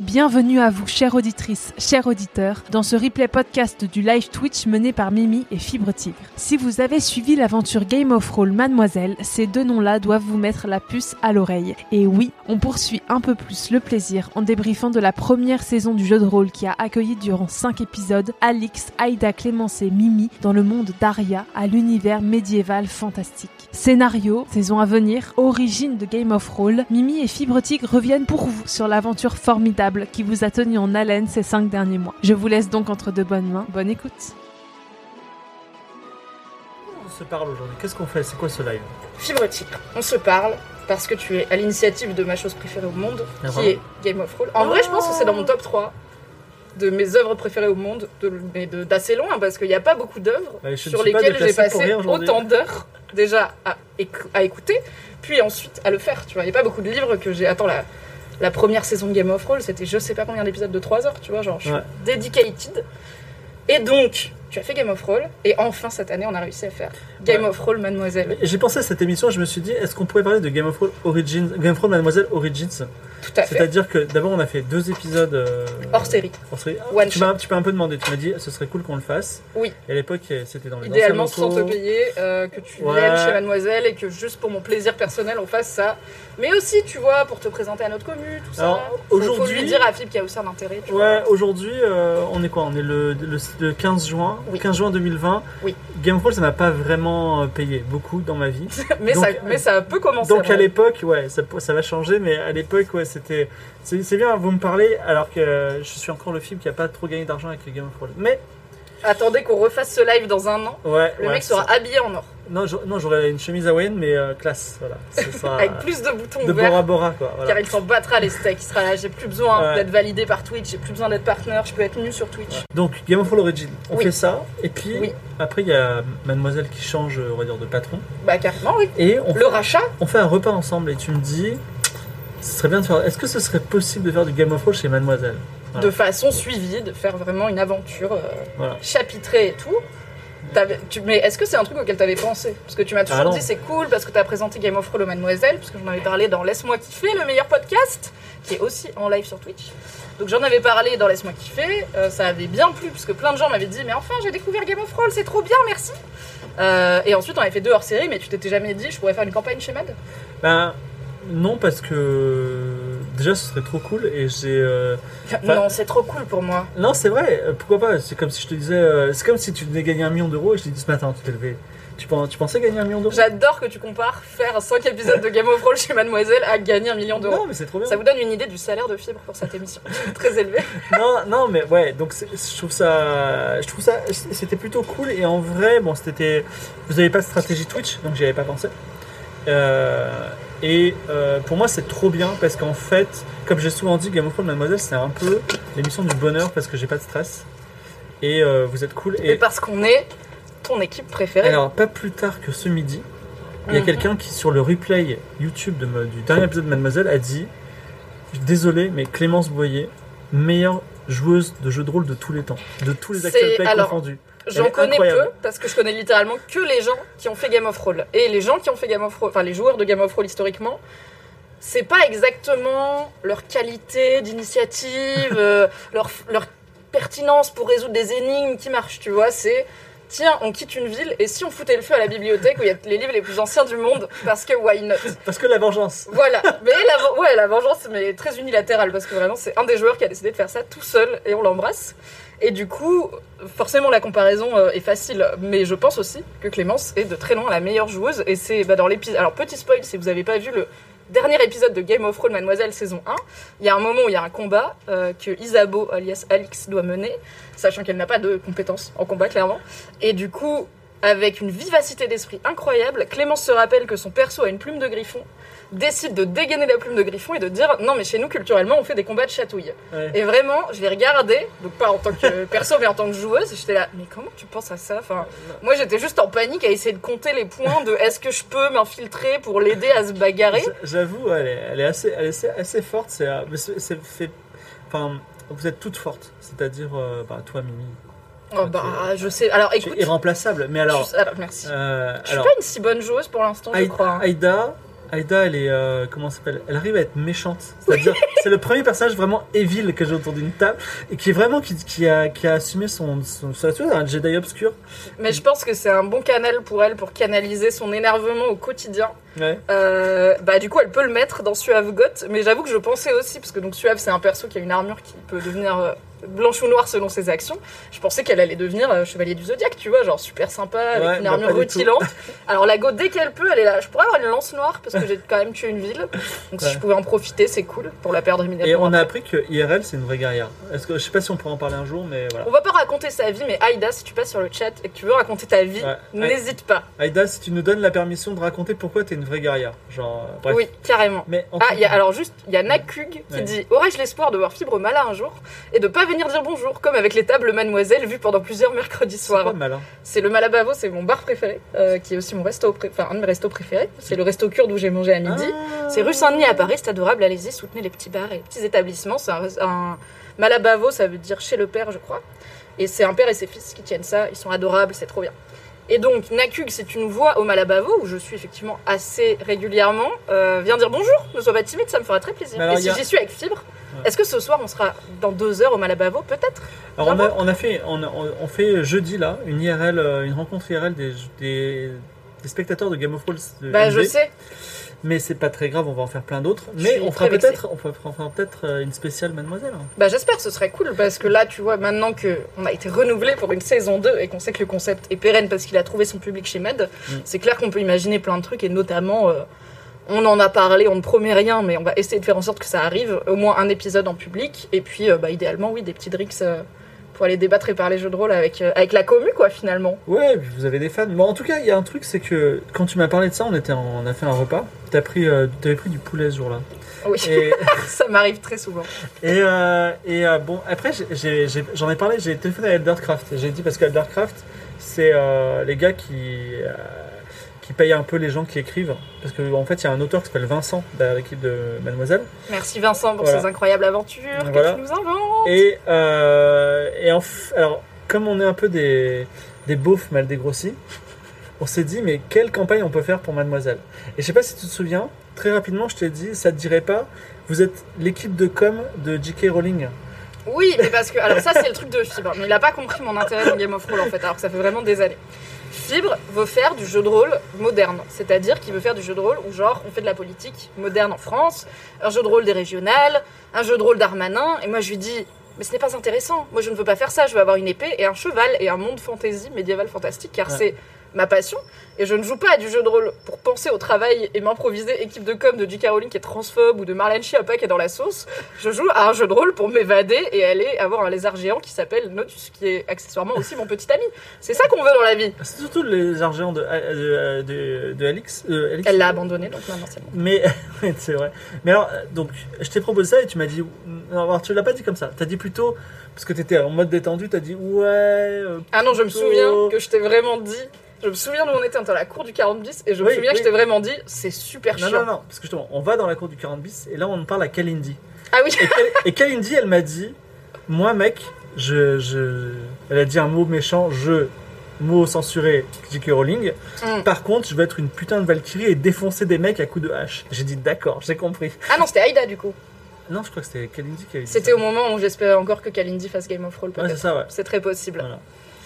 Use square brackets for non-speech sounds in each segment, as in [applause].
Bienvenue à vous, chère auditrice, chers auditeurs, dans ce replay podcast du live Twitch mené par Mimi et Fibre Tigre. Si vous avez suivi l'aventure Game of Roll Mademoiselle, ces deux noms-là doivent vous mettre la puce à l'oreille. Et oui, on poursuit un peu plus le plaisir en débriefant de la première saison du jeu de rôle qui a accueilli durant 5 épisodes Alix, Aïda, Clémence et Mimi dans le monde d'Aria à l'univers médiéval fantastique. Scénario, saison à venir, origine de Game of Roll, Mimi et Fibre Tigre reviennent pour vous sur l'aventure formidable qui vous a tenu en haleine ces cinq derniers mois. Je vous laisse donc entre de bonnes mains. Bonne écoute. On se parle aujourd'hui? Qu'est-ce qu'on fait? C'est quoi ce live? Fibre Tigre, on se parle parce que tu es à l'initiative de ma chose préférée au monde, Ah, qui vraiment est Game of Roll. En vrai, je pense que c'est dans mon top 3 de mes œuvres préférées au monde, de- mais d'assez loin, parce qu'il n'y a pas beaucoup d'œuvres Ouais, ne sur suis lesquelles j'ai passé autant d'heures déjà à, éc- à écouter, puis ensuite à le faire. Tu vois, il n'y a pas beaucoup de livres que j'ai. Attends, la, la première saison de Game of Roll, c'était je sais pas combien d'épisodes de 3 heures, tu vois, genre je suis Ouais. dedicated. Et donc, tu as fait Game of Roll, et enfin cette année, on a réussi à faire Game Ouais. of Roll Mademoiselle. J'ai pensé à cette émission, je me suis dit, est-ce qu'on pourrait parler de Game of Thrones Origins, Game of Thrones Mademoiselle Origins? Tout à fait. C'est-à-dire que d'abord on a fait deux épisodes euh, Hors série. hors série. Tu m'as un peu demandé, tu m'as dit, ce serait cool qu'on le fasse. Oui. Et à l'époque, c'était dans les Idéalement sans te payer, euh, que tu Ouais. viennes chez Mademoiselle et que juste pour mon plaisir personnel on fasse ça. Mais aussi, tu vois, pour te présenter à notre commu, tout ça. Alors, Faut- aujourd'hui- lui dire à Philippe qu'il y a aussi un intérêt. tu. Ouais, aujourd'hui, euh, on est quoi? On est le, le, le 15 juin, Oui. 15 juin 2020. Oui. Game of Thrones, ça m'a pas vraiment euh, payé beaucoup dans ma vie. mais, donc- ça, mais ça peut commencer. Donc à l'époque, ouais, ça, ça va changer, mais à l'époque, ouais, c'était. C'est bien, vous me parlez, alors que je suis encore le film qui a pas trop gagné d'argent avec Game of Thrones. Mais, Attendez qu'on refasse ce live dans un an. ouais. Le ouais, mec sera ça- habillé en or, Non, j'aurais- une chemise hawaïenne, mais euh, classe, voilà. Ce [laughs] sera avec plus de boutons de ouverts. Bora Bora, quoi. Voilà. Car il s'en battra les steaks. Il sera là. J'ai plus besoin Ouais. d'être validé par Twitch. J'ai plus besoin d'être partenaire. Je peux être nu sur Twitch. Donc, Game of Origin, on Oui. fait ça, et puis Oui. après, il y a Mademoiselle qui change, on va dire, de patron, Bah carrément, oui. et on, Le rachat. on fait un repas ensemble, et tu me dis. Ce serait bien de faire. Est-ce que ce serait possible de faire du Game of Thrones chez Mademoiselle? De façon suivie, de faire vraiment une aventure euh, chapitrée et tout. Tu- mais est-ce que c'est un truc auquel tu avais pensé? Parce que tu m'as Ah toujours non. dit c'est cool parce que tu as présenté Game of Thrones aux Mademoiselle, parce que j'en avais parlé dans Laisse-moi kiffer, le meilleur podcast, qui est aussi en live sur Twitch. Donc j'en avais parlé dans Laisse-moi kiffer, euh, ça avait bien plu, parce que plein de gens m'avaient dit mais enfin j'ai découvert Game of Thrones, c'est trop bien, merci Euh, Et ensuite on avait fait deux hors série, mais tu t'étais jamais dit je pourrais faire une campagne chez Mad Ben non parce que déjà ce serait trop cool et j'ai euh, Non, c'est trop cool pour moi. non c'est vrai euh, pourquoi pas c'est comme si je te disais euh, c'est comme si tu venais gagner un million d'euros et je te dis ce matin tu t'es levé tu, tu pensais gagner un million d'euros? J'adore que tu compares faire 5 épisodes de Game of Thrones chez Mademoiselle à gagner un million d'euros. non mais c'est trop bien Ça vous donne une idée du salaire de fibre pour cette émission. Très élevé. [laughs] non non mais ouais donc je trouve ça je trouve ça c'était plutôt cool et en vrai bon c'était vous avez pas de stratégie Twitch donc j'y avais pas pensé Euh, et euh, pour moi c'est trop bien parce qu'en fait comme j'ai souvent dit Game of Thrones Mademoiselle c'est un peu l'émission du bonheur parce que j'ai pas de stress et euh, vous êtes cool Et parce qu'on est ton équipe préférée. Alors, pas plus tard que ce midi, il y a Mhm. quelqu'un qui, sur le replay YouTube de du dernier épisode de Mademoiselle, a dit Désolé, mais Clémence Boyer, meilleure joueuse de jeux de rôle de tous les temps, de tous les play alors, confondus. J'en connais incroyable. peu parce que je connais littéralement que les gens qui ont fait Game of Thrones. Et les gens qui ont fait Game of Thrones, enfin les joueurs de Game of Thrones historiquement, c'est pas exactement leur qualité d'initiative, [laughs] euh, leur, leur pertinence pour résoudre des énigmes qui marchent, tu vois. C'est tiens, on quitte une ville et si on foutait le feu à la bibliothèque où il y a les livres les plus anciens du monde parce que why not? [laughs] Parce que la vengeance. Voilà, mais la, ven- ouais, la vengeance, mais très unilatérale, parce que vraiment, c'est un des joueurs qui a décidé de faire ça tout seul, et on l'embrasse. Et du coup, forcément, la comparaison euh, est facile, mais je pense aussi que Clémence est de très loin la meilleure joueuse, et c'est bah, dans l'épisode... Alors, petit spoil, si vous n'avez pas vu le dernier épisode de Game of Thrones Mademoiselle saison 1, il y a un moment où il y a un combat euh, que Isabeau, alias Alix, doit mener, sachant qu'elle n'a pas de compétences en combat, clairement. Et du coup, avec une vivacité d'esprit incroyable. Clémence se rappelle que son perso a une plume de griffon, décide de dégainer la plume de griffon et de dire non mais chez nous culturellement on fait des combats de chatouilles. Ouais. Et vraiment, je l'ai regardé, donc pas en tant que [laughs] perso mais en tant que joueuse, j'étais là mais comment tu penses à ça? Enfin, moi j'étais juste en panique à essayer de compter les points de est-ce que je peux m'infiltrer pour l'aider à se bagarrer? J'avoue, elle est, elle est assez, elle est assez, forte. C'est, euh, c'est, c'est fait. Enfin, vous êtes toutes fortes. C'est-à-dire, euh, bah, toi, Mimi, Oh bah je sais. Alors écoute, irremplaçable. Mais alors, je- alors, merci. euh, Je suis alors, pas une si bonne joueuse pour l'instant, je crois. hein. Aïda, Aïda, elle est, euh, comment s'appelle? Elle arrive à être méchante. C'est-à-dire, c'est le premier personnage vraiment evil que j'ai autour d'une table et qui est vraiment qui, qui a, qui a assumé son, son, son- vois, un Jedi obscur. Mais je pense que c'est un bon canal pour elle pour canaliser son énervement au quotidien. Ouais. Euh, bah du coup elle peut le mettre dans Suave Goth, mais j'avoue que je pensais aussi parce que donc Suave c'est un perso qui a une armure qui peut devenir euh, blanche ou noire selon ses actions. Je pensais qu'elle allait devenir euh, chevalier du zodiaque, tu vois, genre super sympa avec Ouais, une bah, armure rutilante. Alors la go dès qu'elle peut, elle est là. Je pourrais avoir une lance noire parce que j'ai quand même tué une ville, donc si je pouvais en profiter c'est cool pour la perdre Et immédiatement. on a appris que IRL, c'est une vraie guerrière. Est-ce que, je sais pas si on pourra en parler un jour, mais voilà. On va pas raconter sa vie, mais Aïda, si tu passes sur le chat et que tu veux raconter ta vie, n'hésite pas. Aïda, si tu nous donnes la permission de raconter pourquoi t'es une vraie guerrière. Genre, euh, bref. Oui, carrément. Mais en Ah, y a, alors juste, il y a Nakug qui Ouais. dit Aurais-je l'espoir de voir Fibre Mala un jour et de pas venir dire bonjour, comme avec les tables Mademoiselle vues pendant plusieurs mercredis soirs malin. C'est le Malabavo, c'est mon bar préféré, euh, qui est aussi mon resto, enfin un de mes restos préférés. C'est le resto kurde où j'ai mangé à midi. Ah. C'est rue Saint-Denis à Paris, c'est adorable, allez-y, soutenez les petits bars et les petits établissements. C'est un, un Malabavo, ça veut dire chez le père, je crois. Et c'est un père et ses fils qui tiennent ça, ils sont adorables, c'est trop bien. Et donc, Nakug, si tu nous vois au Malabavo, où je suis effectivement assez régulièrement, euh, viens dire bonjour, ne sois pas timide, ça me ferait très plaisir. Alors, et si a- j'y suis avec Fibre, Ouais. est-ce que ce soir on sera dans deux heures au Malabavo Peut-être? Alors on a, on a fait, on, a- on fait jeudi là une IRL, euh, une rencontre IRL des, des, des spectateurs de Game of Thrones. Bah, je sais. Mais c'est pas très grave, on va en faire plein d'autres. Mais on fera peut-être, on fera, peut-être une spéciale Mademoiselle. hein. Bah j'espère, ce serait cool parce que là, tu vois, maintenant que on a été renouvelé pour une saison 2 et qu'on sait que le concept est pérenne parce qu'il a trouvé son public chez Med, Mm. c'est clair qu'on peut imaginer plein de trucs et notamment, euh, on en a parlé, on ne promet rien, mais on va essayer de faire en sorte que ça arrive, au moins un épisode en public et puis, euh, bah, idéalement, oui, des petits drinks euh, pour aller débattre et parler jeux de rôle avec, euh, avec la commu, quoi, finalement. Ouais, vous avez des fans. Bon, en tout cas, il y a un truc, c'est que quand tu m'as parlé de ça, on était, en- on a fait un repas. T'as pris, euh, t'avais pris du poulet ce jour-là. Oui, Et, [laughs] ça m'arrive très souvent. et, euh, et euh, bon, après, j'ai- j'ai- j'ai- j'en ai, parlé. J'ai téléphoné à Eldercraft. J'ai dit parce qu'Eldercraft, c'est euh, les gars qui euh, qui payent un peu les gens qui écrivent. Parce qu'en en fait, il y a un auteur qui s'appelle Vincent derrière l'équipe de Mademoiselle. Merci Vincent pour Voilà. ces incroyables aventures Voilà. que tu nous inventes. Et, euh, et en f- alors, comme on est un peu des, des beaufs mal dégrossis, on s'est dit, mais quelle campagne on peut faire pour Mademoiselle? Et je sais pas si tu te souviens, très rapidement, je t'ai dit, ça te dirait pas, vous êtes l'équipe de com de J.K. Rowling. Oui, mais parce que. Alors, ça, c'est le truc de Fibre. Mais il a pas compris mon intérêt dans Game of Thrones, en fait, alors que ça fait vraiment des années. Fibre veut faire du jeu de rôle moderne. C'est-à-dire qu'il veut faire du jeu de rôle où, genre, on fait de la politique moderne en France, un jeu de rôle des régionales, un jeu de rôle d'Armanin. Et moi, je lui dis. Mais ce n'est pas intéressant. Moi, je ne veux pas faire ça. Je veux avoir une épée et un cheval et un monde fantasy médiéval fantastique, car Ouais. c'est ma passion. Et je ne joue pas à du jeu de rôle pour penser au travail et m'improviser équipe de com de J.K. Rowling qui est transphobe ou de Marlène Schiappa qui est dans la sauce. Je joue à un jeu de rôle pour m'évader et aller avoir un lézard géant qui s'appelle Notus, qui est accessoirement aussi mon petit ami. C'est ça qu'on veut dans la vie. C'est surtout les argents de, de, de, de Alix. euh, Alix. Elle l'a abandonné, donc maintenant c'est bon. Mais [laughs] c'est vrai. Mais alors, euh, donc, je t'ai proposé ça et tu m'as dit. Non, alors, tu l'as pas dit comme ça. T'as dit plutôt. Parce que t'étais en mode détendu, t'as dit ouais. euh, Ah non, je me souviens que je t'ai vraiment dit. Je me souviens d'où on était, on était à la cour du 40 bis, et je me Oui, souviens que je t'ai vraiment dit, c'est super Non, chiant. non, non. Parce que justement, on va dans la cour du 40 bis et là, on parle à Kalindi. Ah oui, Et, Kal- et Kalindi, elle m'a dit Moi, mec, je, je. Elle a dit un mot méchant, je. Mot censuré, J.K. Rowling. Mm. Par contre, je vais être une putain de Valkyrie et défoncer des mecs à coups de hache. J'ai dit d'accord, j'ai compris. ah non, c'était Aïda du coup. Non, je crois que c'était Kalindi qui avait dit C'était au moment où j'espérais encore que Kalindi fasse Game of Thrones, Ouais, c'est ça, ouais. c'est très possible. Voilà.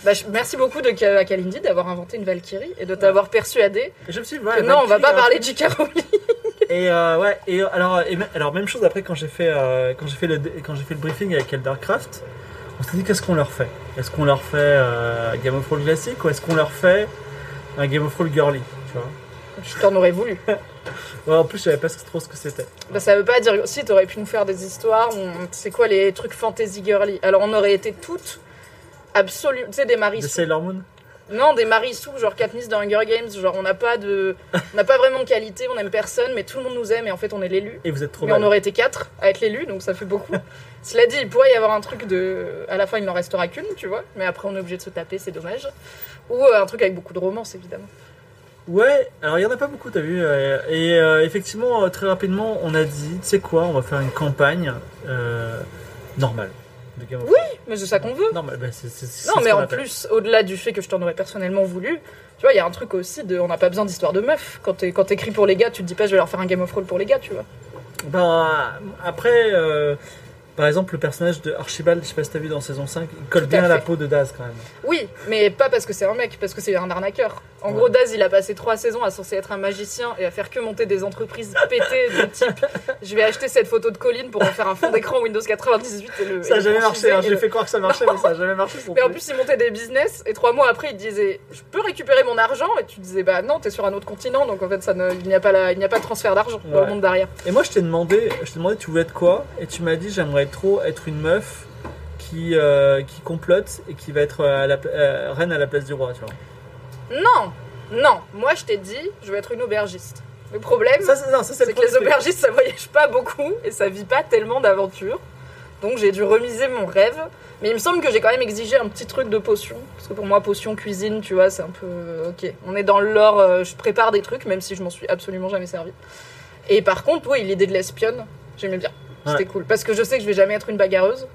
Bah, je- merci beaucoup de, à Kalindi d'avoir inventé une Valkyrie et de t'avoir persuadé Et je me suis dit, que non, on va pas hein. parler de J.K. Rowling. Et euh, ouais, et euh, alors, et me- alors même chose après quand j'ai fait euh, quand j'ai fait le quand j'ai fait le briefing avec Eldercraft, on s'est dit qu'est-ce qu'on leur fait? Est-ce qu'on leur fait euh, Game of Thrones classique ou est-ce qu'on leur fait un Game of Thrones girly Tu vois? Je t'en aurais voulu. [laughs] Ouais, En plus, je savais pas trop ce que c'était. Bah, ça veut pas dire. Si, t'aurais pu nous faire des histoires. on- C'est quoi les trucs fantasy girly? Alors, on aurait été toutes absolument. Tu sais, des De Maris. Sailor Moon? Non, des Marissou, genre Katniss dans Hunger Games, genre on n'a pas de, on n'a pas vraiment de qualité, on aime personne, mais tout le monde nous aime et en fait on est l'élu. Et vous êtes trop Mais mal. on aurait été quatre à être l'élu, donc ça fait beaucoup. [laughs] Cela dit, il pourrait y avoir un truc de. À la fin, il n'en restera qu'une, tu vois. Mais après, on est obligé de se taper, c'est dommage. Ou euh, un truc avec beaucoup de romance, évidemment. Ouais, alors il y en a pas beaucoup, t'as vu. euh, Et euh, effectivement, très rapidement, on a dit, tu sais quoi, on va faire une campagne euh, normale. De Game of Thrones. Mais c'est ça qu'on veut. Bah, c'est- c'est Non, mais en appelle. plus, au-delà du fait que je t'en aurais personnellement voulu, tu vois, il y a un truc aussi de. On n'a pas besoin d'histoire de meuf. Quand t'es- quand t'écris pour les gars, tu te dis pas, je vais leur faire un Game of Thrones pour les gars, tu vois. Ben, après, euh, par exemple, le personnage de Archibald, je sais pas si t'as vu dans saison 5, il colle bien à à la peau de Daz quand même. Oui, mais pas parce que c'est un mec, parce que c'est un arnaqueur. En Ouais. gros, Daz, il a passé trois saisons à censé être un magicien et à faire que monter des entreprises pétées de [laughs] type je vais acheter cette photo de Colline pour en faire un fond d'écran Windows 98 et le. Ça et a le jamais marché, hein, j'ai le- fait croire que ça marchait, mais ça a jamais [laughs] marché. Mais en plus, il montait des business et trois mois après, il disait Je peux récupérer mon argent Et tu disais Bah non, t'es sur un autre continent, donc en fait, ça ne, il n'y a, pas la- il n'y a pas de transfert d'argent dans le monde derrière. Et moi, je t'ai demandé, je t'ai demandé, tu voulais être quoi? Et tu m'as dit, j'aimerais trop être une meuf qui, euh, qui complote et qui va être à la, pla- euh, reine à la place du roi, tu vois. Non, non, moi je t'ai dit Je veux être une aubergiste. Le problème, Ça, c'est, non, ça, c'est c'est le que les aubergistes ça voyage pas beaucoup et ça vit pas tellement d'aventures. Donc j'ai dû remiser mon rêve. Mais il me semble que j'ai quand même exigé un petit truc de potion. Parce que pour moi, potion, cuisine, tu vois, c'est un peu. euh, Ok, on est dans l'or, euh, je prépare des trucs, même si je m'en suis absolument jamais servi. Et par contre, oui, l'idée de l'espionne, j'aimais bien. C'était Ouais. cool. Parce que je sais que je vais jamais être une bagarreuse.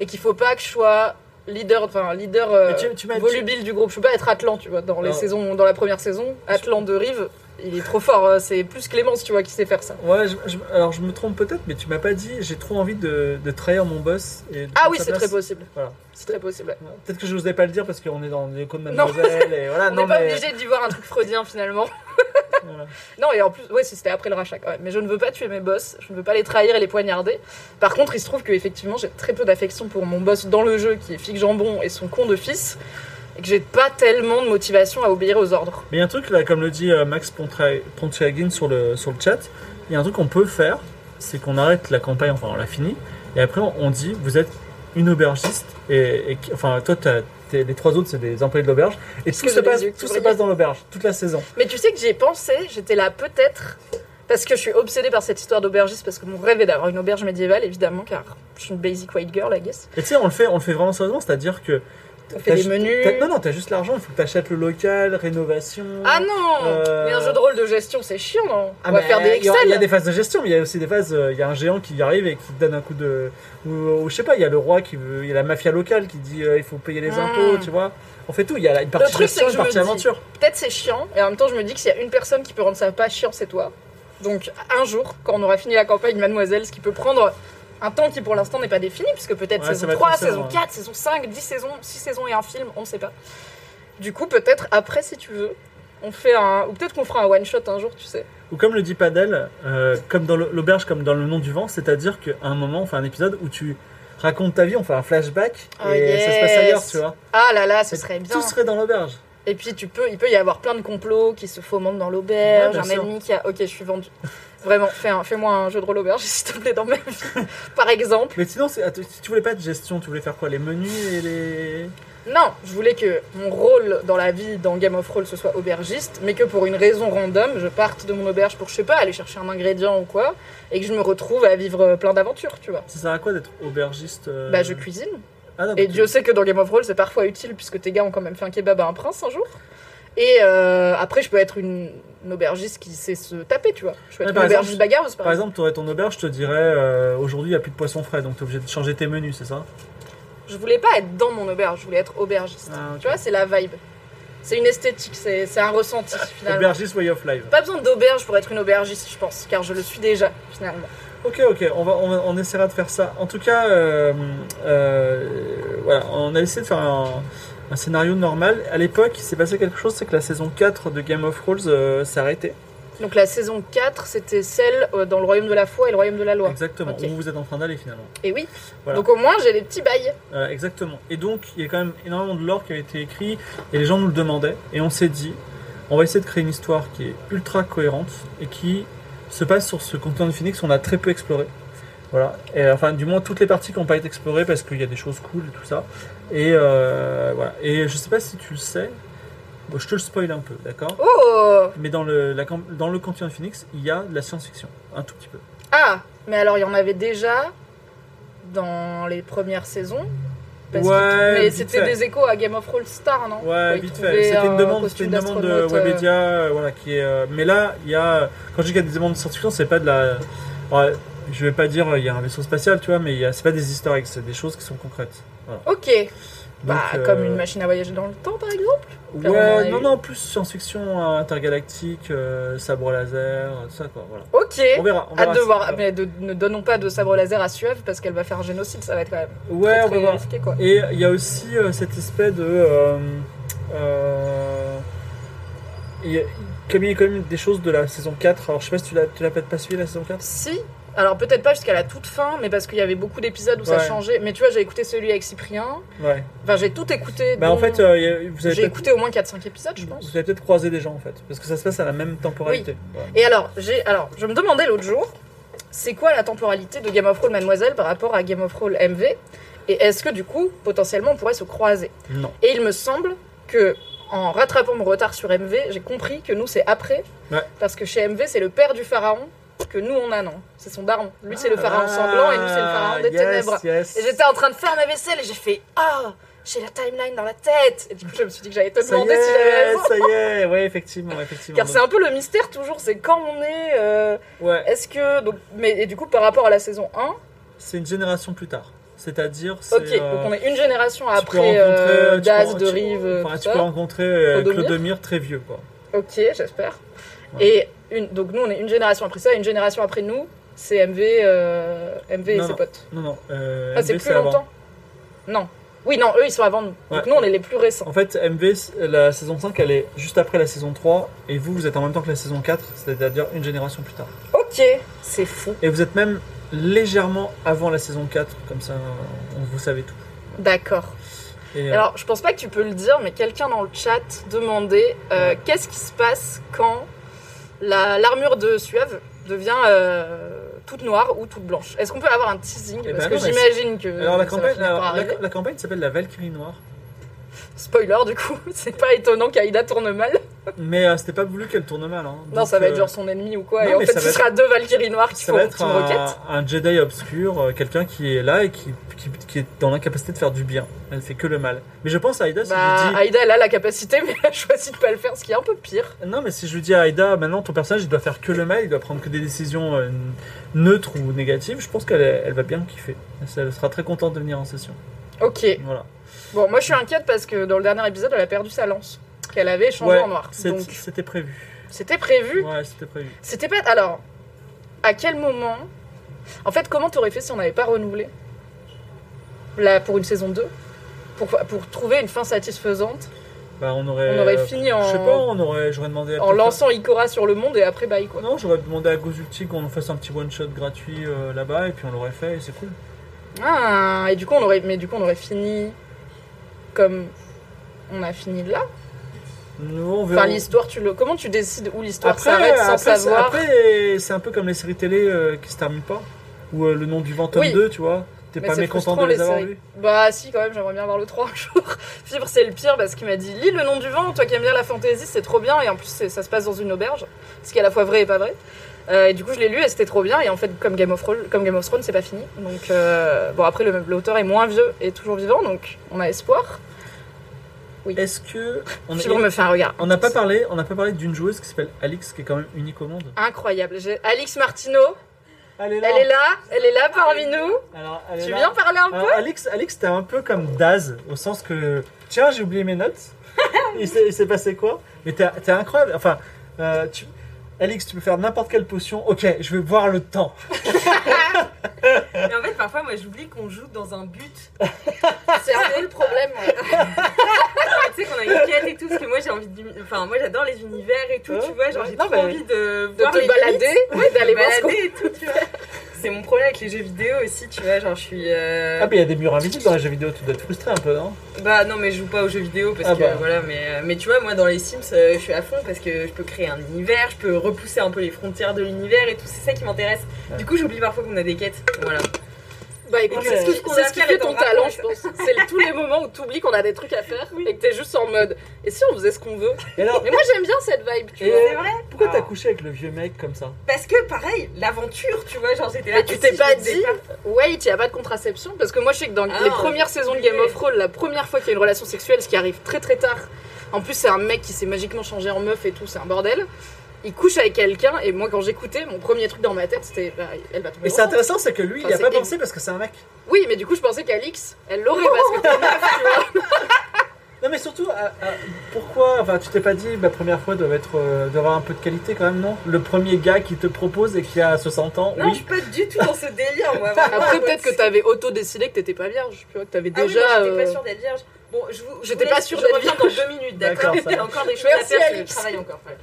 Et qu'il faut pas que je sois leader, enfin leader euh, tu- tu volubile du groupe. Je peux pas être Atlan, tu vois, dans, les saisons, dans la première saison. Atlan de Rive, il est trop fort. euh, C'est plus Clémence, tu vois, qui sait faire ça. Ouais, je- je- alors je me trompe peut-être, mais tu m'as pas dit, j'ai trop envie de, de trahir mon boss. Et Ah oui, c'est très possible. Voilà. C'est très possible. ouais. Peut-être que je n'osais pas le dire parce qu'on est dans codes de Non. mademoiselle et voilà. [laughs] On non, n'est pas mais. obligé d'y voir un truc freudien finalement. [laughs] Non, et en plus, ouais, c'était après le rachat quand même. Mais je ne veux pas tuer mes boss, je ne veux pas les trahir et les poignarder. Par contre, il se trouve que effectivement, j'ai très peu d'affection pour mon boss dans le jeu qui est Fig Jambon et son con de fils. Et que j'ai pas tellement de motivation à obéir aux ordres. Mais il y a un truc là, comme le dit euh, Max Pontiagin sur le, sur le chat, il y a un truc qu'on peut faire, c'est qu'on arrête la campagne, enfin on l'a fini, et après on, dit vous êtes une aubergiste, et, et enfin toi t'es- les trois autres c'est des employés de l'auberge, et tout, se passe, tout se passe dans l'auberge, toute la saison. Mais tu sais que j'y ai pensé, j'étais là peut-être. Parce que je suis obsédée par cette histoire d'aubergiste, parce que mon rêve est d'avoir une auberge médiévale, évidemment, car je suis une basic white girl, I guess. Et tu sais, on le fait, on le fait vraiment sérieusement, c'est-à-dire que. On fait des menus. Non, non, t'as juste l'argent, il faut que t'achètes le local, rénovation. Ah non Euh, Mais un jeu de rôle de gestion, c'est chiant, non Ah, On va mais faire des Excel Il y, a des phases de gestion, mais il y a aussi des phases. euh, Il y a un géant qui arrive et qui te donne un coup de. Ou, ou je sais pas, il y a le roi qui veut. Il y a la mafia locale qui dit euh, il faut payer les Mm. impôts, tu vois. On fait tout. Il y a une partie truc, gestion, une partie aventure. Peut-être c'est chiant, et en même temps, je me dis que s'il y a une personne qui peut rendre ça pas chiant, c'est toi. Donc, un jour, quand on aura fini la campagne Mademoiselle, ce qui peut prendre un temps qui pour l'instant n'est pas défini, puisque peut-être Ouais, saison va être 3, une saison saison, ouais. 4, saison 5, 10 saisons, 6 saisons et un film, on ne sait pas. Du coup, peut-être après, si tu veux, on fait un. Ou peut-être qu'on fera un one-shot un jour, tu sais. Ou comme le dit Padel, euh, comme dans l'auberge, comme dans le nom du vent, c'est-à-dire qu'à un moment, on fait un épisode où tu racontes ta vie, on fait un flashback Ah, et ça se passe ailleurs, tu vois. Ah là là, ce Et serait bien. Tout serait dans l'auberge. Et puis, tu peux, il peut y avoir plein de complots qui se fomentent dans l'auberge, un sûr. ennemi qui a. Ok, je suis vendue. Vraiment, un- fais-moi un jeu de rôle auberge, s'il te plaît, dans ma vie. [laughs] Par exemple. Mais sinon, attends, si tu voulais pas de gestion, tu voulais faire quoi Les menus et les. Non, je voulais que mon rôle dans la vie, dans Game of Thrones, ce soit aubergiste, mais que pour une raison random, je parte de mon auberge pour, je sais pas, aller chercher un ingrédient ou quoi, et que je me retrouve à vivre plein d'aventures, tu vois. Ça sert à quoi d'être aubergiste euh Bah, je cuisine. Ah, non, Et tu- Dieu sait que dans Game of Thrones, c'est parfois utile, puisque tes gars ont quand même fait un kebab à un prince un jour. Et euh, après, je peux être une, une aubergiste qui sait se taper, tu vois. Je peux Ouais, être par une aubergiste exemple- bagarreuse, par, Par exemple. tu aurais ton auberge, je te dirais euh, aujourd'hui il n'y a plus de poisson frais, donc tu es obligé de changer tes menus, c'est ça? Je voulais pas être dans mon auberge, je voulais être aubergiste. Ah. Tu vois, c'est la vibe. C'est une esthétique, c'est c'est un ressenti, finalement. Aubergiste Way of Life. Pas besoin d'auberge pour être une aubergiste, je pense, car je le suis déjà, finalement. Ok, ok, on, va, on, va- on essaiera de faire ça. En tout cas, euh, voilà, on a essayé de faire un, un scénario normal. À l'époque, il s'est passé quelque chose, c'est que la saison 4 de Game of Thrones euh, s'est arrêtée. Donc la saison 4, c'était celle euh, dans le royaume de la foi et le royaume de la loi. Exactement, Ok. où vous êtes en train d'aller finalement. Et oui. Voilà. Donc au moins, j'ai des petits bails. Euh, exactement. Et donc, il y a quand même énormément de lore qui a été écrit et les gens nous le demandaient. Et on s'est dit, on va essayer de créer une histoire qui est ultra cohérente et qui se passe sur ce continent de Phoenix qu'on a très peu exploré. Voilà. Et, enfin, du moins, toutes les parties qui n'ont pas été explorées parce qu'il y a des choses cool et tout ça. Et euh, voilà. Et je sais pas si tu le sais, Bon, je te le spoil un peu, d'accord? Oh Mais dans le, la dans le Continent Phoenix, il y a de la science-fiction, un tout petit peu. Ah Mais alors, il y en avait déjà dans les premières saisons? Parce Ouais, que- Mais c'était des échos à Game of Thrones Star, non? Ouais, Où vite fait. C'était une un demande, c'était une demande de euh, Webedia, euh, voilà, qui est. euh, mais là, il y a. Quand je dis qu'il y a des demandes de science-fiction, c'est pas de la. ouais, je vais pas dire il y a un vaisseau spatial, tu vois, mais c'est pas des eggs, c'est des choses qui sont concrètes. Voilà. Ok. Donc, bah, euh, comme une machine à voyager dans le temps, par exemple Ouais, non, eu. non, plus science-fiction euh, intergalactique, euh, sabre laser, tout ça, quoi. Voilà. Ok. On verra. On verra Hâte de si- voir. voilà. Mais de- ne donnons pas de sabre laser à Suève parce qu'elle va faire un génocide, ça va être quand même Ouais, très, on va voir. quoi. Et il y a aussi euh, cet aspect de. euh, il y a- comme il y a quand même des choses de la saison 4, alors je sais pas si tu l'as peut-être pas suivi la saison 4 Si. Alors peut-être pas jusqu'à la toute fin, mais parce qu'il y avait beaucoup d'épisodes où ça changeait. Mais tu vois, j'ai écouté celui avec Cyprien. Ouais. Enfin, j'ai tout écouté. Bah dont- en fait, euh, vous avez j'ai écouté au moins 4-5 épisodes, je pense. vous avez peut-être croisé des gens en fait, parce que ça se passe à la même temporalité. Voilà. Et alors, j'ai, alors, je me demandais l'autre jour, c'est quoi la temporalité de Game of Thrones Mademoiselle par rapport à Game of Thrones MV Et est-ce que du coup, potentiellement, on pourrait se croiser? Non. Et il me semble que, en rattrapant mon retard sur MV, j'ai compris que nous, c'est après. Ouais. Parce que chez MV, c'est le père du pharaon que nous, on a, non. C'est son daron. Lui, c'est le pharaon Ah, sanglant et nous, c'est le pharaon des yes, ténèbres. yes. Et j'étais en train de faire ma vaisselle et j'ai fait Ah J'ai la timeline dans la tête Et du coup, je me suis dit que j'allais te demander si j'avais raison. ça y est, ouais, effectivement, [laughs] effectivement. Car c'est un peu le mystère toujours, c'est quand on est. euh, Ouais, est-ce que. Donc, mais, et du coup, par rapport à la saison 1, c'est une génération plus tard. C'est-à-dire, c'est. ok, euh, donc on est une génération après euh, Daz, de Rive, Enfin, tu peux rencontrer euh, Clodomir. Clodomir très vieux, quoi. Ok, j'espère. Ouais. Et une, donc nous, on est une génération après ça, et une génération après nous, c'est MV, euh, MV et Non, ses non. potes. Non, non. euh, Ah, c'est plus avant. longtemps Non. Oui, non, eux, ils sont avant nous. Donc Ouais. nous, on est les plus récents. En fait, MV, la saison 5, elle est juste après la saison 3, et vous, vous êtes en même temps que la saison 4, c'est-à-dire une génération plus tard. Ok, c'est fou. Et vous êtes même légèrement avant la saison 4, comme ça, on, vous savez tout. D'accord. Euh, Alors, je pense pas que tu peux le dire, mais quelqu'un dans le chat demandait euh, Ouais. qu'est-ce qui se passe quand la- l'armure de Suave devient euh, toute noire ou toute blanche. Est-ce qu'on peut avoir un teasing? Eh Parce ben que non, j'imagine que alors, la campagne, la, la campagne s'appelle la Valkyrie Noire, Spoiler, du coup, [laughs] c'est pas étonnant qu'Aïda tourne mal. mais euh, c'était pas voulu qu'elle tourne mal. hein. non, Donc, ça va être euh, genre son ennemi ou quoi. non, et en fait, ce sera deux Valkyries noires qui Ça font va être un, Jedi obscur, euh, quelqu'un qui est là et qui, qui, qui est dans l'incapacité de faire du bien. Elle fait que le mal. Mais je pense à Aïda, si Bah, je lui dis... Aïda, elle a la capacité, [laughs] mais elle a choisi de pas le faire, ce qui est un peu pire. Non, mais si je lui dis à Aïda, maintenant ton personnage il doit faire que le mal, il doit prendre que des décisions euh, neutres ou négatives, je pense qu'elle elle va bien kiffer. Elle sera très contente de venir en session. Ok. Voilà. Bon, moi, je suis inquiète parce que dans le dernier épisode, elle a perdu sa lance. Qu'elle avait changée Ouais, en noir. c'était prévu. c'était prévu. Ouais, c'était prévu. C'était pas. Alors, à quel moment. En fait, comment t'aurais fait si on n'avait pas renouvelé Là, pour une saison 2 pour, pour trouver une fin satisfaisante? Bah, on aurait. On aurait euh, fini en- Je sais pas, on aurait. J'aurais demandé. à en lançant Ikora sur le monde et après bye quoi. Non, j'aurais demandé à Gozulti qu'on fasse un petit one shot gratuit euh, là-bas et puis on l'aurait fait et c'est cool. Ah, et du coup, on aurait, mais du coup, on aurait fini comme on a fini là. Nous, on verra. Enfin, l'histoire, tu le. Comment tu décides où l'histoire s'arrête sans après, savoir après, c'est un peu comme les séries télé euh, qui se terminent pas. Ou euh, le nom du vent tome Oui. 2, tu vois. T'es pas mécontent de les, les avoir vus Bah si quand même j'aimerais bien voir le 3 un jour. [laughs] Fibre c'est le pire parce qu'il m'a dit lis le nom du vent, toi qui aimes bien la fantasy c'est trop bien et en plus ça se passe dans une auberge, ce qui est à la fois vrai et pas vrai. Euh, et du coup je l'ai lu et c'était trop bien et en fait comme Game of Thrones, comme Game of Thrones c'est pas fini. Donc euh, bon après l'auteur est moins vieux et toujours vivant donc on a espoir. Est-ce que. On me fait un regard. on n'a pas parlé, on n'a pas parlé d'une joueuse qui s'appelle Alix qui est quand même unique au monde. Incroyable. Alix Martino, Elle est elle est là, elle est là parmi nous. Alors, elle Tu là. viens parler un peu Alix, Alix, t'es un peu comme Daz, au sens que. Tiens, j'ai oublié mes notes. [laughs] il s'est passé quoi? Mais t'es t'es incroyable. Enfin, euh, tu- Alix, tu peux faire n'importe quelle potion. Ok, je vais voir le temps. [laughs] Mais en fait, parfois, moi, j'oublie qu'on joue dans un but. C'est un peu le problème. ouais. [laughs] tu sais, qu'on a une quête et tout, parce que moi, j'ai envie de. Enfin, moi, j'adore les univers et tout, Ouais. tu vois. Genre, j'ai Non, trop mais- envie de De voir te les balader, ouais, d'aller de voir ce qu'on balader et tout, tu [laughs] vois. C'est mon problème avec les jeux vidéo aussi, tu vois. Genre, je suis. euh, Ah, mais il y a des murs invisibles dans les jeux vidéo, tu dois être frustré un peu, non? Bah non mais je joue pas aux jeux vidéo parce Ah que bah. voilà mais, euh, mais tu vois moi dans les Sims euh, je suis à fond parce que je peux créer un univers, je peux repousser un peu les frontières de l'univers et tout c'est ça qui m'intéresse. Ouais. Du coup j'oublie parfois qu'on a des quêtes. Voilà. Bah écoute, c'est mais- ce qui, qu'on ce fait ton talent, je pense. C'est le- tous les moments où tu oublies qu'on a des trucs à faire et que t'es juste en mode. Et si on faisait ce qu'on veut Et alors, Mais moi j'aime bien cette vibe, tu Et- vois. C'est vrai pourquoi t'as Ah. couché avec le vieux mec comme ça Parce que pareil, l'aventure, tu vois, genre j'étais là. Mais tu t'es si pas dit, pas wait, il n'y a pas de contraception Parce que moi je sais que dans Ah les non, premières saisons de Game of Thrones, la première fois qu'il y a une relation sexuelle, ce qui arrive très très tard, en plus c'est un mec qui s'est magiquement changé en meuf et tout, c'est un bordel. Il couche avec quelqu'un et moi quand j'écoutais, mon premier truc dans ma tête c'était bah, elle va tomber Mais c'est intéressant, c'est que lui, il Enfin, a pas pensé parce que c'est un mec. Oui, mais du coup je pensais qu'Alix, elle l'aurait parce que t'es meuf, tu vois. [laughs] Non, mais surtout, à- à- pourquoi Enfin, tu t'es pas dit, ma première fois doit être, euh, doit avoir un peu de qualité quand même, non? Le premier gars qui te propose et qui a 60 ans, Non, je oui. suis pas du tout dans ce délire, moi. [laughs] Après peut-être que t'avais auto-décidé que t'étais pas vierge, tu vois, que t'avais Ah oui, déjà... moi, j'étais euh, pas sûre d'être vierge. Bon, je vous. je J'étais vous pas sûre je d'être reviens vierge. dans deux minutes, d'accord? Il encore des choses à Merci, faire, je Alix. travaille encore. ouais.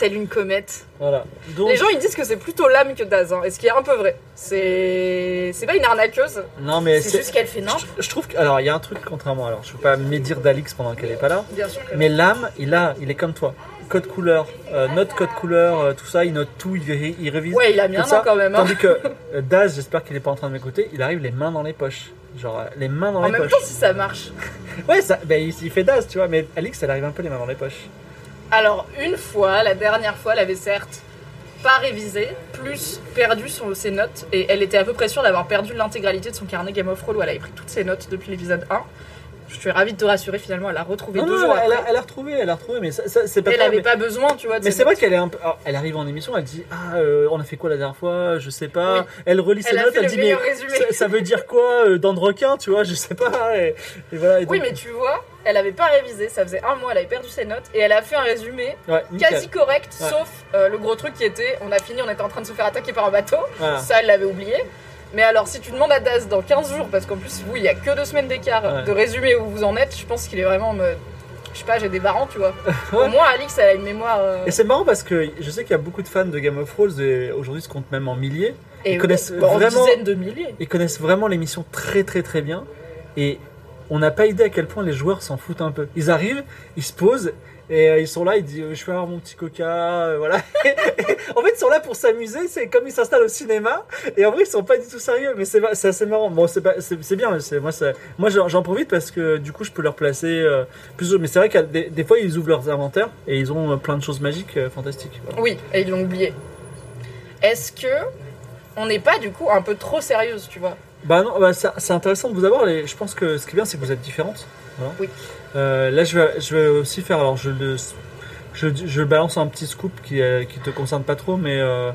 Telle une comète. Voilà. Donc, Les gens ils disent que c'est plutôt l'âme que Daz, hein, et ce qui est un peu vrai. C'est c'est pas une arnaqueuse, non, mais c'est juste qu'elle fait n'importe Je, je trouve que, alors, il y a un truc contrairement. Alors, je veux pas médire d'Alix pendant qu'elle est pas là, Bien sûr que mais l'âme, il a, il est comme toi. Code couleur, euh, note code couleur, euh, tout ça, il note tout, il, ré- il révise. Ouais, il a mis un an quand même. hein. Tandis que euh, Daz, j'espère qu'il est pas en train de m'écouter, il arrive les mains dans les poches. Genre, euh, les mains dans En les même poches. temps, si ça marche. Ouais, ça, ben, il, il fait Daz, tu vois, mais Alix, elle arrive un peu les mains dans les poches. Alors, une fois, la dernière fois, elle avait certes pas révisé, plus perdu son- ses notes, et elle était à peu près sûre d'avoir perdu l'intégralité de son carnet Game of Thrones où elle avait pris toutes ses notes depuis l'épisode 1. Je suis ravie de te rassurer, finalement, elle a retrouvé Non, deux non, jours elle, après. a, elle a retrouvé, elle a retrouvé, mais ça, ça, c'est pas Elle grave, avait mais- pas besoin, tu vois. de Mais c'est vrai qu'elle est un peu. alors, elle arrive en émission, elle dit Ah, euh, on a fait quoi la dernière fois Je sais pas. Oui. Elle relit ses Elle notes, elle le dit Mais ça, ça veut dire quoi euh, requin Tu vois, je sais pas. Et, et voilà. et Oui, mais tu vois, elle avait pas révisé, ça faisait un mois, elle avait perdu ses notes, et elle a fait un résumé Ouais, quasi correct, Ouais. sauf euh, le gros truc qui était on a fini, on était en train de se faire attaquer par un bateau. Voilà. Ça, elle l'avait oublié. Mais alors, si tu demandes à Daz dans 15 jours, parce qu'en plus, vous, il y a que deux semaines d'écart, Ouais. de résumer où vous en êtes, je pense qu'il est vraiment en mode. Je sais pas, j'ai des parents, tu vois. [laughs] Au moins, Alix, elle a une mémoire. euh, Et c'est marrant parce que je sais qu'il y a beaucoup de fans de Game of Thrones et aujourd'hui se comptent même en milliers. et ils connaissent bon, vraiment- dizaines de milliers. Ils connaissent vraiment l'émission très très très bien. Et on n'a pas idée à quel point les joueurs s'en foutent un peu. Ils arrivent, ils se posent. Et euh, ils sont là, ils disent euh, je vais avoir mon petit coca, euh, voilà. [laughs] en fait, ils sont là pour s'amuser, c'est comme ils s'installent au cinéma. Et en vrai, ils sont pas du tout sérieux, mais c'est assez marrant. Bon, c'est bien, moi, j'en profite parce que du coup, je peux leur placer plus. Mais c'est vrai que des, fois, ils ouvrent leurs inventaires et ils ont plein de choses magiques, fantastiques. Oui, et ils l'ont oublié. Est-ce que on n'est pas du coup un peu trop sérieuse, tu vois? Bah non, bah, c'est intéressant de vous avoir. Je pense que ce qui est bien, c'est que vous êtes différentes. Voilà. Oui. Euh, là, je vais, je vais aussi faire. Alors, je le, je, je balance un petit scoop qui, qui te concerne pas trop, mais euh,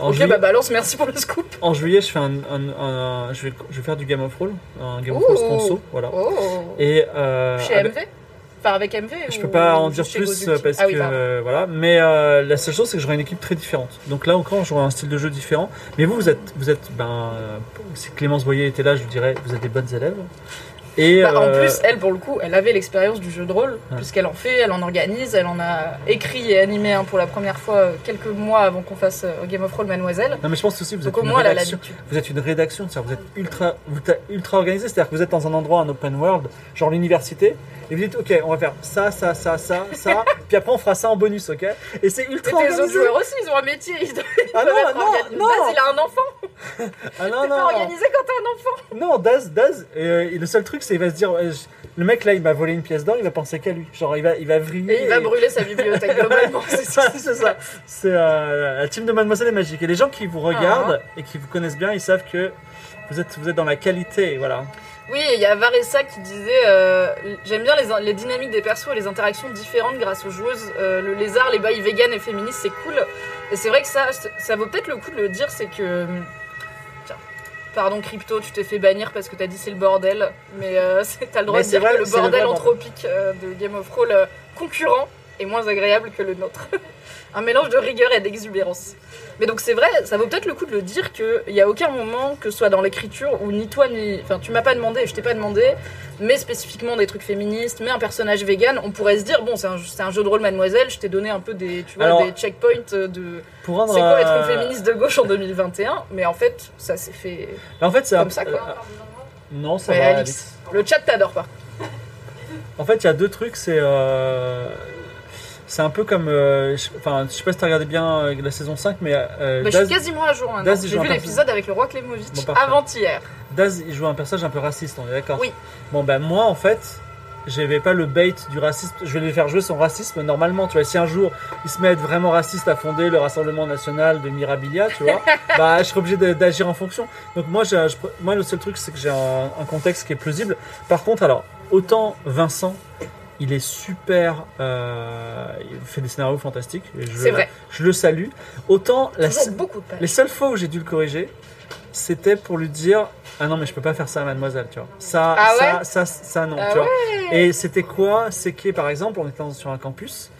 en, Ok, juillet, bah balance, merci pour le scoop. en juillet, je fais un, un- un- je vais, je vais faire du Game of Roll, un Game of. Roll sponsor, voilà. Oh Et euh, Chez avec- MV Enfin, avec MV je ou peux pas en dire plus euh, parce Ah oui, que euh, voilà, mais euh, la seule chose c'est que j'aurai une équipe très différente. Donc là encore, j'aurai un style de jeu différent. Mais vous, vous êtes, vous êtes, ben, si Clémence Boyer était là, je vous dirais, vous êtes des bonnes élèves. Et Bah, En euh, plus, elle, pour le coup, elle avait l'expérience du jeu de rôle, Ouais. puisqu'elle en fait, elle en organise, elle en a écrit et animé pour la première fois euh, quelques mois avant qu'on fasse euh, Game of Thrones Mademoiselle. non mais je pense aussi vous êtes Donc une rédaction. Vous êtes une rédaction, c'est-à-dire vous êtes ultra, ultra organisé, c'est-à-dire que vous êtes dans un endroit, un open world, genre l'université, et vous dites ok, on va faire ça, ça, ça, ça, ça, [laughs] puis après on fera ça en bonus, ok? Et c'est Et ultra autres organisé. joueurs aussi, ils ont un métier, ils doivent Ah non, être non, non, Daz, il a un enfant, [laughs] ah non, t'es non, pas organisé quand t'as un enfant. non, Daz, Daz, euh, le seul truc c'est il va se dire, je- le mec là il m'a volé une pièce d'or, il va penser qu'à lui, genre il va, il va vriller. Et il va brûler sa bibliothèque globalement, c'est ça. [laughs] C'est ça. C'est euh, la team de Mademoiselle est magique. Et les gens qui vous regardent Ah. et qui vous connaissent bien, ils savent que vous êtes, vous êtes dans la qualité, voilà. Oui, et il y a Varessa qui disait euh, J'aime bien les, les dynamiques des persos et les interactions différentes grâce aux joueuses. Euh, le lézard, les bails vegan et féministes, c'est cool. Et c'est vrai que ça, ça vaut peut-être le coup de le dire c'est que. Pardon, Crypto, tu t'es fait bannir parce que t'as dit c'est le bordel. Mais euh, [laughs] c'est- t'as le droit Mais de dire vrai, que le bordel. anthropique euh, de Game of Thrones euh, concurrent est moins agréable que le nôtre. [laughs] Un mélange de rigueur et d'exubérance. Mais donc c'est vrai, ça vaut peut-être le coup de le dire qu'il n'y a aucun moment, que ce soit dans l'écriture, où ni toi ni... Enfin, tu m'as pas demandé, je t'ai pas demandé, mais spécifiquement des trucs féministes, mais un personnage vegan, on pourrait se dire, bon, c'est un, c'est un jeu de rôle mademoiselle, je t'ai donné un peu des, tu vois, Alors- des checkpoints de... Pour rendre. C'est quoi être euh, une féministe de gauche en 2021 Mais en fait, ça s'est fait En fait, c'est un- comme ça, quoi. euh, non, ça Ouais, va. Alix. Le chat t'adore pas. En fait, il y a deux trucs. C'est euh, C'est un peu comme. euh, je- Enfin, je sais pas si t'as regardé bien euh, la saison 5, mais euh, Bah, je Daz, suis quasiment à jour maintenant. Daz, il J'ai joue vu un l'épisode avec le roi Klemovic Bon, parfait. avant-hier. Daz, il joue un personnage un peu raciste, on est d'accord Oui. Bon, ben moi, en fait, j'avais pas le bait du racisme. Je vais lui faire jouer son racisme normalement. Tu vois, si un jour il se met à être vraiment raciste à fonder le Rassemblement National de Mirabilia, tu vois, [laughs] bah, je serai obligé de- d'agir en fonction. Donc, moi, j'ai- je- moi, le seul truc, c'est que j'ai un, un contexte qui est plausible. Par contre, alors, autant Vincent. Il est super. euh, il fait des scénarios fantastiques. C'est vrai. Je le salue. Autant la, Toujours beaucoup de pages. les seules fois où j'ai dû le corriger, c'était pour lui dire Ah non, mais je peux pas faire ça à mademoiselle, tu vois. Ça, Ah ça, ça, ça, non, Ah tu vois. Et c'était quoi? C'est que, par exemple, on était sur un campus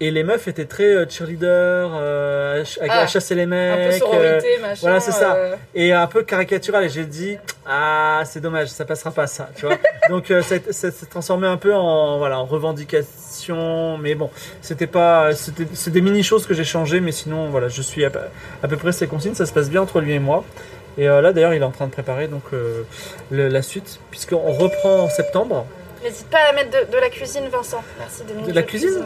et les meufs étaient très euh, cheerleader, euh, à Ah, chasser les Un peu mecs. euh, sororité, machin. voilà, c'est ça. euh, et un peu caricatural et j'ai dit ah c'est dommage ça passera pas ça tu vois [laughs] donc ça, s'est transformé un peu en voilà en revendication mais bon c'était pas c'est des mini choses que j'ai changé mais sinon voilà je suis à, peu- à peu près ses consignes ça se passe bien entre lui et moi et là d'ailleurs il est en train de préparer donc le- la suite puisqu'on reprend en septembre N'hésite pas à mettre de, de la cuisine, Vincent. Merci de De la cuisine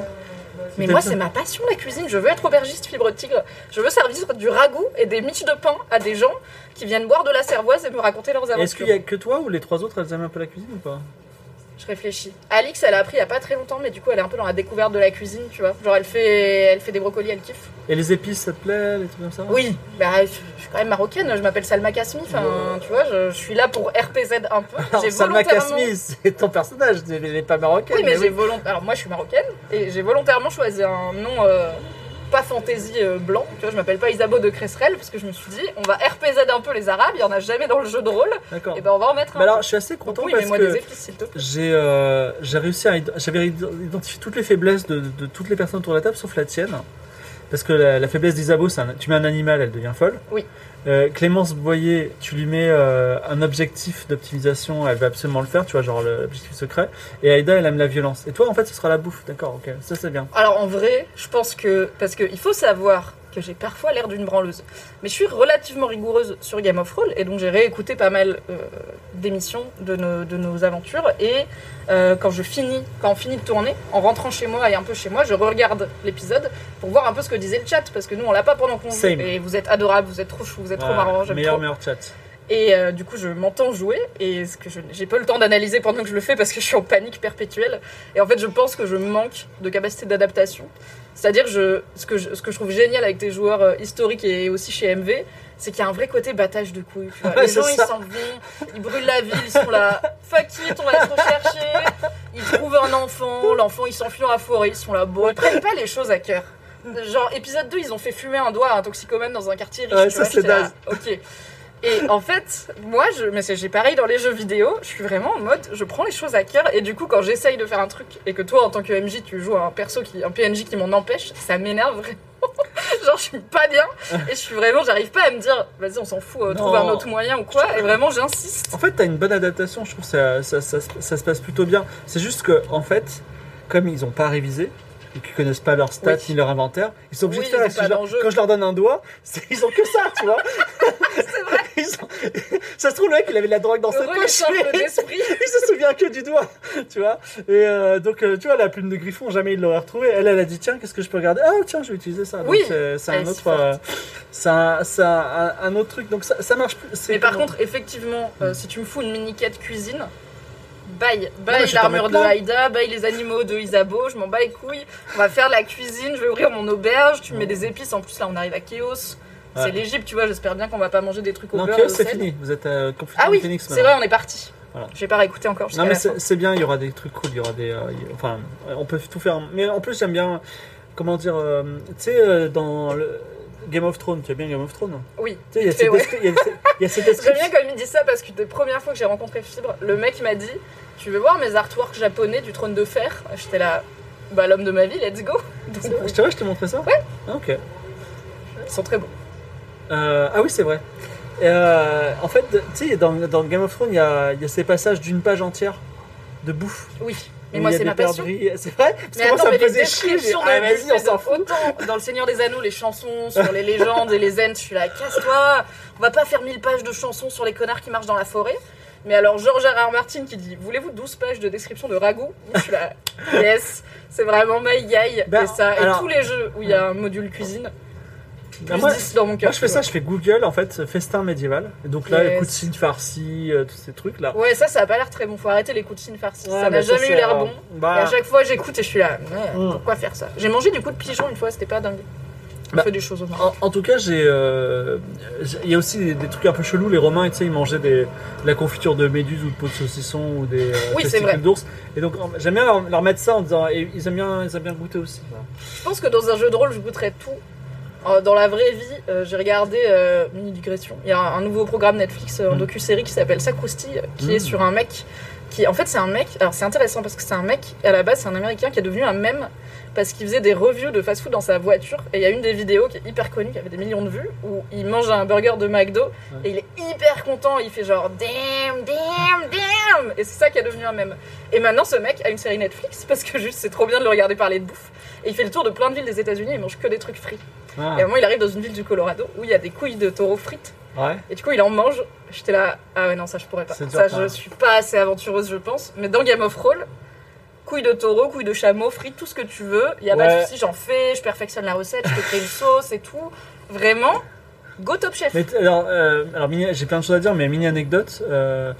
Mais moi, c'est ma passion, la cuisine. Je veux être aubergiste fibre tigre. Je veux servir du ragoût et des miches de pain à des gens qui viennent boire de la cervoise et me raconter leurs aventures. est-ce qu'il y a que toi ou les trois autres elles aiment un peu la cuisine ou pas? Je réfléchis. Alix, elle a appris il y a pas très longtemps, mais du coup, elle est un peu dans la découverte de la cuisine, tu vois. Genre, elle fait, elle fait des brocolis, elle kiffe. et les épices ça te plaît les trucs comme ça? Oui, bah, je je suis quand même marocaine. Je m'appelle Salma Kasmi. Enfin, tu vois, je, je suis là pour RPZ un peu. [laughs] Alors, Salma volontairement- Kasmi, c'est ton personnage, elle n'est pas marocaine. Oui, mais, mais j'ai volontairement. Alors, moi, je suis marocaine et j'ai volontairement choisi un nom euh, pas fantaisie euh, blanc. Tu vois, je m'appelle pas Isabeau de Cresserelle parce que je me suis dit, on va RPZ un peu les Arabes. Il y en a jamais dans le jeu de rôle. D'accord. Et ben, on va en mettre un. Mais alors, je suis assez Donc, content oui, parce que j'ai euh, j'ai réussi à j'avais id- identifié toutes les faiblesses de, de toutes les personnes autour de la table sauf la tienne. Parce que la, la faiblesse d'Isabeau, tu mets un animal, elle devient folle. Oui. Euh, Clémence Boyer, tu lui mets euh, un objectif d'optimisation, elle va absolument le faire, tu vois, genre l'objectif secret. Et Aïda, elle aime la violence. Et toi, en fait, ce sera la bouffe. D'accord, ok, ça c'est bien. Alors en vrai, je pense que parce qu'il faut savoir que j'ai parfois l'air d'une branleuse, mais je suis relativement rigoureuse sur Game of Thrones et donc j'ai réécouté pas mal euh, d'émissions de nos, de nos aventures et euh, quand je finis, quand on finit de tourner, en rentrant chez moi et un peu chez moi, je regarde l'épisode pour voir un peu ce que disait le chat parce que nous on l'a pas pendant qu'on joue et vous êtes adorables, vous êtes trop chou, vous êtes trop j'aime meilleur, trop. meilleur chat. Et euh, du coup, je m'entends jouer et ce que je j'ai pas le temps d'analyser pendant que je le fais parce que je suis en panique perpétuelle. Et en fait, je pense que je manque de capacité d'adaptation. C'est-à-dire, je, ce, que je, ce que je trouve génial avec tes joueurs euh, historiques et aussi chez MV, c'est qu'il y a un vrai côté battage de couilles. tu vois. Ouais, Les gens, ils s'en vont, ils brûlent la ville, ils sont là, fuck it, on va se rechercher. Ils trouvent un enfant, l'enfant, il s'enfuit dans la forêt, ils sont là, bon, ils prennent pas les choses à cœur. Genre, épisode 2, ils ont fait fumer un doigt à un toxicomane dans un quartier riche. Ouais, ça, c'est naze. Ok. Et en fait, moi, je, mais j'ai pareil dans les jeux vidéo, je suis vraiment en mode, je prends les choses à cœur, et du coup, quand j'essaye de faire un truc, et que toi, en tant que MJ, tu joues un perso, qui, un PNJ qui m'en empêche, ça m'énerve vraiment. [laughs] Genre, je suis pas bien, et je suis vraiment, j'arrive pas à me dire, vas-y, on s'en fout, euh, trouve un autre moyen ou quoi, et vraiment, j'insiste. En fait, t'as une bonne adaptation, je trouve ça, ça, ça, se- ça se passe plutôt bien. C'est juste que, en fait, comme ils ont pas révisé, et qu'ils connaissent pas leurs stats Oui. ni leur inventaire, ils sont obligés Oui, de faire ils ont pas genre, d'enjeu. Quand je leur donne un doigt, [laughs] ils ont que ça, tu vois. [laughs] c'est vrai. Ça se trouve, le mec, il avait de la drogue dans sa Heureux les poche. mais [laughs] il se souvient que du doigt, tu vois. Et euh, donc, euh, tu vois, la plume de Griffon, jamais il l'aurait retrouvée. Elle, elle a dit, tiens, qu'est-ce que je peux regarder? Ah, tiens, je vais utiliser ça. Oui, c'est un autre, euh, c'est un, un autre truc. Donc, ça, ça marche plus. Mais par contre, effectivement, euh, si tu me fous une mini quête cuisine, vais t'en l'armure de. Haïda, bye les animaux de Isabeau, je m'en bats les couilles. On va faire la cuisine, je vais ouvrir mon auberge, tu me mets des épices, en plus là on arrive à Chaos. C'est l'Égypte, tu vois, j'espère bien qu'on va pas manger des trucs au Non, beurre. Au c'est fini. Vous êtes euh, confiné Ah oui, c'est vrai, on est parti. Voilà. J'ai pas réécouté encore Non, mais c'est bien, il y aura des trucs cool, il y aura des. euh, y- enfin, on peut tout faire. Mais en plus, j'aime bien. Comment dire. euh, tu sais, euh, dans le. Game of Thrones, tu as bien Game of Thrones? Oui. Tu sais, il y a cette fait, ouais. esprit- il y a cette- il y a cette [laughs] J'aime bien comme il dit ça parce que des premières fois que j'ai rencontré Fibre, le mec m'a dit Tu veux voir mes artworks japonais du trône de fer J'étais là, bah l'homme de ma vie, let's go Je te vois, je t'ai montré ça? Ouais. ok. Ils sont très beaux. Euh, ah oui, c'est vrai. Euh, en fait, tu sais, dans, dans Game of Thrones, il y a, y a ces passages d'une page entière de bouffe. Oui. Mais moi, c'est ma passion. C'est vrai Parce Mais que moi, attends, ça mais me les faisait chier. Ah, vas-y, on s'en fout. Autant dans Le Seigneur des Anneaux, les chansons sur les légendes et les ends, je suis là, casse-toi, on va pas faire mille pages de chansons sur les connards qui marchent dans la forêt. Mais alors, George R. R. Martin qui dit Voulez-vous 12 pages de description de ragoût Je suis là, yes, c'est vraiment my guy. Bah, et, ça, et tous les jeux où il y a un module cuisine, plus moi, 10 dans mon cœur. moi, je fais ça, je fais Google en fait, festin médiéval. Et donc là, les cuisine farci, euh, tous ces trucs là. Ouais, ça, ça a pas l'air très bon. Faut arrêter les coups de cine farcis. Ouais, ça n'a jamais eu l'air bon. bah, Et à chaque fois, j'écoute et je suis là, ouais, Mm. pourquoi faire ça? J'ai mangé du coup de pigeon une fois, c'était pas dingue. On Bah, fait des choses au. En, en tout cas, j'ai, euh, j'ai- il y a aussi des, des trucs un peu chelous. Les Romains, tu sais, ils mangeaient des, de la confiture de méduse ou de peau de saucisson ou des euh, Oui, testicules d'ours. Et donc, j'aime bien leur, leur mettre ça en disant, et ils aiment bien, ils aiment bien goûter aussi. Je pense que dans un jeu de rôle, je goûterais tout. Euh, Dans la vraie vie, euh, j'ai regardé euh, mini digression. Il y a un, un nouveau programme Netflix, euh, un Mm. docu-série qui s'appelle Sacrousti, euh, qui Mm. est sur un mec qui, en fait, c'est un mec. Alors c'est intéressant parce que c'est un mec à la base, c'est un Américain qui est devenu un mème parce qu'il faisait des reviews de fast-food dans sa voiture. Et il y a une des vidéos qui est hyper connue, qui avait des millions de vues, où il mange un burger de McDo et il est hyper content. Il fait genre damn, damn, damn, et c'est ça qui est devenu un mème. Et maintenant, ce mec a une série Netflix parce que juste c'est trop bien de le regarder parler de bouffe. Et il fait le tour de plein de villes des États-Unis. Il mange que des trucs frits. Ah, Et à un moment, il arrive dans une ville du Colorado où il y a des couilles de taureau frites. ouais. Et du coup, il en mange. J'étais là, ah ouais, non, ça je pourrais pas. Ça, quand je suis pas assez aventureuse, je pense. Mais dans Game of Roll, couilles de taureau, couilles de chameau, frites, tout ce que tu veux. Il y a pas de souci, j'en fais, je perfectionne la recette, je te crée une sauce et tout. Vraiment, go top chef. Mais alors, euh, alors j'ai plein de choses à dire, mais mini anecdote. euh,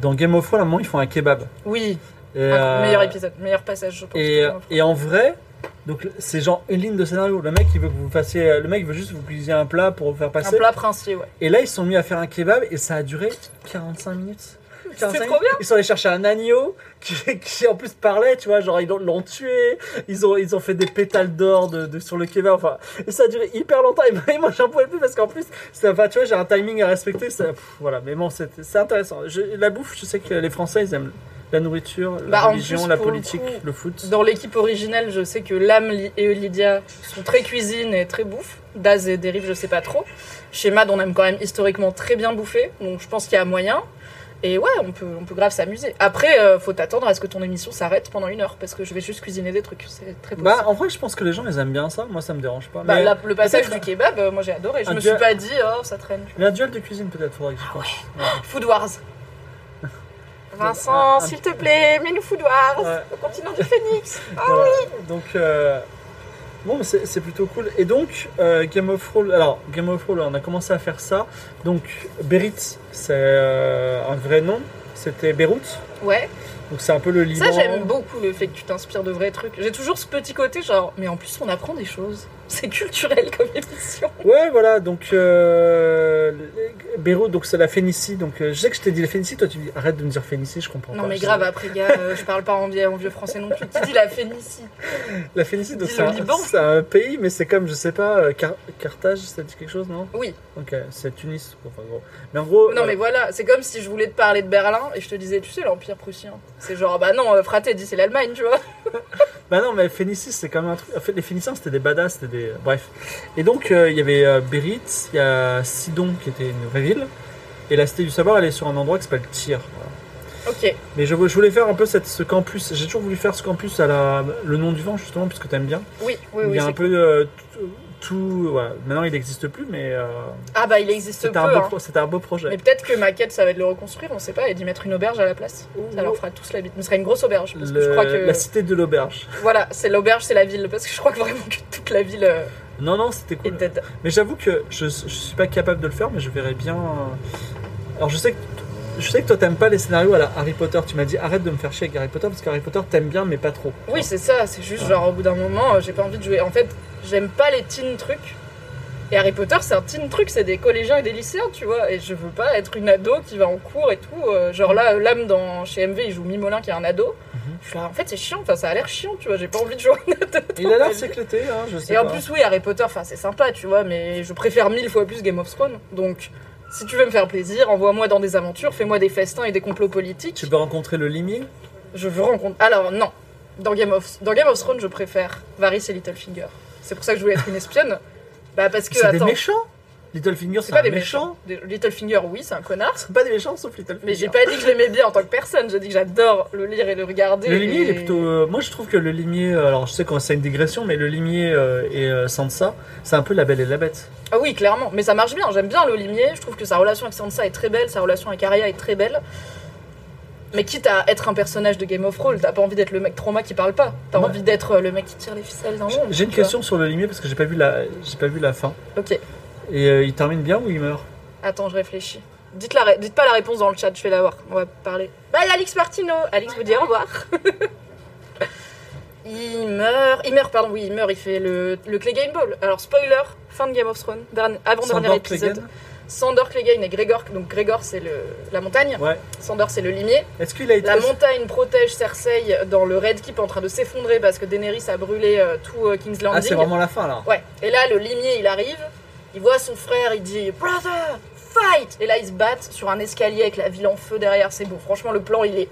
dans Game of Thrones, à un moment, ils font un kebab. Oui, Et, un- euh, meilleur épisode, meilleur passage, je pense. Et en vrai, donc c'est genre une ligne de scénario. Le mec, il veut que vous fassiez, le mec veut juste que vous cuisiniez un plat pour vous faire un passer. plat princier, ouais. Et là, ils se sont mis à faire un kebab et ça a duré 45 minutes. 45 trop bien. Ils sont allés chercher un agneau qui, [laughs] qui en plus parlait, tu vois, genre ils l'ont- tué. Ils ont, ils ont fait des pétales d'or de, de- sur le kebab. Enfin, et ça a duré hyper longtemps. Et moi, [laughs] j'en pouvais plus parce qu'en plus, c'est, enfin, tu vois, j'ai un timing à respecter. ça- pff, voilà, mais bon, c'est, c'est intéressant. Je- la bouffe, je sais que les Français, ils aiment la nourriture, la Bah, religion, plus, la le politique, coup, le foot. Dans l'équipe originelle, je sais que Lam et Lydia sont très cuisine et très bouffe. Daz et Dérive, je sais pas trop. Chez Mad, on aime quand même historiquement très bien bouffer, donc je pense qu'il y a moyen. Et ouais, on peut, on peut grave s'amuser. Après, euh, faut t'attendre à ce que ton émission s'arrête pendant une heure, parce que je vais juste cuisiner des trucs. C'est très possible. Bah, en vrai, je pense que les gens, ils aiment bien ça. Moi, ça me dérange pas. Bah, mais la- le passage peut-être- du kebab, euh, moi j'ai adoré. Je Un me duel- suis pas dit, oh, ça traîne. mais un duel de cuisine, peut-être, faudrait que j'y pense. Ouais. Food Wars. [laughs] Vincent, Un- un- s'il te plaît, mets-nous Food Wars. Ouais. Au continent du Phoenix. Voilà. Donc, euh, bon, c'est plutôt cool. Et donc, euh, Game of Thrones, alors, Game of Thrones, on a commencé à faire ça. Donc, Berit, c'est euh, un vrai nom. C'était Beyrouth. Ouais. Donc, c'est un peu le Liban. Ça, j'aime beaucoup le fait que tu t'inspires de vrais trucs. J'ai toujours ce petit côté, genre, mais en plus, on apprend des choses. [laughs] C'est culturel comme émission. Ouais, voilà. Donc, euh, Beyrouth, donc c'est la Phénicie. Donc, euh, je sais que je t'ai dit la Phénicie. Toi, tu dis arrête de me dire Phénicie, je comprends Non, pas. mais Je- grave, après, gars, euh, je parle pas en vieux, en vieux français non plus. Qui dit la Phénicie [laughs] La Phénicie, donc Dis c'est un, un pays, mais c'est comme, je sais pas, euh, Car- Carthage, ça dit quelque chose, non? Oui. Ok, c'est Tunis. Enfin, gros. Mais en gros. Non, mais voilà, c'est comme si je voulais te parler de Berlin et je te disais, tu sais, l'Empire prussien. C'est genre, bah non, fraté, dit c'est l'Allemagne, tu vois. [laughs] Bah non, mais Phénicie, c'est quand même un truc. En fait, les Phéniciens, c'était des badass, c'était des. Bref. Et donc, euh, il y avait euh, Bérit, il y a Sidon, qui était une vraie ville. Et la Cité du Savoir, elle est sur un endroit qui s'appelle Tyr. Voilà. Ok. Mais je, je voulais faire un peu cette, ce campus. J'ai toujours voulu faire ce campus à la, le nom du vent, justement, puisque t'aimes bien. Oui, oui, il oui. y a un peu euh, tout. Maintenant, il n'existe plus, mais euh, Ah bah, il existe peu. c'était un, beau hein. c'était un beau projet. Mais peut-être que ma quête, ça va être de le reconstruire, on sait pas, et d'y mettre une auberge à la place. Ça leur fera tous la bite. Mais ce serait une grosse auberge, parce que Le- je crois que. La cité de l'auberge. Voilà, c'est l'auberge, c'est la ville, parce que je crois que vraiment que toute la ville euh, Non, non, c'était cool. Mais j'avoue que je, je suis pas capable de le faire, mais je verrais bien. euh, Alors je sais que je sais que toi t'aimes pas les scénarios à la Harry Potter. Tu m'as dit arrête de me faire chier avec Harry Potter parce qu'Harry Potter t'aimes bien, mais pas trop. Oui, c'est ça, c'est juste genre au bout d'un moment, euh, j'ai pas envie de jouer. En fait, j'aime pas les teen trucs. Et Harry Potter, c'est un teen truc, c'est des collégiens et des lycéens, tu vois. Et je veux pas être une ado qui va en cours et tout. euh, genre là, euh, l'âme dans chez MV, il joue Mimolin qui est un ado. Mhm. Je suis là, en fait, c'est chiant, enfin, ça a l'air chiant, tu vois. J'ai pas envie de jouer en ado. Il a l'air [laughs] s'éclater, hein, je sais Et en plus, oui, Harry Potter, enfin, c'est sympa, tu vois, mais je préfère mille fois plus Game of Thrones. Donc, si tu veux me faire plaisir, envoie-moi dans des aventures, fais-moi des festins et des complots politiques. tu peux rencontrer le limier. Je veux rencontrer. Alors, non. Dans Game of, dans Game of Thrones, je préfère Varys et Littlefinger. C'est pour ça que je voulais être une espionne. Bah, parce que, C'est des méchants? Littlefinger, C'est pas un des méchant. méchants. Littlefinger, oui, c'est un connard. C'est pas des méchants sauf Littlefinger. Mais j'ai pas dit que je l'aimais bien en tant que personne. J'ai dit que j'adore le lire et le regarder. Le limier, il est plutôt. euh, moi, je trouve que le limier. euh, Alors, je sais que c'est une digression, mais le limier euh, et euh, Sansa, c'est un peu la Belle et la Bête. Ah oui, clairement. Mais ça marche bien. J'aime bien le limier. Je trouve que sa relation avec Sansa est très belle. Sa relation avec Arya est très belle. Mais quitte à être un personnage de Game of Thrones, t'as pas envie d'être le mec trauma qui parle pas. T'as Ouais. envie d'être le mec qui tire les ficelles dans l'ombre. J'ai une question sur le limier parce que j'ai pas vu la, j'ai pas vu la fin. Ok, Et euh, il termine bien ou il meurt attends, je réfléchis. Dites, la ré- Dites pas la réponse dans le chat, je vais la voir. On va parler. Bah, Alix Martino. Alix vous dit au revoir. [laughs] il meurt. Il meurt, pardon, oui, il meurt. Il fait le, le Clay Game Ball. Alors, spoiler, fin de Game of Thrones, dernier- avant-dernier Sandor épisode. Clegane Sandor Clegane et Grégor. Donc, Grégor, c'est le, la montagne. Ouais. Sandor, c'est le limier. Est-ce qu'il a été La montagne protège Cersei dans le Red Keep en train de s'effondrer parce que Daenerys a brûlé euh, tout euh, King's Landing. Ah, c'est vraiment la fin là. Ouais. Et là, le limier, il arrive, il voit son frère, il dit Brother, fight Et là, ils se battent sur un escalier avec la ville en feu derrière. C'est beau. Franchement, le plan, il est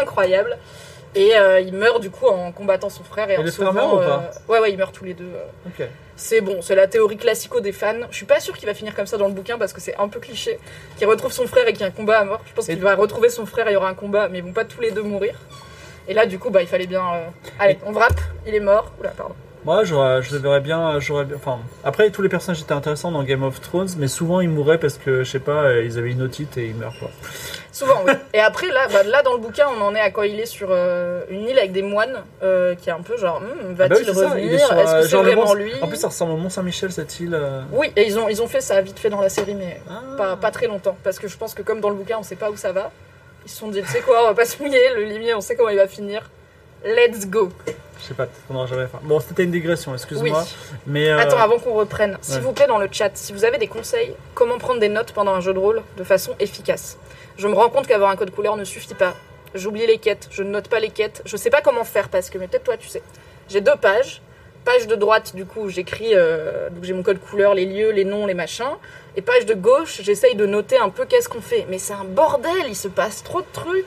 incroyable. Et euh, il meurt du coup en combattant son frère et, Et en frères sauvant. meurent ou pas? Euh, Ouais, ouais, ils meurent tous les deux. euh. Ok. C'est bon, c'est la théorie classico des fans. Je suis pas sûre qu'il va finir comme ça dans le bouquin parce que c'est un peu cliché. Qu'il retrouve son frère et qu'il y a un combat à mort. Je pense Et- qu'il va retrouver son frère et il y aura un combat, mais ils vont pas tous les deux mourir. Et là, du coup, bah, il fallait bien. euh, Allez, on vrappe, il est mort. Oula, pardon. Moi, j'aurais- je le verrais bien, j'aurais bien. Enfin, après, tous les personnages étaient intéressants dans Game of Thrones, mais souvent ils mouraient parce que, je sais pas, euh, ils avaient une otite et ils meurent quoi. [laughs] Souvent, oui. Et après, là, bah, là, dans le bouquin, on en est à quand il est sur euh, une île avec des moines, euh, qui est un peu genre, Hmm, Ah bah va-t-il oui, revenir? est Est-ce euh, que c'est vraiment Mont- lui? En plus, ça ressemble au Mont Saint-Michel cette île. euh. Oui, et ils ont, ils ont fait ça vite fait dans la série, mais Ah. pas, pas très longtemps. Parce que je pense que comme dans le bouquin, on sait pas où ça va. Ils se sont dit, tu sais quoi, on va pas se mouiller, le limier, on sait comment il va finir. Let's go. Je sais pas, on n'aura jamais fait. Bon, c'était une digression, Oui. excuse-moi. Mais euh, Attends, avant qu'on reprenne, s'il ouais. vous plaît, dans le chat, si vous avez des conseils, comment prendre des notes pendant un jeu de rôle de façon efficace. Je me rends compte qu'avoir un code couleur ne suffit pas. J'oublie les quêtes, je ne note pas les quêtes. Je sais pas comment faire parce que, mais peut-être toi, tu sais. J'ai deux pages. Page de droite, du coup, j'écris, euh, donc j'ai mon code couleur, les lieux, les noms, les machins. Et page de gauche, j'essaye de noter un peu qu'est-ce qu'on fait. Mais c'est un bordel, il se passe trop de trucs.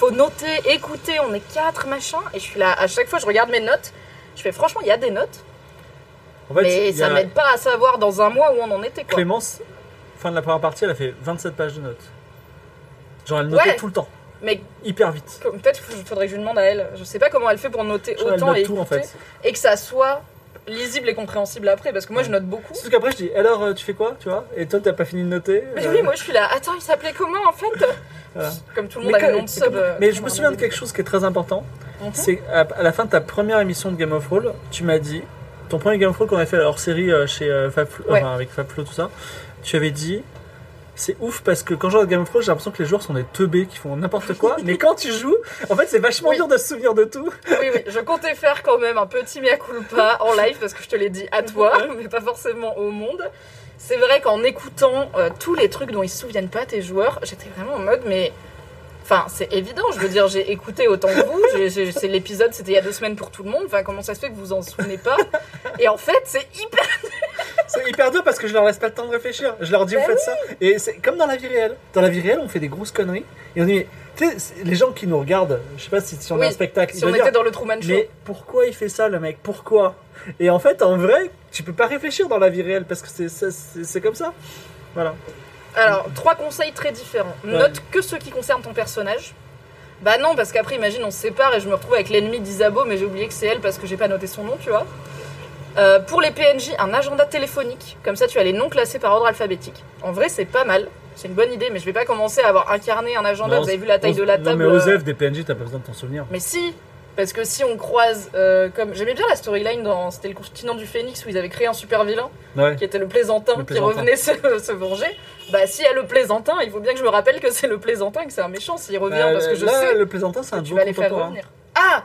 Faut noter, écouter, on est quatre, machin. Et je suis là, à chaque fois, je regarde mes notes. Je fais, franchement, il y a des notes. en fait, mais ça a m'aide pas à savoir dans un mois où on en était, quoi. Clémence, fin de la première partie, elle a fait 27 pages de notes. Genre, elle notait Ouais. tout le temps, Mais hyper vite. peut-être faudrait que je lui demande à elle. Je sais pas comment elle fait pour noter autant note et tout en écouter. fait. Et que ça soit lisible et compréhensible après. Parce que moi, je note beaucoup. Surtout qu'après, je dis, alors euh, tu fais quoi, tu vois? Et toi, t'as pas fini de noter Mais euh, oui, moi, je suis là. Attends, il s'appelait comment en fait? [laughs] Voilà. Comme tout le Mais, monde a que- le nom de mais sub. comme- euh, mais je me souviens de quelque chose qui est très important. Mhm. C'est à, à la fin de ta première émission de Game of Thrones, tu m'as dit, ton premier Game of Thrones qu'on a fait hors série chez Fabflo- Ouais. enfin, avec Fabflo, tout ça, tu avais dit. C'est ouf parce que quand je regarde Game of Thrones, j'ai l'impression que les joueurs sont des teubés qui font n'importe quoi. [laughs] mais quand tu joues, en fait, c'est vachement Oui. dur de se souvenir de tout. Oui, oui, je comptais faire quand même un petit mea culpa en live parce que je te l'ai dit à toi, mais pas forcément au monde. C'est vrai qu'en écoutant euh, tous les trucs dont ils se souviennent pas tes joueurs, j'étais vraiment en mode mais. Enfin, c'est évident, je veux dire, j'ai écouté autant que vous. c'est l'épisode, c'était il y a deux semaines pour tout le monde. Enfin, comment ça se fait que vous vous en souvenez pas? Et en fait, c'est hyper. C'est hyper dur parce que je leur laisse pas le temps de réfléchir. Je leur dis, Ben vous faites ça. Et c'est comme dans la vie réelle. Dans la vie réelle, on fait des grosses conneries. Et on dit, tu sais, les gens qui nous regardent, je sais pas si, si on a Oui, un spectacle, Si on était dire, dans le Truman Show. mais pourquoi il fait ça, le mec? Pourquoi? Et en fait, en vrai, tu peux pas réfléchir dans la vie réelle parce que c'est comme ça. Voilà. Alors, trois conseils très différents. Ouais. Note que ceux qui concernent ton personnage. Bah non, parce qu'après, imagine, on se sépare et je me retrouve avec l'ennemi d'Isabeau, mais j'ai oublié que c'est elle parce que j'ai pas noté son nom, tu vois. Euh, pour les PNJ, un agenda téléphonique. Comme ça, tu as les noms classés par ordre alphabétique. En vrai, c'est pas mal. C'est une bonne idée, mais je vais pas commencer à avoir incarné un agenda. Non, Vous avez vu la taille de la Non, table mais euh, Osef, des PNJ, t'as pas besoin de t'en souvenir. mais si, parce que si on croise, euh, comme j'aimais bien la storyline dans, c'était le continent du Phénix où ils avaient créé un super vilain Ouais. qui était le plaisantin, Le qui revenait se, [laughs] se venger. Bah s'il y a le plaisantin, il faut bien que je me rappelle que c'est le plaisantin, que c'est un méchant s'il revient, Euh, parce que je là, sais le plaisantin, c'est un tu vas les faire revenir. Ah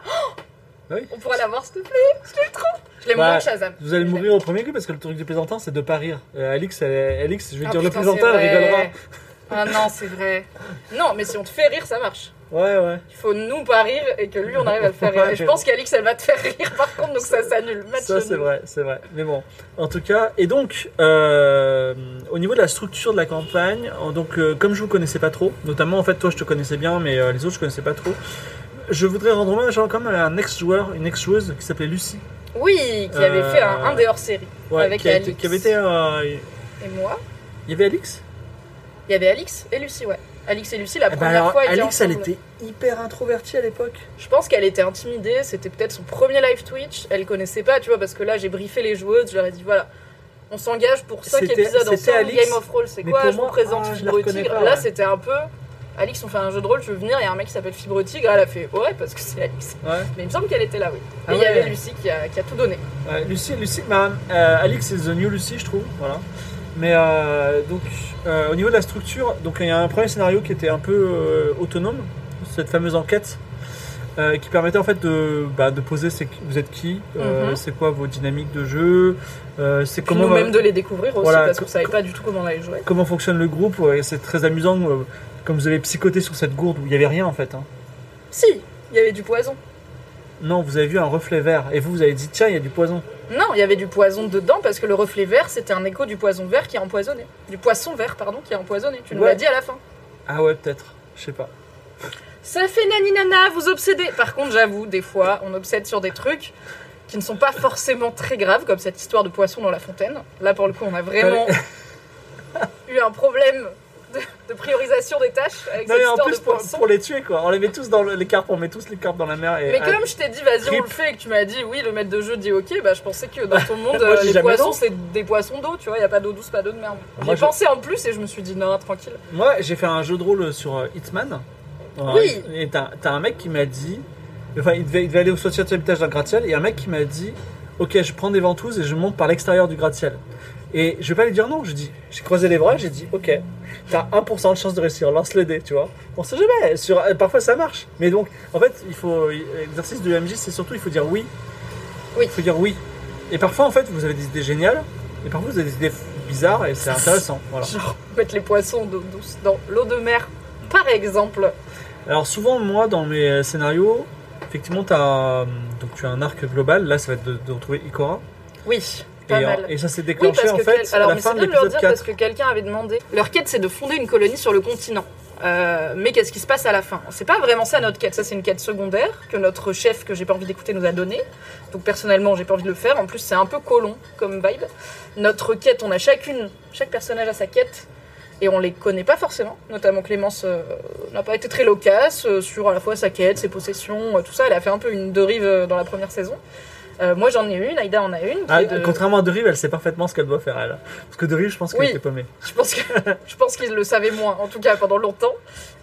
oui. On pourra l'avoir s'il te plaît, je l'aime trop. Je l'aime Bah, moins que Shazam. Vous allez mourir au premier coup parce que le truc du plaisantin, c'est de pas rire. Euh, Alix, elle- Alix, je vais l'aime. dire Ah, le plaisantin, elle rigolera. Ah non, c'est vrai. Non, mais si on te fait rire, ça marche. Ouais, ouais. Il faut nous pas rire et que lui on arrive à le faire rire. Et je pense qu'Alix elle va te faire rire par contre, donc ça s'annule. Match Ça, c'est vrai, c'est vrai. Mais bon, en tout cas, et donc, euh, au niveau de la structure de la campagne, donc, euh, comme je vous connaissais pas trop, notamment en fait, toi je te connaissais bien, mais euh, les autres je connaissais pas trop, je voudrais rendre hommage même à un ex-joueur, une ex-joueuse qui s'appelait Lucie. Oui, qui avait fait un, un des hors-série. Ouais, Avec qui, été- Alix. qui avait été. Et moi Il y avait Alix? Il y avait Alix et Lucie, ouais. Alix et Lucie, la Eh ben première alors, fois, étaient Alix, elle était hyper introvertie à l'époque. Je pense qu'elle était intimidée, c'était peut-être son premier live Twitch, elle connaissait pas, tu vois, parce que là j'ai briefé les joueuses, je leur ai dit voilà, on s'engage pour 5 C'était- épisodes ensemble, Game of Roll, c'est quoi Je vous présente ah, Fibre Tigre. pas, Là c'était un peu Alix, on fait un jeu de rôle, je veux venir, il y a un mec qui s'appelle Fibre Tigre, elle a fait ouais, parce que c'est Alix. Ouais. Mais il me semble qu'elle était là, oui. Ah Et il y avait Lucie qui a, qui a tout donné. Ouais, Lucie, Lucie bah, euh, Alix c'est The New Lucie, je trouve. Voilà. Mais euh, donc, euh, au niveau de la structure, donc il y a un premier scénario qui était un peu euh, autonome, cette fameuse enquête, qui permettait en fait de, bah, de poser c'est vous êtes qui, Mhm. c'est quoi vos dynamiques de jeu, c'est Puis comment nous-mêmes de les découvrir aussi, Voilà, parce qu'on savait pas du tout comment on allait jouer. comment fonctionne le groupe. c'est très amusant, comme vous avez psychoté sur cette gourde où il y avait rien en fait. hein. Si, il y avait du poison. Non, vous avez vu un reflet vert et vous vous avez dit tiens il y a du poison. Non, il y avait du poison dedans parce que le reflet vert, c'était un écho du poison vert qui a empoisonné. Du poisson vert, pardon, qui a empoisonné. Tu nous Ouais. l'as dit à la fin. Ah ouais peut-être, je sais pas. Ça fait nani nana, vous obsédez. Par contre, j'avoue, des fois, on obsède sur des trucs qui ne sont pas forcément très graves, comme cette histoire de poisson dans la fontaine. Là, pour le coup, on a vraiment eu un problème de, de priorisation des tâches avec Non cette mais en plus de pour, les tuer quoi, on les met tous dans le- les carpes, on met tous les carpes dans la mer et Mais comme je t'ai dit, vas-y, on le fait, et que tu m'as dit oui, le maître de jeu dit ok, bah je pensais que dans ton [laughs] monde, Moi, euh, les poissons, c'est des poissons d'eau, tu vois, il a pas d'eau douce, pas d'eau de merde. Moi, J'ai je- pensé en plus et je me suis dit non, tranquille. Moi, j'ai fait un jeu de rôle sur euh, Hitman. Oui. Et t'as un mec qui m'a dit. Enfin, il devait, il devait aller au 60 étage d'un gratte-ciel. Et un mec qui m'a dit Ok, je prends des ventouses et je monte par l'extérieur du gratte-ciel. Et je vais pas lui dire non. Je dis J'ai croisé les bras, j'ai dit Ok, t'as 1% de chance de réussir, lance les dés, tu vois. On sait jamais. Sur, euh, parfois ça marche. Mais donc, en fait, il faut. L'exercice de MJ, c'est surtout il faut dire oui. Oui. Il faut dire oui. Et parfois, en fait, vous avez des idées géniales. Et parfois, vous avez des idées bizarres et c'est intéressant. Voilà. Genre mettre les poissons d'eau douce dans l'eau de mer, par exemple. Alors souvent, moi, dans mes euh, scénarios, effectivement, as, donc tu as un arc global. Là, ça va être de, de retrouver Ikora. Oui, pas mal. et ça s'est déclenché en fait quel- alors, à la mais c'est bien de leur dire parce 4. que quelqu'un avait demandé. Leur quête, c'est de fonder une colonie sur le continent. Euh, mais qu'est-ce qui se passe à la fin? C'est pas vraiment ça notre quête. Ça, c'est une quête secondaire que notre chef, que j'ai pas envie d'écouter, nous a donnée. Donc personnellement, j'ai pas envie de le faire. En plus, c'est un peu colon comme vibe. Notre quête, on a chacune, chaque personnage a sa quête. Et on les connaît pas forcément, notamment Clémence euh, n'a pas été très loquace euh, sur à la fois sa quête, ses possessions, tout ça. Elle a fait un peu une dérive euh, dans la première saison. Euh, moi j'en ai une, Aïda en a une. Ah, de- Contrairement à Derive, elle sait parfaitement ce qu'elle doit faire, elle. Parce que Derive, je pense qu'elle Oui. était paumée. Je pense que [laughs] je pense qu'ils le savaient moins, en tout cas pendant longtemps.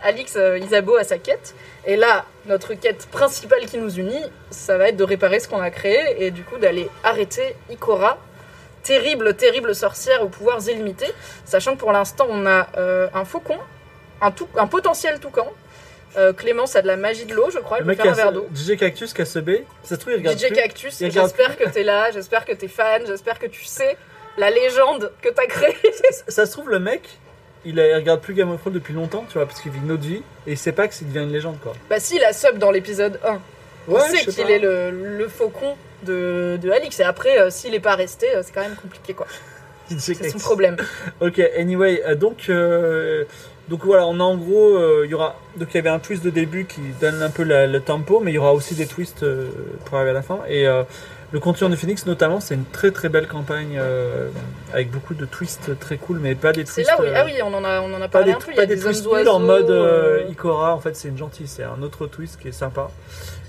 Alix euh, Isabeau a sa quête, et là notre quête principale qui nous unit, ça va être de réparer ce qu'on a créé et du coup d'aller arrêter Ikora, terrible terrible sorcière aux pouvoirs illimités, sachant que pour l'instant on a euh, un faucon, un tout, un potentiel toucan. Euh, Clémence a de la magie de l'eau, je crois, Le elle peut mec faire un verre d'eau. DJ Cactus, KSB, ça se trouve, il regarde DJ plus. Cactus, j'espère que t'es là, j'espère que t'es fan, j'espère que tu sais la légende que t'as créée. Ça se trouve, le mec, il, a- il regarde plus Game of Thrones depuis longtemps, tu vois, parce qu'il vit une autre vie, et il sait pas que c'est devient une légende, quoi. Bah si, il a sub dans l'épisode 1. On Ouais, sait je sais qu'il est le, le faucon de, de Alix. Et après, euh, s'il est pas resté, euh, c'est quand même compliqué, quoi. [laughs] C'est son problème. Ok, anyway, euh, donc, donc voilà, on a en gros, euh, il y aura, donc il y avait un twist de début qui donne un peu la- le tempo, mais il y aura aussi des twists euh, pour arriver à la fin. Et euh, le Continuum de Phoenix, notamment, c'est une très très belle campagne euh, avec beaucoup de twists très cool, mais pas des C'est twists. là où... euh, Ah oui, on en a, on en a pas parlé des, un peu. Il y pas a des des, twists nuls en mode euh, Ikora, en fait c'est une gentille, c'est un autre twist qui est sympa.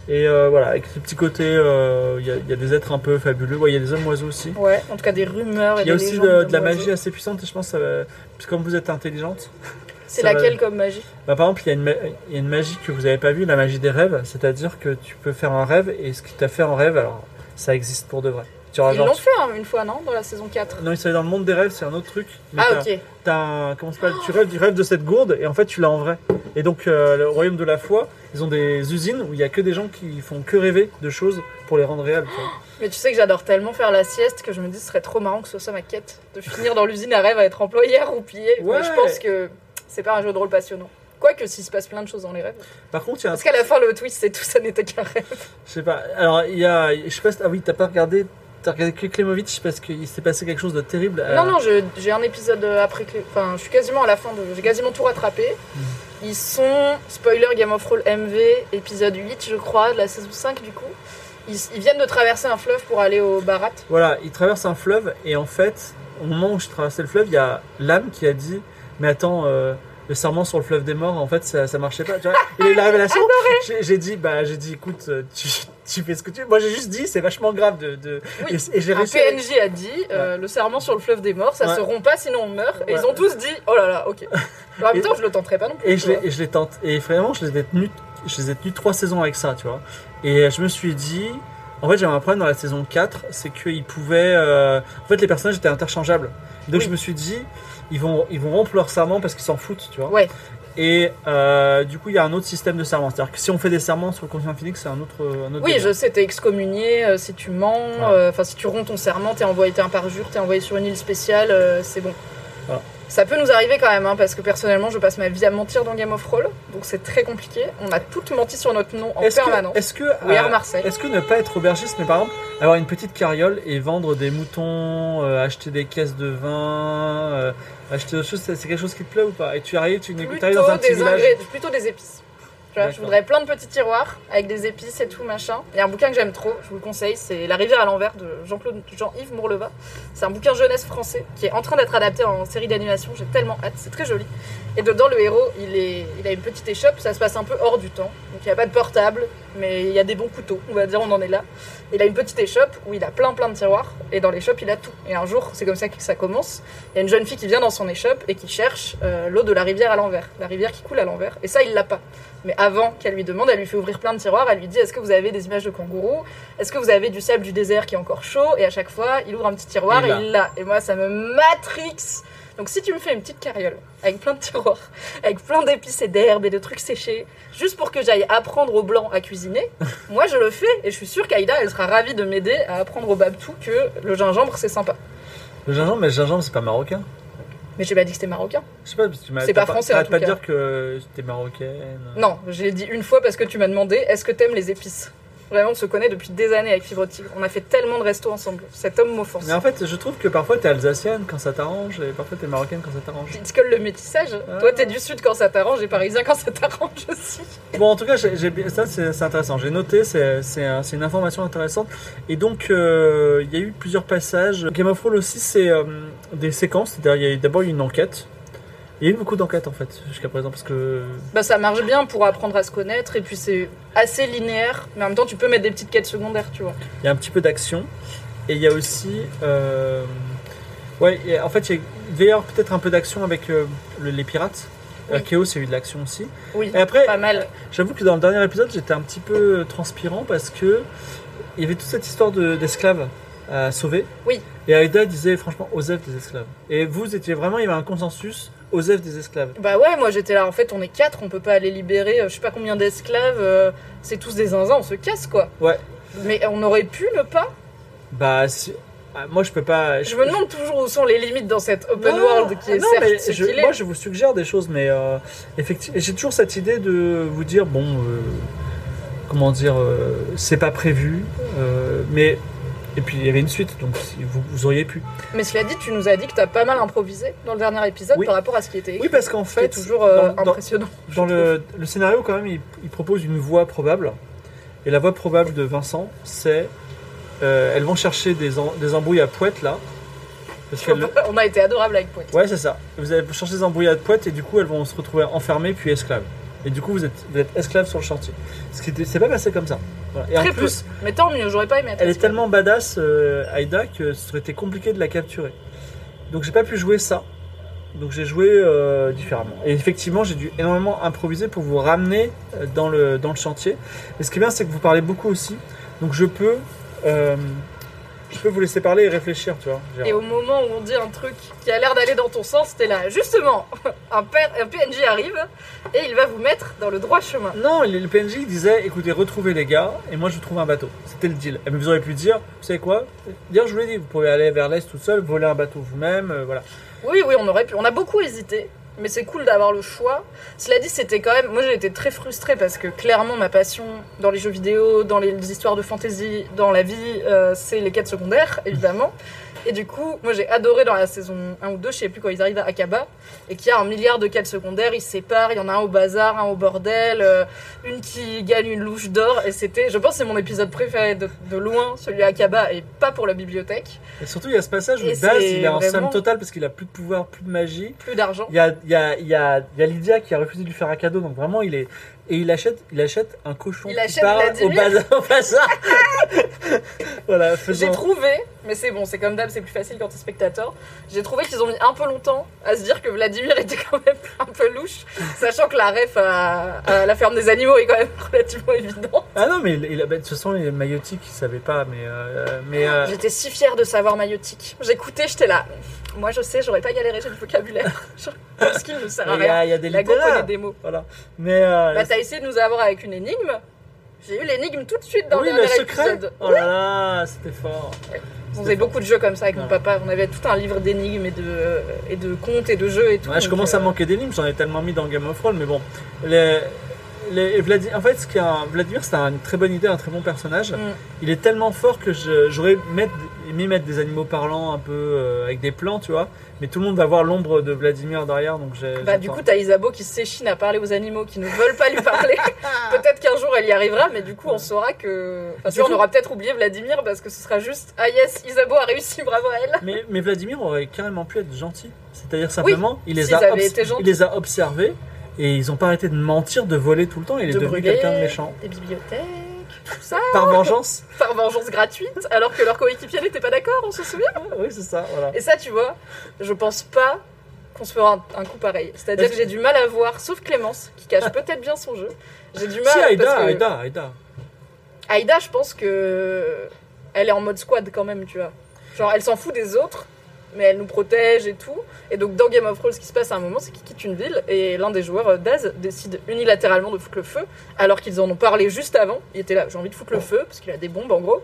Et voilà, avec ce petit côté, il y, a- il y a des êtres un peu fabuleux, Ouais, il y a des hommes oiseaux aussi. Ouais, en tout cas des rumeurs Il y a des aussi de, de la magie assez puissante et je pense, que ça va- puisque comme vous êtes intelligente, C'est ça va- laquelle comme magie bah, par exemple il y, a une, ma- il y a une magie que vous n'avez pas vue, la magie des rêves, c'est-à-dire que tu peux faire un rêve et ce qui t'a fait en rêve, alors ça existe pour de vrai. Tu Ils genre- l'ont fait hein, une fois, non Dans la saison 4. Non, c'est dans le monde des rêves, c'est un autre truc. mais Ah ok. t'as un- comment ça s'appelle? Tu rêves, tu rêves de cette gourde et en fait tu l'as en vrai. Et donc euh, le royaume de la foi, ils ont des usines où il y a que des gens qui font que rêver de choses pour les rendre réelles. tu. Mais tu sais que j'adore tellement faire la sieste que je me dis ce serait trop marrant que ce soit ma quête. De finir dans l'usine à rêve à être employé à roupiller. Ouais. Mais je pense que c'est pas un jeu de rôle passionnant. Quoique s'il se passe plein de choses dans les rêves. Par contre, il y a un Parce qu'à la fin, le twist, c'est tout ça n'était qu'un rêve. Je sais pas. Alors, il y a. Je sais pas Ah oui, t'as pas regardé. T'as regardé que Klemovic parce qu'il s'est passé quelque chose de terrible. euh, Non, non, j'ai un épisode après. Enfin, je suis quasiment à la fin de. J'ai quasiment tout rattrapé. Hmm. Ils sont, spoiler Game of Thrones MV, épisode 8, je crois, de la saison 5 du coup. Ils, ils viennent de traverser un fleuve pour aller au Barat. Voilà, il traverse un fleuve et en fait, au moment où je traversais le fleuve, il y a l'âme qui a dit Mais attends, euh, le serment sur le fleuve des morts, en fait, ça, ça marchait pas. Tu vois [laughs] la révélation. J'ai dit, bah, j'ai dit, écoute, euh, tu, tu fais ce que tu veux. Moi, j'ai juste dit, c'est vachement grave de. de... Oui. Et, et j'ai Un réussi. à- PNJ a dit euh, le serment sur le fleuve des morts, ça Ouais. se rompt pas sinon on meurt. Et ils ont tous dit oh là là, ok. [laughs] En même temps, je le tenterai pas non plus. Et je, les, vois. et je les tente. Et vraiment, je les ai tenus, je les ai tenus trois saisons avec ça, tu vois. Et je me suis dit, en fait, j'avais un problème dans la saison 4, c'est qu'ils pouvaient. euh, En fait, les personnages étaient interchangeables. Donc Oui. je me suis dit, ils vont, ils vont rompre leur serment parce qu'ils s'en foutent, tu vois. Ouais. Et euh, du coup, il y a un autre système de serment. C'est-à-dire que si on fait des serments sur le continent Phoenix, c'est un autre, un autre Oui, je sais, t'es excommunié euh, si tu mens, euh, enfin si tu romps ton serment, t'es envoyé, t'es un parjure, t'es envoyé sur une île spéciale, c'est bon. Ça peut nous arriver quand même, hein, parce que personnellement, je passe ma vie à mentir dans Game of Roll, donc c'est très compliqué. On a toutes menti sur notre nom en permanence. est-ce que, are euh, Marseille. est-ce que ne pas être aubergiste, mais par exemple avoir une petite carriole et vendre des moutons, euh, acheter des caisses de vin, euh, acheter autre chose, c'est quelque chose qui te plaît ou pas? Et tu arrives, tu tu plutôt arrives dans un petit des, village. plutôt des épices. Tu vois, je voudrais plein de petits tiroirs avec des épices et tout machin. Il y a un bouquin que j'aime trop, je vous le conseille, c'est La rivière à l'envers de Jean-Claude Jean-Yves Mourleva. C'est un bouquin jeunesse français qui est en train d'être adapté en série d'animation. J'ai tellement hâte, c'est très joli. Et dedans, le héros, il, est, il a une petite échoppe, ça se passe un peu hors du temps. Donc il n'y a pas de portable, mais il y a des bons couteaux, on va dire, on en est là. Il a une petite échoppe où il a plein plein de tiroirs, et dans l'échoppe, il a tout. Et un jour, c'est comme ça que ça commence. Il y a une jeune fille qui vient dans son échoppe et qui cherche euh, l'eau de la rivière à l'envers, la rivière qui coule à l'envers. Et ça, il l'a pas. Mais avant qu'elle lui demande, elle lui fait ouvrir plein de tiroirs. Elle lui dit Est-ce que vous avez des images de kangourous? Est-ce que vous avez du sable du désert qui est encore chaud? Et à chaque fois, il ouvre un petit tiroir Il et il l'a. Et moi, ça me matrix. Donc, si tu me fais une petite carriole avec plein de tiroirs, [laughs] avec plein d'épices et d'herbes et de trucs séchés, juste pour que j'aille apprendre aux blancs à cuisiner, [laughs] moi je le fais. Et je suis sûre qu'Aïda, elle sera ravie de m'aider à apprendre au Babtou que le gingembre c'est sympa. Le gingembre, mais le gingembre, c'est pas marocain. Mais j'ai pas dit que c'était marocain. Je sais pas, parce que tu m'as. C'est pas français, en t'arrêtes tout pas cas. dire que t'es marocaine. Non, j'ai dit une fois parce que tu m'as demandé est-ce que t'aimes les épices? Vraiment, on se connaît depuis des années avec Fibre Tigre. On a fait tellement de restos ensemble. Cet homme m'offense. Mais en fait, je trouve que parfois t'es alsacienne quand ça t'arrange, et parfois t'es marocaine quand ça t'arrange. Que le métissage, Ah. toi t'es du sud quand ça t'arrange et parisien quand ça t'arrange aussi. Bon, en tout cas, ça c'est, intéressant. J'ai noté, c'est, c'est, un- c'est une information intéressante. Et donc, euh, il y a eu plusieurs passages. Game of Thrones aussi, c'est euh, des séquences. C'est-à-dire, il y a d'abord une enquête. Il y a eu beaucoup d'enquêtes en fait jusqu'à présent parce que Bah ça marche bien pour apprendre à se connaître et puis c'est assez linéaire, mais en même temps tu peux mettre des petites quêtes secondaires, tu vois. il y a un petit peu d'action et il y a aussi euh, ouais a- en fait il y a- il devait y avoir peut-être un peu d'action avec euh, le- les pirates Oui. Euh, Chaos il y a eu de l'action aussi Oui, et après pas mal. j'avoue que dans le dernier épisode j'étais un petit peu transpirant parce que il y avait toute cette histoire de- d'esclaves à sauver Oui. et Aïda disait franchement Osef des esclaves et vous étiez vraiment il y avait un consensus Osef des esclaves Bah ouais, moi j'étais là, en fait on est quatre, on peut pas aller libérer euh, je sais pas combien d'esclaves, euh, c'est tous des zinzins, on se casse quoi. Ouais. Mais on aurait pu ne pas? Bah si- ah, moi je peux pas Je me demande toujours où sont les limites dans cette open Non, world qui est non, certes mais ce je- est. Moi, je vous suggère des choses, mais euh, effectivement, j'ai toujours cette idée de vous dire bon, euh, comment dire, c'est pas prévu, mais et puis il y avait une suite, donc vous, vous auriez pu. Mais cela dit, tu nous as dit que t'as pas mal improvisé dans le dernier épisode Oui. par rapport à ce qui était écrit. Oui, parce qu'en fait, toujours euh, dans- impressionnant. dans le, le scénario, quand même, il, il propose une voie probable, et la voie probable de Vincent, c'est euh, elles vont chercher des, des embrouilles à poète là, parce [laughs] On a été adorable avec Poète. Ouais, c'est ça. Vous allez chercher des embrouillades poètes et du coup, elles vont se retrouver enfermées puis esclaves. Et du coup, vous êtes, vous êtes esclaves sur le chantier. Ce qui c'est pas passé comme ça. Voilà. Et Très en plus, Mais tant mieux, j'aurais pas aimé être elle est esclave. tellement badass, euh, Aïda, que ce aurait été compliqué de la capturer. Donc, j'ai pas pu jouer ça. Donc, j'ai joué euh, différemment. Et effectivement, j'ai dû énormément improviser pour vous ramener euh, dans le, dans le chantier. Et ce qui est bien, c'est que vous parlez beaucoup aussi. Donc, je peux, euh, je peux vous laisser parler et réfléchir, tu vois. Genre, Et au moment où on dit un truc qui a l'air d'aller dans ton sens, t'es là. Justement, [laughs] un, PNJ arrive et il va vous mettre dans le droit chemin. Non, le PNJ disait écoutez, retrouvez les gars, et moi je trouve un bateau. C'était le deal. Et mais vous auriez pu dire, vous savez quoi? Dire, je vous l'ai dit, vous pouvez aller vers l'est tout seul, voler un bateau vous-même, euh, voilà. Oui, oui, on aurait pu. On a beaucoup hésité, mais c'est cool d'avoir le choix. Cela dit, c'était quand même. Moi, j'ai été très frustrée parce que clairement, ma passion dans les jeux vidéo, dans les histoires de fantasy, dans la vie, euh, c'est les quêtes secondaires, évidemment. Et du coup, moi j'ai adoré dans la saison 1 ou 2, je sais plus quand ils arrivent à Akaba, et qu'il y a un milliard de quêtes secondaires, ils se séparent, il y en a un au bazar, un au bordel, euh, une qui gagne une louche d'or, et c'était, je pense, c'est mon épisode préféré de, de loin, celui à Akaba, et pas pour la bibliothèque. Et surtout, il y a ce passage où Et Daz, il est en somme totale parce qu'il a plus de pouvoir, plus de magie. Plus d'argent. Il y a, il y, a, il y, a, il y a Lydia qui a refusé de lui faire un cadeau, donc vraiment, il est. Et il achète, il achète un cochon Il qui achète part au bazar. Au bazar. [laughs] voilà, J'ai faisant. trouvé, mais c'est bon, c'est comme d'hab, c'est plus facile quand t'es spectateur. J'ai trouvé qu'ils ont mis un peu longtemps à se dire que Vladimir était quand même [laughs] un peu louche, sachant que la ref à, à la ferme des animaux est quand même relativement évidente. Ah non, mais il, il bah, de toute façon, les maillotiques, ils savaient pas, mais. euh, mais euh, J'étais si fière de savoir maillotique. J'écoutais, j'étais là. Moi, je sais, j'aurais pas galéré, j'ai du vocabulaire. [laughs] Ce qui ne sert à il y, a, rien. il y a des La go connaît des mots. Voilà. Mais. euh, Bah, t'as essayé de nous avoir avec une énigme. J'ai eu l'énigme tout de suite dans oui, le dernier épisode. Oh là là, c'était fort. On faisait beaucoup de jeux comme ça avec mon papa. On avait tout un livre d'énigmes et de, et de contes et de jeux et tout. Ouais, je commence euh, à manquer d'énigmes, j'en ai tellement mis dans Game of Thrones, mais bon. Les, les, Vladi- en fait, ce un- Vladimir, c'est une très bonne idée, un très bon personnage. Mm. Il est tellement fort que j'aurais aimé mettre des animaux parlants un peu euh, avec des plans, tu vois. Mais tout le monde va voir l'ombre de Vladimir derrière, donc j'ai. Bah, du coup, t'as Isabeau qui s'échine à parler aux animaux qui ne veulent pas lui parler. [laughs] peut-être qu'un jour elle y arrivera, mais du coup, on saura que. Enfin, on aura peut-être oublié Vladimir parce que ce sera juste Ah yes, Isabeau a réussi, bravo à elle. mais, mais Vladimir aurait carrément pu être gentil. C'est-à-dire simplement, il, les a il les a observés et ils ont pas arrêté de mentir, de voler tout le temps. Il est De devenu quelqu'un de méchant. Des bibliothèques, ça, Par vengeance par vengeance gratuite, alors que leur coéquipier n'était pas d'accord, on se souvient Oui, c'est ça, voilà. Et ça, tu vois, je pense pas qu'on se fera un, un coup pareil. C'est-à dire Est-ce que j'ai du mal à voir, sauf Clémence, qui cache peut-être bien son jeu. J'ai du mal Si, Aïda, parce que Aïda, Aïda. Aïda, je pense que elle est en mode squad quand même, tu vois. Genre, elle s'en fout des autres, mais elle nous protège et tout. Et donc, dans Game of Thrones, ce qui se passe à un moment, c'est qu'ils quittent une ville et l'un des joueurs, euh, Daz, décide unilatéralement de foutre le feu, alors qu'ils en ont parlé juste avant. Il était là, j'ai envie de foutre le feu, parce qu'il a des bombes en gros.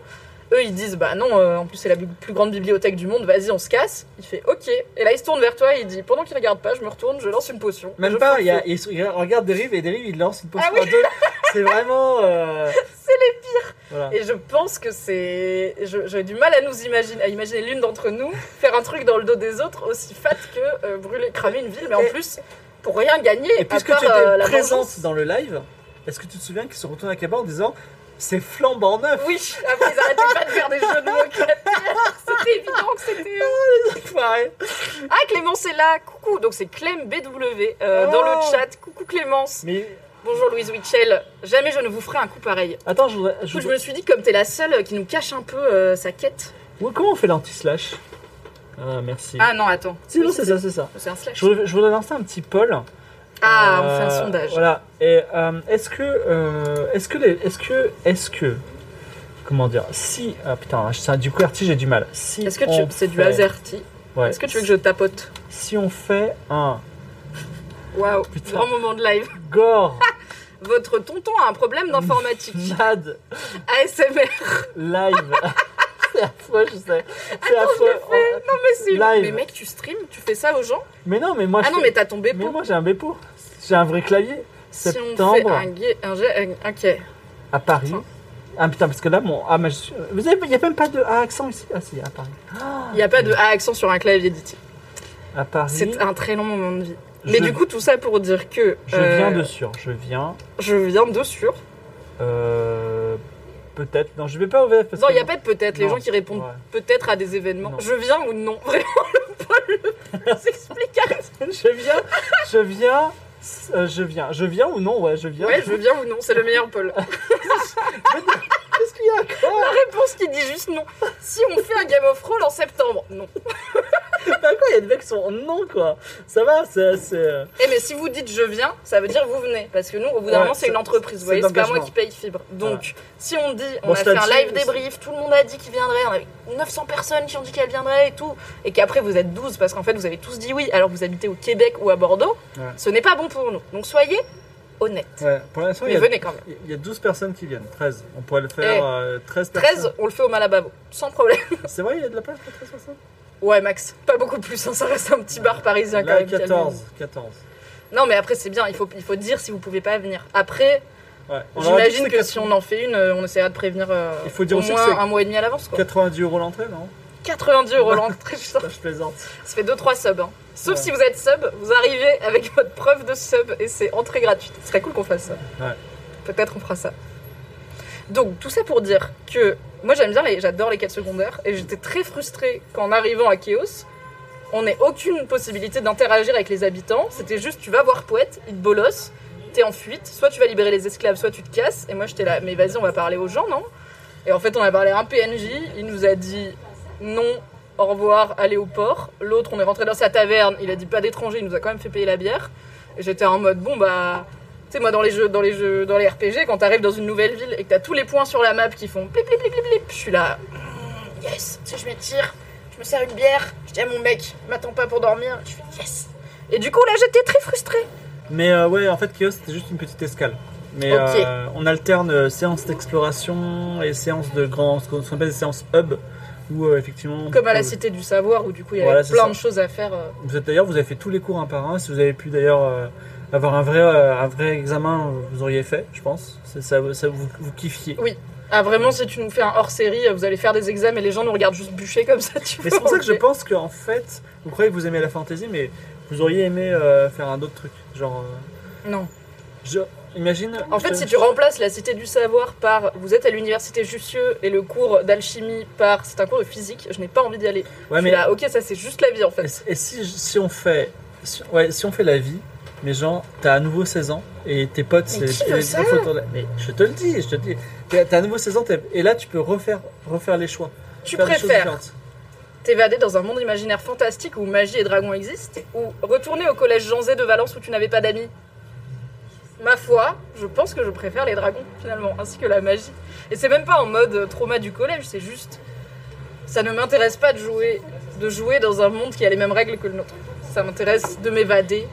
Eux, ils disent, bah non, euh, en plus, c'est la plus grande bibliothèque du monde, vas-y, on se casse. Il fait, ok. Et là, il se tourne vers toi et il dit, pendant qu'il regarde pas, je me retourne, je lance une potion. Même pas, il, y a, il, regarde Dérive et Dérive il lance une potion Ah oui. à deux. C'est vraiment. euh, [laughs] C'est les pires. Voilà. Et je pense que c'est. J'ai du mal à nous imaginer, à imaginer l'une d'entre nous faire un truc dans le dos des autres aussi fat que euh, brûler, cramer une ville, mais en plus, pour rien gagner. Et à puisque part, tu étais la présente dans le live, est-ce que tu te souviens qu'ils se retournent à Kaba en disant c'est flambant neuf Oui, après ils arrêtaient pas de faire des jeux de mots. C'était évident que c'était. eux. Pareil. Ah, Clémence est là, coucou. Donc c'est Clem BW euh, dans le Oh. chat. Coucou Clémence. Mais Bonjour Louise Witchell. Jamais je ne vous ferai un coup pareil. attends, je voudrais. Je coup, je voudrais- me suis dit, comme t'es la seule qui nous cache un peu euh, sa quête. Ouais, Comment on fait l'anti-slash Ah, merci. Ah non, attends. si, non, Oui, c'est ça, c'est ça. C'est un slash. Je voudrais, je voudrais lancer un petit poll. Ah, on fait un Euh, sondage. Voilà. Et euh, est-ce que, euh, est-ce que, est-ce que, est-ce que, comment dire, si, ah putain, ça, du QWERTY j'ai du mal. Si Est-ce que on tu... c'est du AZERTY Ouais. Est-ce que tu veux que je tapote Si on fait un Waouh, Putain. grand moment de live. [laughs] gore Votre tonton a un problème d'informatique. [laughs] mad ASMR. live, [laughs] c'est affreux, je sais. C'est affreux. Non mais c'est... Live. Mais mec, tu streams Tu fais ça aux gens Mais non, mais moi, Ah je non, fais- mais t'as tombé mais pour. moi j'ai un Bepo. J'ai un vrai clavier. Si on fait septembre. un gai... Un gai... un- Ok. À Paris. Ah putain, parce que là, mon. Ah, mais je suis- Vous avez... Il n'y a même pas de A accent ici. Ah, si, à Paris. Il n'y a pas de A accent sur un clavier dit À Paris. C'est un très long moment de vie. Mais je- du coup, tout ça pour dire que... Je euh, viens de sur. Je viens. Je viens de sur. Euh. Peut-être. Non, je vais pas au VF parce Non, que. il n'y a pas de peut-être. Les Non, gens qui répondent peut-être à des événements. Non. Je viens ou non? [laughs] Vraiment, le Paul s'explique. [laughs] je viens. Je viens. euh, je viens. Je viens ou non? Ouais, je viens. Ouais, je viens ou non? C'est le meilleur Paul. [laughs] Qu'est-ce qu'il y a quoi La réponse qui dit juste non. Si on fait un Game of Thrones en septembre, non. Bah quoi Il y a des mecs qui sont non quoi. Ça va, c'est. euh, Eh mais si vous dites je viens, ça veut dire vous venez. Parce que nous, au bout d'un Ouais, moment, c'est une entreprise. Vous voyez, c'est pas moi qui paye fibre. Donc, si on dit, on Bon, a fait un live débrief, tout le monde a dit qu'il viendrait, on avait 900 personnes qui ont dit qu'elles viendraient et tout, et qu'après vous êtes 12 parce qu'en fait vous avez tous dit oui, alors que vous habitez au Québec ou à Bordeaux, Ouais. ce n'est pas bon pour nous. Donc soyez honnêtes. Ouais, pour l'instant, il Mais y, a, venez quand même. il y a 12 personnes qui viennent. 13. On pourrait le faire. Eh, euh, 13 personnes. 13, on le fait au Malabavo, sans problème. C'est vrai, il y a de la place pour 13 personnes? Ouais, Max, pas beaucoup plus, hein, ça reste un petit bar parisien quand Là, même. 14. 14. Non, mais après, c'est bien, il faut, il faut dire si vous pouvez pas venir. Après, Ouais. J'imagine que si on en fait une, euh, on essaiera de prévenir euh, Il faut dire au moins un mois et demi à l'avance. quoi. 90 euros l'entrée, non? 90 euros l'entrée, putain. [laughs] Je plaisante. Ça fait 2-3 subs. hein. Sauf Ouais. si vous êtes sub, vous arrivez avec votre preuve de sub et c'est entrée gratuite. Ce serait cool qu'on fasse ça. Ouais. Peut-être on fera ça. Donc, tout ça pour dire que moi j'aime bien, les, j'adore les quêtes secondaires et j'étais très frustrée qu'en arrivant à Chaos, on n'ait aucune possibilité d'interagir avec les habitants. C'était juste, tu vas voir Poète, il te bolosse, t'es en fuite, soit tu vas libérer les esclaves, soit tu te casses. Et moi j'étais là, mais vas-y, on va parler aux gens, non? Et en fait, on a parlé à un PNJ, il nous a dit non, au revoir, allez au port. L'autre, on est rentré dans sa taverne, il a dit pas d'étrangers, il nous a quand même fait payer la bière. Et j'étais en mode, bon bah. Tu sais, moi, dans les jeux, dans les jeux, dans les RPG, quand t'arrives dans une nouvelle ville et que t'as tous les points sur la map qui font plip, plip, plip, plip, je suis là, mm, yes, tu sais, je m'étire, je me sers une bière, je dis à mon mec, m'attends pas pour dormir, je fais yes. Et du coup, là, j'étais très frustrée. Mais euh, ouais, en fait, Chaos, c'était juste une petite escale. Mais euh, on alterne euh, séances d'exploration et séances de grands, ce qu'on appelle des séances hub, où euh, effectivement. Comme à la Cité du Savoir, où du coup, il y avait Voilà, plein ça. de choses à faire. Vous êtes d'ailleurs, vous avez fait tous les cours un par un. Si vous avez pu d'ailleurs avoir un vrai, euh, un vrai examen, vous auriez fait, je pense. Ça, ça vous, vous kiffiez. Ah, vraiment, si tu nous fais un hors série, vous allez faire des examens et les gens nous regardent juste bûcher comme ça, tu Mais vois, c'est pour ça que je pense qu'en fait, vous croyez que vous aimez la fantasy, mais vous auriez aimé euh, faire un autre truc. Genre, euh, Non. je, imagine. En fait, si tu remplaces la Cité du Savoir par vous êtes à l'université Jussieu et le cours d'alchimie par c'est un cours de physique, je n'ai pas envie d'y aller. Ouais, Je mais suis là, ok, ça c'est juste la vie en fait. et si, si on fait, si, ouais, si on fait la vie, mais genre, t'as à nouveau 16 ans et tes potes, c'est Mais je te le dis, je te le dis. T'as à nouveau 16 ans et là, tu peux refaire, refaire les choix. Tu préfères t'évader dans un monde imaginaire fantastique où magie et dragons existent ou retourner au collège Jean Zé de Valence où tu n'avais pas d'amis? Ma foi, je pense que je préfère les dragons finalement, ainsi que la magie. Et c'est même pas en mode euh, trauma du collège, c'est juste. Ça ne m'intéresse pas de jouer, de jouer dans un monde qui a les mêmes règles que le nôtre. Ça m'intéresse de m'évader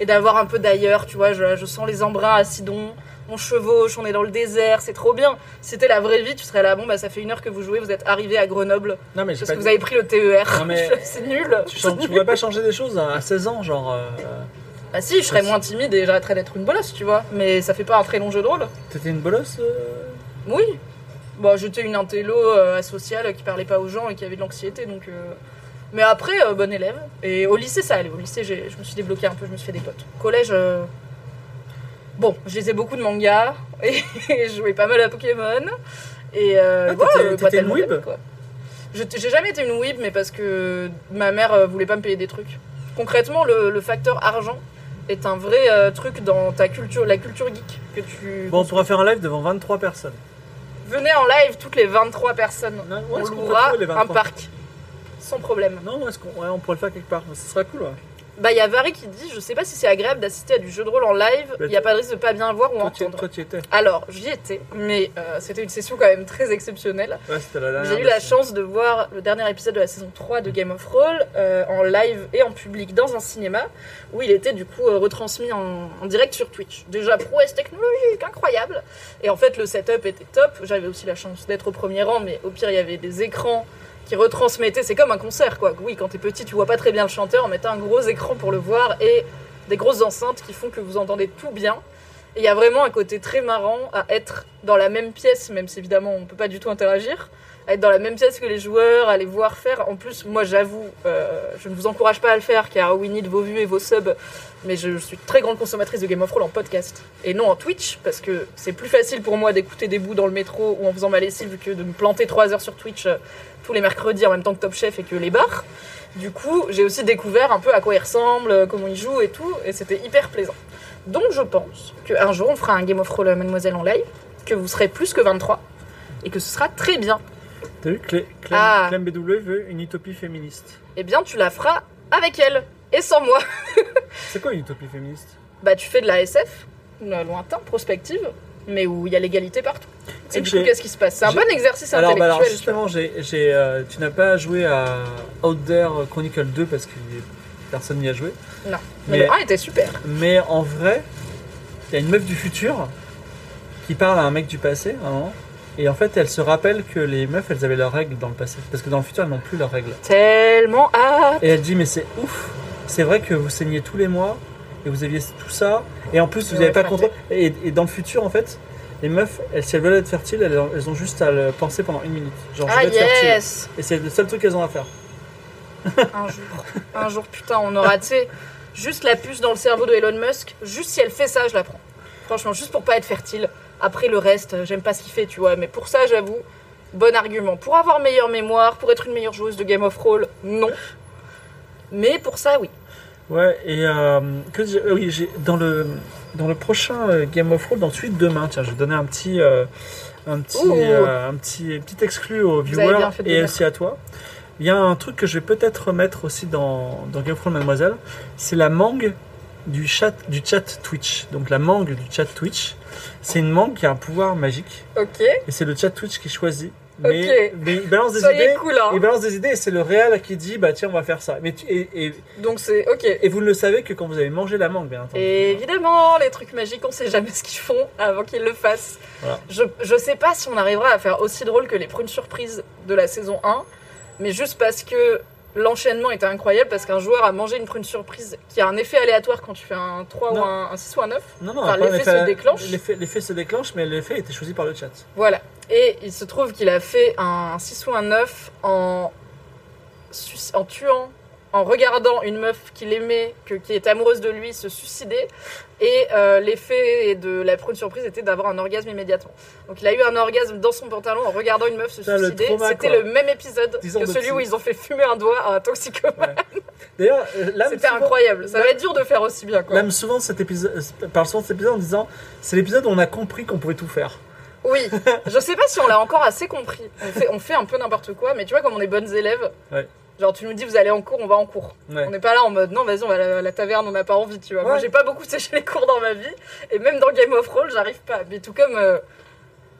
et d'avoir un peu d'ailleurs, tu vois. Je, je sens les embruns à Sidon, on chevauche, on est dans le désert, c'est trop bien. Si c'était la vraie vie, tu serais là, bon, bah ça fait une heure que vous jouez, vous êtes arrivé à Grenoble Non, mais parce pas que vous avez pris le TER. [laughs] C'est nul. Tu, changes- tu pourrais pas changer des choses à 16 ans, genre. euh, Bah si, je serais moins timide et j'arrêterais d'être une bolosse, tu vois. Mais ça fait pas un très long jeu de rôle. T'étais une bolosse euh Oui. Bon, j'étais une intello euh, asociale qui parlait pas aux gens et qui avait de l'anxiété, donc. Mais après, euh, bonne élève. Et au lycée, ça allait. Au lycée, je me suis débloqué un peu, je me suis fait des potes. Collège. euh, Bon, je lisais beaucoup de mangas [laughs] et je jouais pas mal à Pokémon. Et euh, Ah, voilà, euh, pas une quoi. Je- J'ai jamais été une weeb, mais parce que ma mère voulait pas me payer des trucs. Concrètement, le, le facteur argent est un vrai euh, truc dans ta culture, la culture geek que tu. Bon, on pourra faire un live devant 23 personnes. Venez en live toutes les 23 personnes. Non, on louera un 23? parc. Sans problème. Non, est-ce qu'on ouais, on pourrait le faire quelque part Ce serait cool, ouais. Bah, il y a Vari qui dit Je sais pas si c'est agréable d'assister à du jeu de rôle en live, Bah, il n'y a pas de risque de pas bien voir ou Toi, entendre. toi, tu étais. Alors, j'y étais, mais euh, c'était une session quand même très exceptionnelle. Ouais. J'ai eu la chance de voir le dernier épisode de la saison 3 de Game of Roll euh, en live et en public dans un cinéma où il était du coup euh, retransmis en, en direct sur Twitch. Déjà prouesse technologique incroyable. Et en fait le setup était top. J'avais aussi la chance d'être au premier rang, mais au pire il y avait des écrans qui retransmettaient. C'est comme un concert quoi. Oui, quand t'es petit tu vois pas très bien le chanteur, on mettait un gros écran pour le voir et des grosses enceintes qui font que vous entendez tout bien. Et il y a vraiment un côté très marrant à être dans la même pièce, même si évidemment on peut pas du tout interagir, être dans la même pièce que les joueurs, à les voir faire. En plus, moi j'avoue, euh, je ne vous encourage pas à le faire car we need vos vues et vos subs, mais je suis très grande consommatrice de Game of Thrones en podcast et non en Twitch parce que c'est plus facile pour moi d'écouter des bouts dans le métro ou en faisant ma lessive que de me planter 3 heures sur Twitch euh, tous les mercredis en même temps que Top Chef et que les bars. Du coup, j'ai aussi découvert un peu à quoi il ressemble, euh, comment il joue et tout, et c'était hyper plaisant. Donc je pense qu'un jour on fera un Game of Thrones Mademoiselle en live, que vous serez plus que 23, et que ce sera très bien. T'as vu, Clem, Clem, Ah. Clem BW veut une utopie féministe. Eh bien, tu la feras avec elle, et sans moi. [laughs] C'est quoi une utopie féministe? Bah, tu fais de la SF, lointain, prospective, mais où il y a l'égalité partout. C'est Et du coup, qu'est-ce qui se passe? C'est un bon exercice alors, bah, intellectuel. alors justement, euh, tu n'as pas joué à Out There Chronicle 2 parce que personne n'y a joué. Non, mais, mais- le 1 était super. Mais en vrai, il y a une meuf du futur qui parle à un mec du passé à un moment. Et en fait, elle se rappelle que les meufs, elles avaient leurs règles dans le passé. Parce que dans le futur, elles n'ont plus leurs règles. Tellement hâte. Et elle dit, mais c'est ouf. C'est vrai que vous saignez tous les mois et vous aviez tout ça. Et en plus, vous Ouais, n'avez pas flatté. contrôle. Et, et dans le futur, en fait, Les meufs, elles, si elles veulent être fertiles, elles, ont- elles ont juste à le penser pendant une minute. Genre, je Ah vais être fertile. yes Et c'est le seul truc qu'elles ont à faire. [laughs] Un jour, un jour, putain, on aura, tu sais, juste la puce dans le cerveau de Elon Musk. Juste si elle fait ça, je la prends. Franchement, juste pour pas être fertile. Après le reste, euh, j'aime pas ce qu'il fait, tu vois. Mais pour ça, j'avoue, bon argument. Pour avoir meilleure mémoire, pour être une meilleure joueuse de Game of Thrones, non. Mais pour ça, oui. Ouais, et euh, que euh, oui, j'ai dans le dans le prochain euh, Game of Thrones, dans de demain, tiens, je vais donner un petit euh, un petit un petit petit exclu aux viewers et aussi à toi. Il y a un truc que je vais peut-être remettre aussi dans, dans Game of Thrones Mademoiselle, c'est la mangue du chat du chat Twitch. Donc la mangue du chat Twitch, c'est une mangue qui a un pouvoir magique Ok. et c'est le chat Twitch qui choisit. Mais, Ok. mais il balance des Soyez idées. cool, hein. Il balance des idées et c'est le réel qui dit bah tiens on va faire ça. Mais tu- et, et, Donc c'est ok. et vous ne le savez que quand vous avez mangé la mangue, bien entendu. Et évidemment, les trucs magiques, on sait jamais ce qu'ils font avant qu'ils le fassent. Voilà. Je, je sais pas si on arrivera à faire aussi drôle que les prunes surprises de la saison 1, mais juste parce que l'enchaînement était incroyable, parce qu'un joueur a mangé une prune surprise qui a un effet aléatoire quand tu fais un 3 ou un, un 6 ou un 9. Non, non, Enfin, l'effet se déclenche. L'effet, l'effet se déclenche, mais l'effet était choisi par le chat. Voilà. Et il se trouve qu'il a fait un 6 ou un 9 en, en tuant, en regardant une meuf qu'il aimait, que, qui est amoureuse de lui, se suicider. Et euh, l'effet de la prune surprise était d'avoir un orgasme immédiatement. Donc il a eu un orgasme dans son pantalon en regardant une meuf se Putain, suicider. C'était le même épisode que celui où ils ont fait fumer un doigt à un toxicomane. D'ailleurs, euh, C'était incroyable. Ça va être dur de faire aussi bien. Quoi. l'âme souvent cet épisode, euh, parle souvent de cet épisode en disant c'est l'épisode où on a compris qu'on pouvait tout faire. Oui, [laughs] je sais pas si on l'a encore assez compris. On fait, on fait un peu n'importe quoi, mais tu vois, comme on est bonnes élèves, Ouais. Genre tu nous dis vous allez en cours, on va en cours. Ouais. On n'est pas là en mode non, vas-y, on va à la, taverne, on n'a pas envie, tu vois. Moi, j'ai pas beaucoup séché les cours dans ma vie, et même dans Game of Thrones, j'arrive pas. Mais tout comme. euh,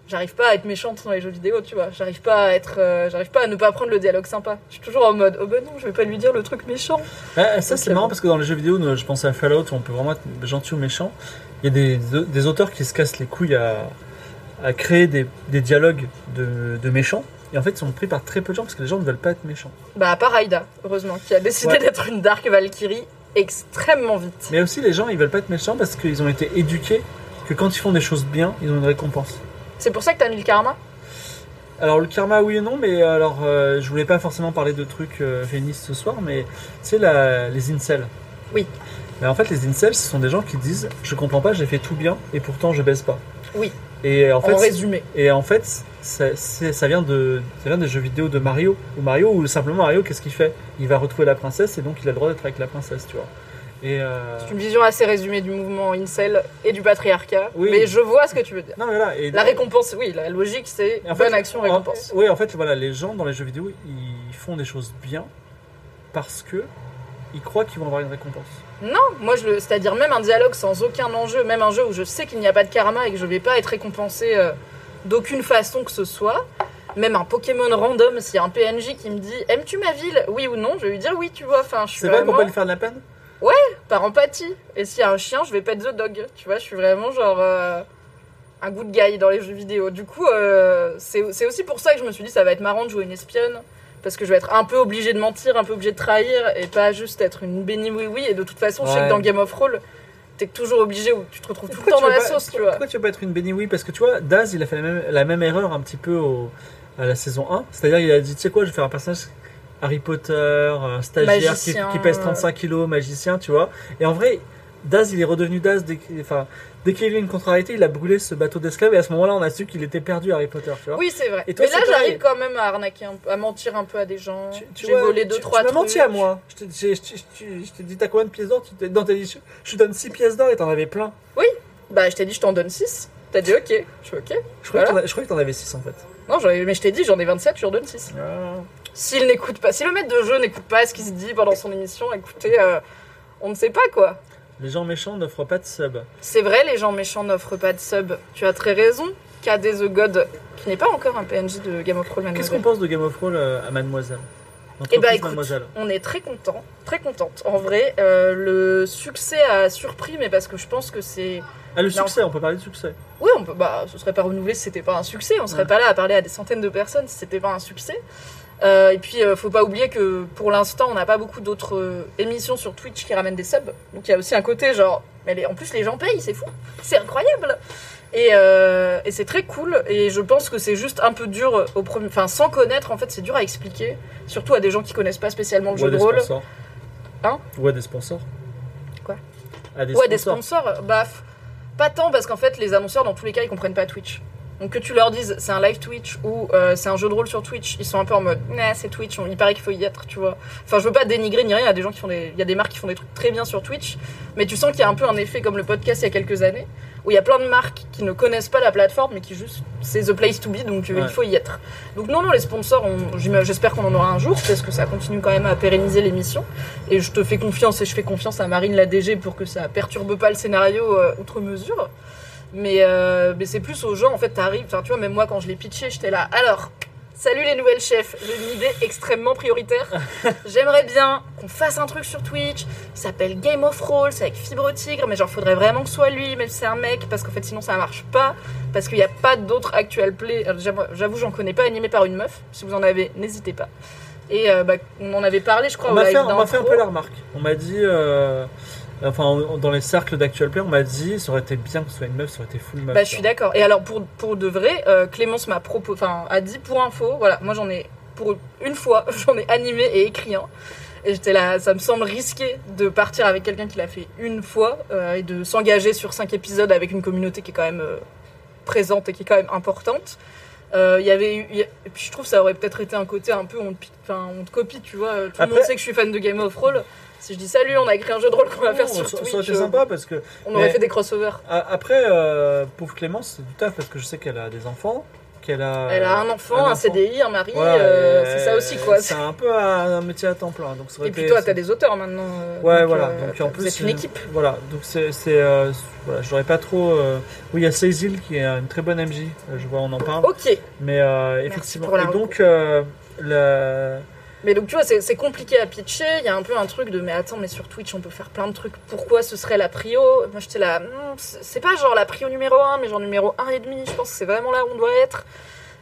J'arrive pas à être méchante dans les jeux vidéo, tu vois. J'arrive pas à être, euh, j'arrive pas à ne pas prendre le dialogue sympa. Je suis toujours en mode, oh ben non, je vais pas lui dire le truc méchant. Ah, ça, c'est marrant parce que dans les jeux vidéo, je pensais à Fallout où on peut vraiment être gentil ou méchant. Il y a des, des auteurs qui se cassent les couilles à, à créer des, des dialogues de, de méchants. Et en fait, ils sont pris par très peu de gens parce que les gens ne veulent pas être méchants. Bah à part Aïda, heureusement, qui a décidé Ouais. d'être une Dark Valkyrie extrêmement vite. Mais aussi, les gens, ils veulent pas être méchants parce qu'ils ont été éduqués que quand ils font des choses bien, ils ont une récompense. C'est pour ça que t'as mis le karma? Alors le karma oui et non, mais alors euh, je voulais pas forcément parler de trucs euh, féministes ce soir, mais c'est la les incels. Oui. Mais en fait les incels ce sont des gens qui disent je comprends pas, j'ai fait tout bien et pourtant je baisse pas. Oui. Et en En, fait résumé. et en fait ça, vient de ça vient des jeux vidéo de Mario ou Mario ou simplement Mario qu'est-ce qu'il fait? Il va retrouver la princesse et donc il a le droit d'être avec la princesse, tu vois. Euh, C'est une vision assez résumée du mouvement incel et du patriarcat. Oui. Mais je vois ce que tu veux dire. non mais voilà et La récompense, oui, la logique, c'est en fait, bonne action, récompense. Oui, en fait, voilà, les gens dans les jeux vidéo, ils font des choses bien parce que ils croient qu'ils vont avoir une récompense. Non, moi, je le- c'est-à-dire même un dialogue sans aucun enjeu, même un jeu où je sais qu'il n'y a pas de karma et que je vais pas être récompensé euh, d'aucune façon que ce soit. Même un Pokémon random, s'il y a un PNJ qui me dit Aimes-tu ma ville? Oui ou non Je vais lui dire oui, tu vois. Enfin, je suis C'est vrai vraiment peut lui faire de la peine? Par empathie. Et s'il y a un chien, je vais pet the dog. Tu vois, je suis vraiment genre euh, un good guy dans les jeux vidéo. Du coup, euh, c'est c'est aussi pour ça que je me suis dit ça va être marrant de jouer une espionne. Parce que je vais être un peu obligée de mentir, un peu obligée de trahir, et pas juste être une béni oui oui. Et de toute façon, je sais Ouais. que dans Game of Thrones, t'es toujours obligé où tu te retrouves tout le temps dans la pas- sauce, tu pourquoi- vois. Pourquoi tu veux pas être une Benny Oui Parce que tu vois, Daz, il a fait la même, la même erreur un petit peu au- à la saison 1. C'est-à-dire, il a dit, tu sais quoi, je vais faire un personnage Harry Potter, un stagiaire qui, pèse 35 kilos, magicien, tu vois. Et en vrai, Daz, il est redevenu Daz enfin, dès qu'il y a eu une contrariété, il a brûlé ce bateau d'esclaves et à ce moment-là, on a su qu'il était perdu Harry Potter, tu vois. Oui, c'est vrai. Et toi, Mais là, j'arrive quand même à arnaquer, un peu- à mentir un peu à des gens. J'ai volé deux, tu- trois Tu m'as trucs. menti à moi. Je t'ai- dit, t'as combien de pièces d'or? Non, t'as dit, je, je te donne 6 pièces d'or et t'en avais plein. Bah, je t'ai dit, je t'en donne 6. T'as dit, ok. Je suis ok. Je croyais Voilà. que t'en avais 6 en fait. Non, mais je t'ai dit, j'en ai 27, je en donne 6. S'il n'écoute pas, si le maître de jeu n'écoute pas ce qu'il se dit pendant son émission, écoutez, euh, on ne sait pas quoi. Les gens méchants n'offrent pas de sub. C'est vrai, les gens méchants n'offrent pas de sub. Tu as très raison. KD The God, qui n'est pas encore un PNJ de Game of Thrones, Qu'est-ce qu'on pense de Game of Thrones euh, à Mademoiselle? Eh bah écoute, Mademoiselle. on est très content, très contente. En vrai, euh, le succès a surpris, mais parce que je pense que c'est. Ah, le Non. succès, on peut parler de succès. Oui, on peut. Bah, ce serait pas renouvelé si c'était pas un succès. On serait Ouais. pas là à parler à des centaines de personnes si c'était pas un succès. Euh, et puis, euh, faut pas oublier que pour l'instant, on n'a pas beaucoup d'autres euh, émissions sur Twitch qui ramènent des subs. Donc, il y a aussi un côté genre. Mais les- en plus, les gens payent, c'est fou. C'est incroyable. Et, euh, et c'est très cool. Et je pense que c'est juste un peu dur au premier. Enfin, sans connaître, en fait, c'est dur à expliquer. Surtout à des gens qui connaissent pas spécialement le jeu de rôle. sponsors. Hein Ou à des sponsors. Quoi À des Ouais, des sponsors. sponsors, bah, pas tant parce qu'en fait, les annonceurs, dans tous les cas, ils comprennent pas Twitch. Donc que tu leur dises c'est un live Twitch ou euh, c'est un jeu de rôle sur Twitch, ils sont un peu en mode nah, c'est Twitch, on- il paraît qu'il faut y être, tu vois. Enfin, je veux pas dénigrer ni rien, il y a des gens qui font des, il y a des marques qui font des trucs très bien sur Twitch, mais tu sens qu'il y a un peu un effet comme le podcast il y a quelques années où il y a plein de marques qui ne connaissent pas la plateforme mais qui juste c'est the place to be donc euh, Ouais. il faut y être. Donc non non les sponsors, j'espère qu'on en aura un jour parce que ça continue quand même à pérenniser l'émission et je te fais confiance et je fais confiance à Marine la DG pour que ça perturbe pas le scénario euh, outre mesure. Mais, euh, mais c'est plus aux gens, en fait, t'arrives, enfin, tu vois, même moi, quand je l'ai pitché, j'étais là. Alors, salut les nouvelles chefs, j'ai une idée extrêmement prioritaire. [laughs] J'aimerais bien qu'on fasse un truc sur Twitch qui s'appelle Game of Rolls avec Fibre Tigre, mais genre, faudrait vraiment que ce soit lui, même si c'est un mec, parce qu'en fait, sinon, ça marche pas. Parce qu'il n'y a pas d'autres actual play. Moi, J'avoue, j'en connais pas animé par une meuf. Si vous en avez, n'hésitez pas. Et euh, bah, on en avait parlé, je crois, On m'a fait, on m'a fait un peu la remarque. On m'a dit, euh, enfin, on- dans les cercles d'actual play, on m'a dit, ça aurait été bien que ce soit une meuf, ça aurait été full meuf. Bah, je suis d'accord. Et alors, pour, pour de vrai, euh, Clémence m'a proposé, enfin, a dit pour info, voilà, moi j'en ai, pour une fois, [laughs] j'en ai animé et écrit un. Et j'étais là, ça me semble risqué de partir avec quelqu'un qui l'a fait une fois euh, et de s'engager sur cinq épisodes avec une communauté qui est quand même euh, présente et qui est quand même importante. Euh, Il y avait eu, il y a- et puis je trouve que ça aurait peut-être été un côté un peu on te, on te copie, tu vois. Tout le monde sait que je suis fan de Game of Thrones. Si je dis salut, on a créé un jeu de rôle qu'on va faire sur ça, Twitch, ça aurait été euh, sympa parce que on aurait fait des crossovers. après, euh, pauvre Clémence, c'est du taf parce que je sais qu'elle a des enfants, qu'elle a. Elle a un enfant, un, enfant. CDI, un mari, Voilà, euh, c'est ça aussi quoi. C'est un peu un, un métier à temps plein. Donc ça aurait Et puis été- toi, t'as des auteurs maintenant. Ouais, donc, voilà. euh, Donc en plus, êtes une équipe. Voilà. Donc c'est, c'est, euh, voilà, j'aurais pas trop. Oui, il y a Cécile qui est une très bonne MJ. Je vois, on en parle. Ok. Mais effectivement. la Et donc, le- Mais donc tu vois, c'est compliqué à pitcher. Il y a un peu un truc de mais attends, mais sur Twitch on peut faire plein de trucs. Pourquoi ce serait la prio? Moi j'étais là, Hmm, c'est pas genre la prio numéro 1, mais genre numéro 1 et demi. Je pense que c'est vraiment là où on doit être.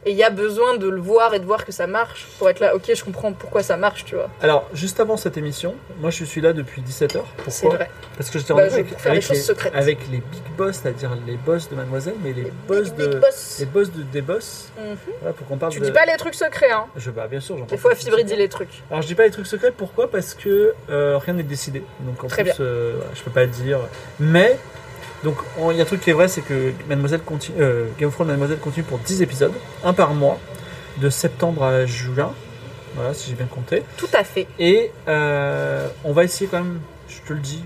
Et il y a besoin de le voir et de voir que ça marche pour être là. Ok, je comprends pourquoi ça marche, tu vois. Alors, juste avant cette émission, moi je suis là depuis 17h. C'est Pourquoi vrai. Parce que j'étais en Bah, avec, faire avec les, secrètes. avec les big boss, c'est-à-dire les boss de Mademoiselle, mais les, boss Big, de. big boss. Les boss de, des boss. Mhm. Voilà, pour qu'on parle Tu de. dis pas les trucs secrets, hein. Je, bah, bien sûr, j'en Des fois, il dit les trucs. Alors je dis pas les trucs secrets, pourquoi? Parce que euh, rien n'est décidé. Donc en Très plus, euh, voilà, je peux pas dire. Mais, donc on- il y a un truc qui est vrai, c'est que Mademoiselle continue, euh, Game of Thrones Mademoiselle continue pour 10 épisodes, un par mois, de septembre à juin. Voilà, si j'ai bien compté. Tout à fait. Et euh, on va essayer quand même, je te le dis,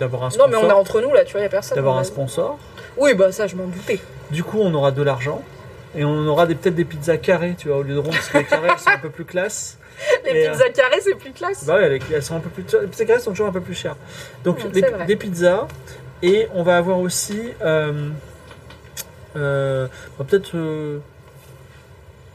d'avoir un Non, sponsor. mais on est entre nous là, tu vois, y a personne. D'avoir un sponsor. Oui, bah ça, je m'en doutais. Du coup, on aura de l'argent. Et on aura peut-être des pizzas carrées, tu vois, au lieu de rondes, parce que les carrées, elles sont un peu plus classe. [laughs] Les Et, euh, pizzas carrées, c'est plus classe. Bah ouais, les- elles sont un peu plus. Les pizzas carrées sont toujours un peu plus chères. Donc des, des pizzas. Et on va avoir aussi. euh, euh, bah, peut-être.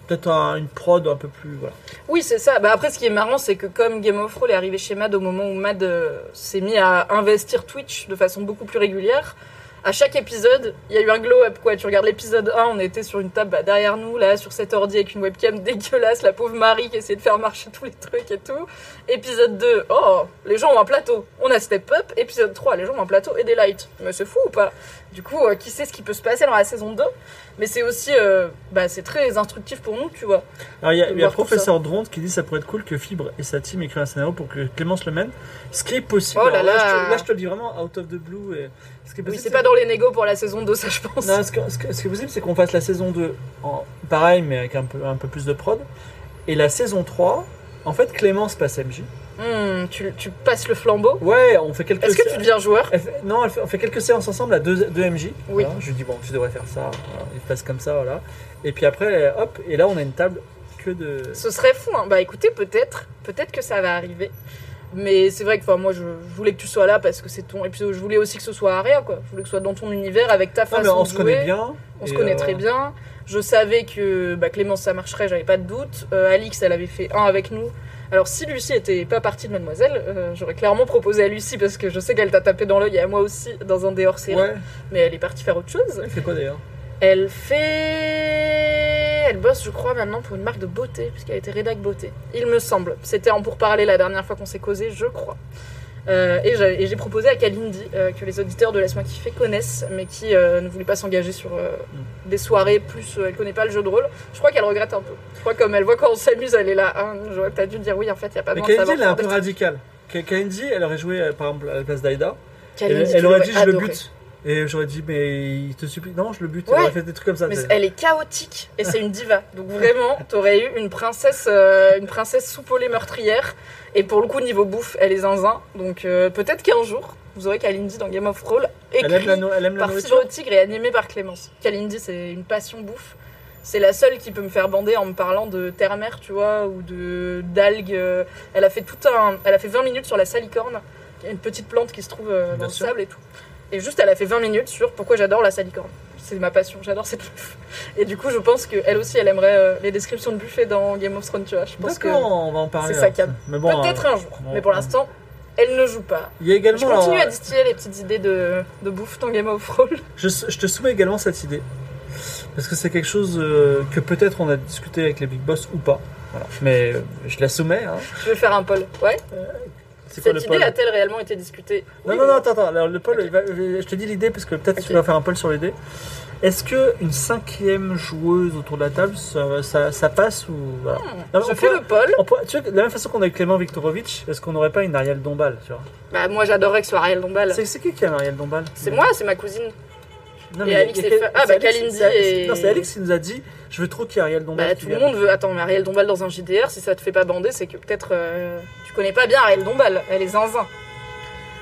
peut-être un- une prod un peu plus. Voilà. Oui, c'est ça. Bah après, ce qui est marrant, c'est que comme Game of Thrones est arrivé chez Mad au moment où Mad s'est mis à investir Twitch de façon beaucoup plus régulière, à chaque épisode, il y a eu un glow-up. quoi. Tu regardes l'épisode 1, on était sur une table bah, derrière nous, là, sur cet ordi avec une webcam [laughs] dégueulasse, la pauvre Marie qui essayait de faire marcher tous les trucs et tout. Épisode 2, oh, les gens ont un plateau. On a step up. Épisode 3, les gens ont un plateau et des lights. Mais c'est fou ou pas? Du coup, euh, qui sait ce qui peut se passer dans la saison 2 Mais c'est aussi, euh, bah, c'est très instructif pour nous, tu vois. Alors il y a, y a professeur Dronte qui dit ça pourrait être cool que Fibre et sa team écrivent un scénario pour que Clémence le mène. Ce qui est possible. Oh là Alors là. je te, là, je te le dis vraiment out of the blue. Et, ce qui est Oui, possible, c'est pas dans les négos pour la saison 2, ça, je pense. Non, ce, que- ce que- ce qui est possible, c'est qu'on fasse la saison 2 en, pareil, mais avec un peu, un peu plus de prod. Et la saison 3, en fait, Clémence passe MJ. Hmm, tu, tu passes le flambeau. Ouais, on fait quelques Est-ce que tu deviens joueur fait- non, fait- on fait quelques séances ensemble à deux, deux MJ. Oui. Voilà, je lui dis, bon, tu devrais faire ça. Voilà, il passe comme ça, voilà. Et puis après, hop, et là, on a une table que de. Ce serait fou. Hein. Bah écoutez, peut-être. Peut-être que ça va arriver. Mais c'est vrai que moi, je, je voulais que tu sois là parce que c'est ton. Et puis je voulais aussi que ce soit Aria, quoi. Je voulais que ce soit dans ton univers avec ta Non, façon mais on de se jouer. connaît bien. On se connaît euh, très bien. Je savais que bah, Clémence ça marcherait, j'avais pas de doute. Euh, Alix, elle avait fait un avec nous. Alors si Lucie était pas partie de Mademoiselle, euh, j'aurais clairement proposé à Lucie parce que je sais qu'elle t'a tapé dans l'œil et à moi aussi dans un des hors-série. Ouais, Mais elle est partie faire autre chose. elle fait quoi d'ailleurs? Elle fait. Elle bosse, je crois, maintenant pour une marque de beauté, puisqu'elle était rédac beauté. Il me semble. C'était en pourparler la dernière fois qu'on s'est causé, je crois. Euh, et j'ai proposé à Kalindi, euh, que les auditeurs de Laisse-moi kiffer connaissent, mais qui euh, ne voulait pas s'engager sur euh, des soirées plus. euh, elle connaît pas le jeu de rôle. Je crois qu'elle regrette un peu. Je crois comme elle voit quand on s'amuse, elle est là. Ah, J'aurais peut-être dû dire oui, en fait, il n'y a pas Mais besoin de Kalindi, elle est un peu radicale. Ka- Kalindi, elle aurait joué, par exemple, à la place d'Aïda. Elle, elle aurait dit, je le bute. Et j'aurais dit, mais il te supplie. Non, je le bute. Ouais. Elle aurait fait des trucs comme ça. Mais elle est chaotique et c'est une diva. Donc vraiment, [laughs] t'aurais eu une princesse, euh, une princesse soupolée meurtrière. Et pour le coup, niveau bouffe, elle est zinzin. Donc euh, peut-être qu'un jour, vous aurez Kalindi dans Game of Thrones, Elle aime no- elle aime par Tigre et animé par Clémence. Kalindi, c'est une passion bouffe. C'est la seule qui peut me faire bander en me parlant de terre-mer, tu vois, ou de d'algues. euh, Elle a fait tout un, elle a fait 20 minutes sur la salicorne, une petite plante qui se trouve euh, Bien dans le sûr. sable et tout. Et juste, elle a fait 20 minutes sur pourquoi j'adore la salicorne. C'est ma passion, j'adore cette bouffe. Et du coup, je pense qu'elle aussi, elle aimerait euh, les descriptions de buffet dans Game of Thrones, tu vois. Je pense que D'accord, on va en parler. c'est sa alors. cam. Mais bon, peut-être euh, un jour. bon, Mais pour l'instant, elle ne joue pas. Il y a également. Je continue alors, à distiller les petites idées de, de bouffe dans Game of Thrones. [laughs] Je, je te soumets également cette idée. Parce que c'est quelque chose euh, que peut-être on a discuté avec les Big Boss ou pas. Voilà. Mais euh, je la soumets. Hein. Je vais faire un poll. Ouais. Quoi Cette pôle idée a-t-elle réellement été discutée Non, Oui, non, non, attends, attends. Alors, le pôle, va- je te dis l'idée parce que peut-être tu vas faire un pôle sur l'idée. Est-ce que une cinquième joueuse autour de la table, ça, ça, ça passe ou voilà. Non, Je on fais le poll. on pourrait- tu vois, de la même façon qu'on a avec Clément Viktorovitch, est-ce qu'on n'aurait pas une Ariel Dombal tu vois? Bah, moi, j'adorerais que ce soit Ariel Dombal. C'est c'est qui qui a Ariel Dombal? C'est moi, c'est ma cousine. Non, Et mais Alix ah, c'est bah, Kalindi et- Non, c'est Alix qui nous a dit je veux trop qu'il y ait Ariel Dombal. Bah, tout le monde veut. Attends, mais Ariel Dombal dans un JDR, si ça te fait pas bander, c'est que peut-être euh, tu connais pas bien Ariel Dombal. Elle est zinzin.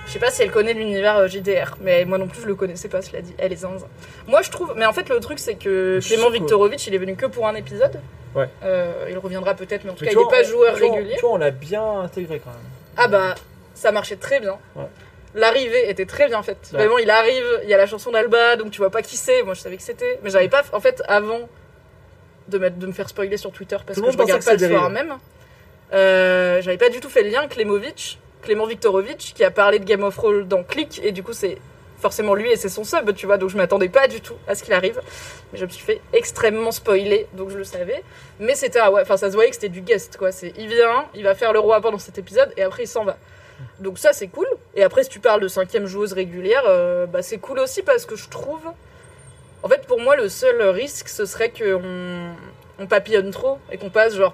Je sais pas si elle connaît l'univers euh, JDR, mais moi non plus je le connaissais pas, cela dit. Elle est zinzin. Moi je trouve. Mais en fait, le truc c'est que Je Clément Viktorovitch, il est venu que pour un épisode. Ouais. Euh, il reviendra peut-être, mais en tout Mais cas, il est vois, pas on- joueur tu vois, régulier. Tu vois, on l'a bien intégré quand même. Ah bah, ça marchait très bien. Ouais. L'arrivée était très bien faite. Ouais. Vraiment, il arrive, il y a la chanson d'Alba, donc tu vois pas qui c'est. Moi, je savais que c'était. Mais j'avais pas. En fait, avant de, me faire spoiler sur Twitter, parce Tout que je regarde pas le soir même, euh, j'avais pas du tout fait le lien. Klemovic, Clément Viktorovitch, qui a parlé de Game of Thrones dans Click, et du coup, c'est forcément lui et c'est son sub, tu vois. Donc je m'attendais pas du tout à ce qu'il arrive. Mais je me suis fait extrêmement spoiler, donc je le savais. Mais c'était, ah ouais, enfin, ça se voyait que c'était du guest, quoi. C'est, il vient, il va faire le roi pendant cet épisode, et après il s'en va. Donc ça, c'est cool. Et après, si tu parles de cinquième joueuse régulière, euh, bah, c'est cool aussi parce que je trouve... En fait, pour moi, le seul risque, ce serait qu'on on papillonne trop et qu'on passe, genre,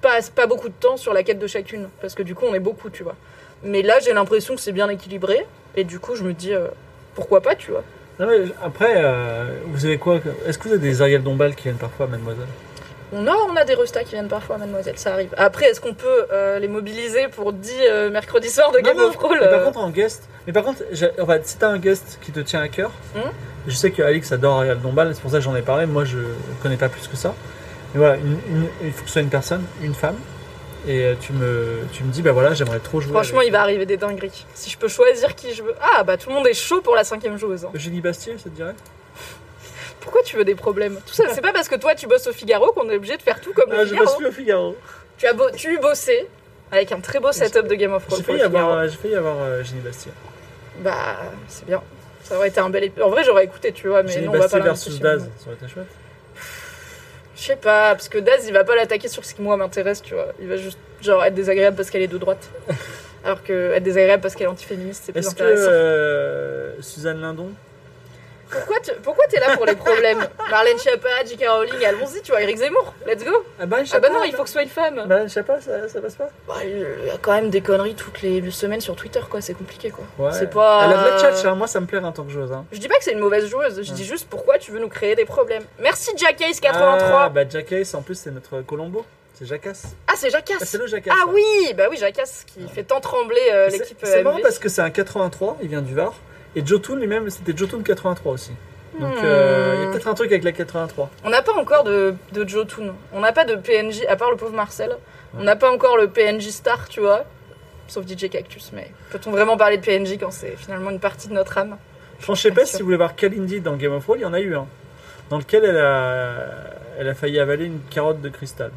pas, pas beaucoup de temps sur la quête de chacune. Parce que du coup, on est beaucoup, tu vois. Mais là, j'ai l'impression que c'est bien équilibré. Et du coup, je me dis, euh, pourquoi pas, tu vois. Après, euh, vous avez quoi Est-ce que vous avez des Ariel Dombal qui viennent parfois, mademoiselle? On a, on a des restats qui viennent parfois, mademoiselle, ça arrive. Après, est-ce qu'on peut euh, les mobiliser pour 10 euh, mercredis soirs de Game Non, of Thrones mais par euh, contre, en guest, mais par contre, enfin, si t'as un guest qui te tient à cœur, Hmm. je sais que Alix adore Ariel Dombal, c'est pour ça que j'en ai parlé. Moi, je connais pas plus que ça. Mais voilà, une- une- il faut que ce soit une personne, une femme. Et euh, tu me, tu me dis, bah voilà, j'aimerais trop jouer. Franchement, il va arriver des dingueries. Si je peux choisir qui je veux. Ah, bah tout le monde est chaud pour la cinquième joueuse. hein. Eugénie Bastier, ça te dirait? Pourquoi tu veux des problèmes Tout ça, c'est pas parce que toi tu bosses au Figaro qu'on est obligé de faire tout comme Ah, au je Figaro. bosse plus au Figaro. Tu as beau- tu bossé avec un très beau setup de Game of Thrones. J'ai failli le avoir, j'ai failli avoir euh, Eugénie Bastier. Bah, c'est bien. Ça aurait été un bel épisode. En vrai, j'aurais écouté, tu vois, mais non, on va pas versus Daz, ça aurait été chouette. Je sais pas, parce que Daz, il va pas l'attaquer sur ce qui moi m'intéresse, tu vois. Il va juste, genre, être désagréable parce qu'elle est de droite. [laughs] Alors que être désagréable parce qu'elle est antiféministe, c'est plus Est-ce que euh, Suzanne Lindon Pourquoi, tu, pourquoi t'es là pour les problèmes [laughs] Marlène Schiappa, J.K. Rowling, allons-y, tu vois, Eric Zemmour, let's go Ah bah, Ah bah non, il faut que ce soit une femme Bah, je sais pas, ça, ça passe pas? Bah, Il y a quand même des conneries toutes les semaines sur Twitter, quoi, c'est compliqué, quoi. Ouais. C'est pas... Elle a de la tchatch, hein. moi ça me plaît en tant que joueuse. Hein. Je dis pas que c'est une mauvaise joueuse, je dis juste pourquoi tu veux nous créer des problèmes. Merci Jackass83 Ah, Ah, bah Jackass, en plus c'est notre Colombo. C'est Jacasse. c'est Jackass Ah, c'est le Jackass. Ah oui, bah oui, Jackass qui fait tant trembler euh, l'équipe C'est euh, marrant parce que c'est un 83, il vient du Var. Et Jotun lui-même, c'était Jotun 83 aussi. Donc Hmm. euh, il y a peut-être un truc avec la 83. On n'a pas encore de, de Jotun. On n'a pas de PNJ, à part le pauvre Marcel. On n'a pas encore le PNJ star, tu vois. Sauf DJ Cactus, mais peut-on vraiment parler de PNJ quand c'est finalement une partie de notre âme? Je sais pas si vous voulez voir Kalindi dans Game of Thrones, il y en a eu un. Dans lequel elle a, elle a failli avaler une carotte de cristal.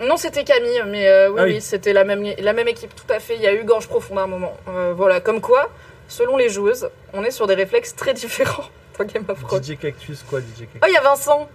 Non, c'était Camille, mais euh, oui, Ah oui. oui, c'était la même, la même équipe, tout à fait. Il y a eu Gorge Profonde à un moment. Euh, voilà, comme quoi, selon les joueuses, on est sur des réflexes très différents [laughs] dans Game of Thrones. DJ Cactus, quoi, DJ Cactus Oh, il y a Vincent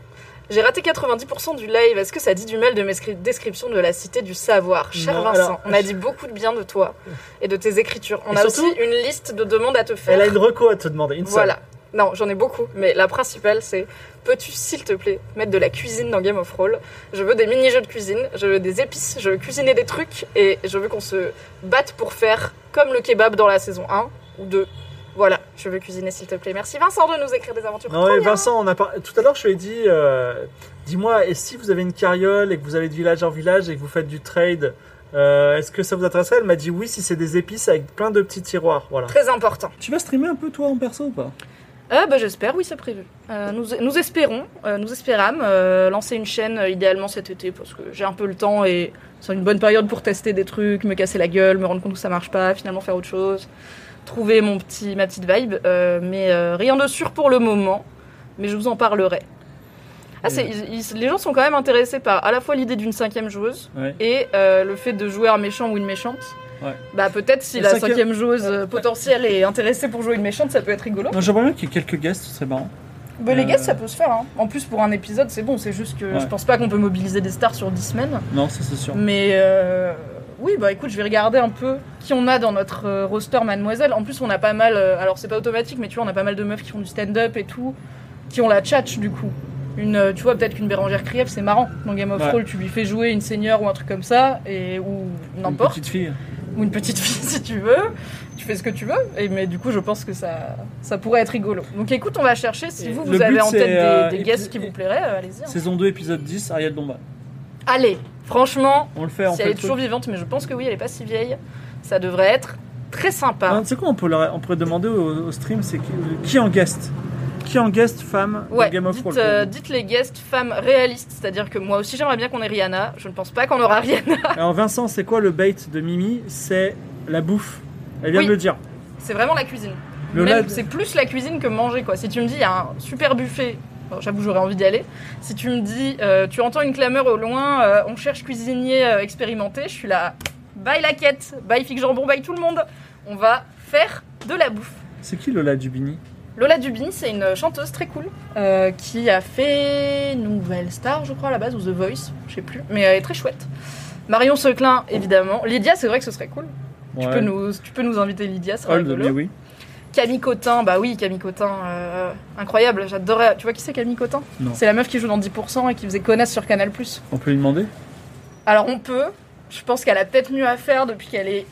J'ai raté 90% du live. Est-ce que ça dit du mal de mes scri- descriptions de la cité du savoir? Cher Non, Vincent, alors- on a dit beaucoup de bien de toi et de tes écritures. On Et a surtout- aussi une liste de demandes à te faire. Elle a une reco à te demander, une seule. Voilà. Non, j'en ai beaucoup, mais la principale, c'est peux-tu, s'il te plaît, mettre de la cuisine dans Game of Roll Je veux des mini-jeux de cuisine, je veux des épices, je veux cuisiner des trucs, et je veux qu'on se batte pour faire comme le kebab dans la saison 1 ou 2. Voilà, je veux cuisiner, s'il te plaît. Merci Vincent de nous écrire des aventures. Non, mais. Vincent, on a par- tout à l'heure, je lui ai dit, euh, dis-moi, et si vous avez une carriole et que vous allez de village en village et que vous faites du trade, euh, est-ce que ça vous intéresserait? Elle m'a dit oui, si c'est des épices avec plein de petits tiroirs. Voilà. Très important. Tu vas streamer un peu toi en perso ou pas? Euh, bah, J'espère, oui, c'est prévu. Euh, nous, nous espérons, euh, nous espérâmes euh, lancer une chaîne euh, idéalement cet été parce que j'ai un peu le temps et c'est une bonne période pour tester des trucs, me casser la gueule, me rendre compte que ça marche pas, finalement faire autre chose, trouver mon petit, ma petite vibe. euh, mais euh, rien de sûr pour le moment, mais je vous en parlerai. Ah, c'est- ils- ils- les gens sont quand même intéressés par à la fois l'idée d'une cinquième joueuse Ouais. et euh, le fait de jouer un méchant ou une méchante. Ouais. Bah peut-être si La la cinquième- cinquième joueuse potentielle est intéressée pour jouer une méchante, ça peut être rigolo. J'aimerais bien qu'il y ait quelques guests, ce serait marrant. Bah, les guests, ça peut se faire. hein. En plus, pour un épisode, c'est bon. C'est juste que je pense pas qu'on peut mobiliser des stars sur 10 semaines. Non, ça c'est sûr. Mais euh, oui, bah écoute, je vais regarder un peu qui on a dans notre euh, roster Mademoiselle. En plus, on a pas mal. euh, alors, c'est pas automatique, mais tu vois, on a pas mal de meufs qui font du stand-up et tout, qui ont la tchatch du coup. Une, euh, tu vois, peut-être qu'une Bérangère Krief, c'est marrant. Dans Game of Ouais. Thrones, tu lui fais jouer une seigneur ou un truc comme ça, et, ou Une n'importe petite fille. ou une petite fille [laughs] si tu veux. Tu fais ce que tu veux. Et, mais du coup, je pense que ça, ça pourrait être rigolo. Donc écoute, on va chercher. Si Et vous, vous avez en tête des, guests qui vous plairaient, allez-y. hein. Saison 2, épisode 10, Ariel Dombal. Allez, franchement, On le fait, on si fait elle est toujours vivante, mais je pense que oui, elle est pas si vieille, ça devrait être très sympa. Non, Tu sais quoi, on, peut leur- on pourrait demander au, au stream, c'est qui, qui en guest? Qui en guest femme Ouais, Game of dites, Thrones euh, dites les guests femmes réalistes, c'est-à-dire que moi aussi j'aimerais bien qu'on ait Rihanna. Je ne pense pas qu'on aura Rihanna. [laughs] Alors Vincent, c'est quoi le bait de Mimi? C'est la bouffe. Elle vient Oui. de le dire. C'est vraiment la cuisine. C'est plus la cuisine que manger quoi. Si tu me dis il y a un super buffet, bon, j'avoue j'aurais envie d'y aller. Si tu me dis euh, tu entends une clameur au loin, euh, on cherche cuisinier euh, expérimenté, je suis là. Bye la quête, bye Fig Jambon, bye tout le monde. On va faire de la bouffe. C'est qui Lola Dubini? Lola Dubini, c'est une chanteuse très cool euh, qui a fait Nouvelle Star, je crois, à la base, ou The Voice, je sais plus, mais elle est très chouette. Marion Seclin, évidemment. Lydia, c'est vrai que ce serait cool. Tu, peux nous, tu peux nous inviter Lydia, Old, rigolo. mais oui. Camille Cotin, bah oui, Camille Cotin, euh, incroyable, j'adorais. Tu vois qui c'est Camille Cotin Non. C'est la meuf qui joue dans 10% et qui faisait connasse sur Canal+. On peut lui demander? Alors on peut, je pense qu'elle a peut-être mieux à faire depuis qu'elle est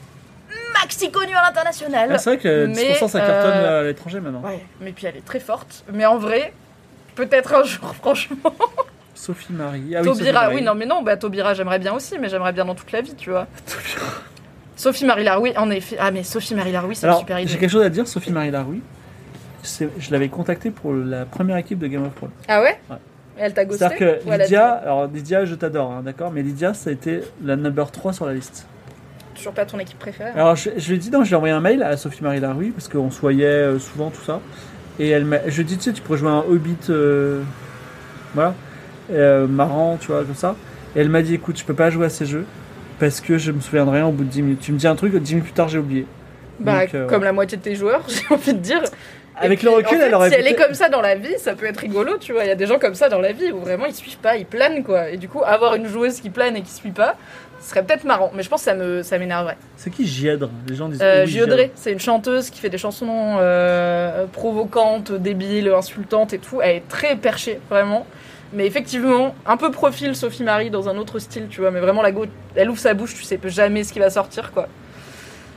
maxi connue à l'international. ah, C'est vrai que Mais, 10% ça cartonne euh, à l'étranger maintenant. Ouais, mais puis elle est très forte. Mais en vrai, peut-être un [laughs] jour, franchement. Sophie Marie. Ah oui, Sophie Taubira, Marie. oui, non, mais non, bah Taubira, j'aimerais bien aussi, mais j'aimerais bien dans toute la vie, tu vois. [laughs] Sophie Marie Laroui, en effet. Ah, mais Sophie Marie Laroui, c'est une Alors, super j'ai idée. quelque chose à dire, Sophie Marie Laroui. Je l'avais contactée pour la première équipe de Game of Thrones. Ah ouais Ouais. Et elle t'a ghosté C'est-à-dire que Lydia, alors Lydia, je t'adore, hein, d'accord, mais Lydia, ça a été la number 3 sur la liste. Toujours pas ton équipe préférée. Alors je, je lui ai dit, non, je lui ai envoyé un mail à Sophie Marie Laroui, parce qu'on se voyait euh, souvent, tout ça. Et elle m'a, je lui ai dit, tu sais, tu pourrais jouer un Hobbit, euh, voilà, euh, marrant, tu vois, comme ça. Et elle m'a dit, écoute, je peux pas jouer à ces jeux, parce que je me souviens de rien au bout de 10 minutes. Tu me dis un truc, 10 minutes plus tard, j'ai oublié. bah, donc, euh, comme la moitié de tes joueurs, [laughs] j'ai envie de dire. Et Avec puis, le recul, en fait, elle aurait Si elle est comme ça dans la vie, ça peut être rigolo, tu vois. Il y a des gens comme ça dans la vie où vraiment ils suivent pas, ils planent, quoi. Et du coup, avoir une joueuse qui plane et qui suit pas, ce serait peut-être marrant. Mais je pense que ça me- ça m'énerverait. C'est qui Gièdre Les gens disent. Euh, Giodré, c'est une chanteuse qui fait des chansons euh, provocantes, débiles, insultantes et tout. Elle est très perchée, vraiment. Mais effectivement, un peu profil Sophie Marie dans un autre style, tu vois. Mais vraiment, la go- elle ouvre sa bouche, tu sais jamais ce qui va sortir, quoi.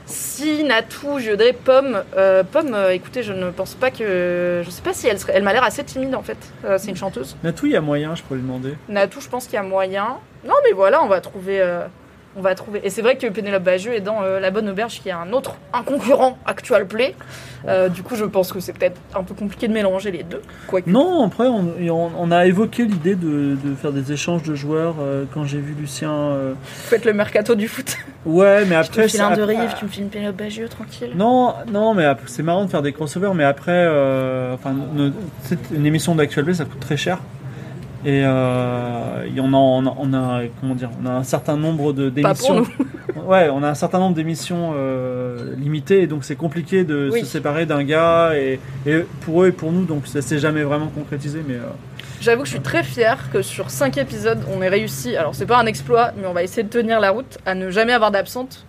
Si Natou, Giodré, Pomme, euh, Pomme, euh, écoutez, je ne pense pas que, je sais pas si elle serait, elle m'a l'air assez timide en fait. Euh, c'est une chanteuse. Natou, il y a moyen, je pourrais lui demander. Natou, je pense qu'il y a moyen. Non, mais voilà, on va trouver. On va trouver. Et c'est vrai que Pénélope Bagieux est dans euh, La Bonne Auberge, qui est un autre, un concurrent actual play. Euh, du coup, je pense que c'est peut-être un peu compliqué de mélanger les deux. Quoique. Non, après, on, et on- on a évoqué l'idée de, de faire des échanges de joueurs euh, quand j'ai vu Lucien. euh, Faites le mercato du foot. Ouais, mais après. ça- un de Rive, tu me files une Pénélope Bagieux, tranquille. Non, non, mais c'est marrant de faire des crossovers, mais après, euh, enfin, ne- c'est une émission d'actualité, ça coûte très cher. Et euh, il y en a, on a, on a- comment dire, on a un certain nombre de d'émissions. [laughs] Ouais, on a un certain nombre d'émissions euh, limitées, et donc c'est compliqué de Oui. se séparer d'un gars, et, et pour eux et pour nous, donc ça s'est jamais vraiment concrétisé, mais. euh, J'avoue que je suis très fière que sur 5 épisodes, on ait réussi. Alors, c'est pas un exploit, mais on va essayer de tenir la route à ne jamais avoir d'absente,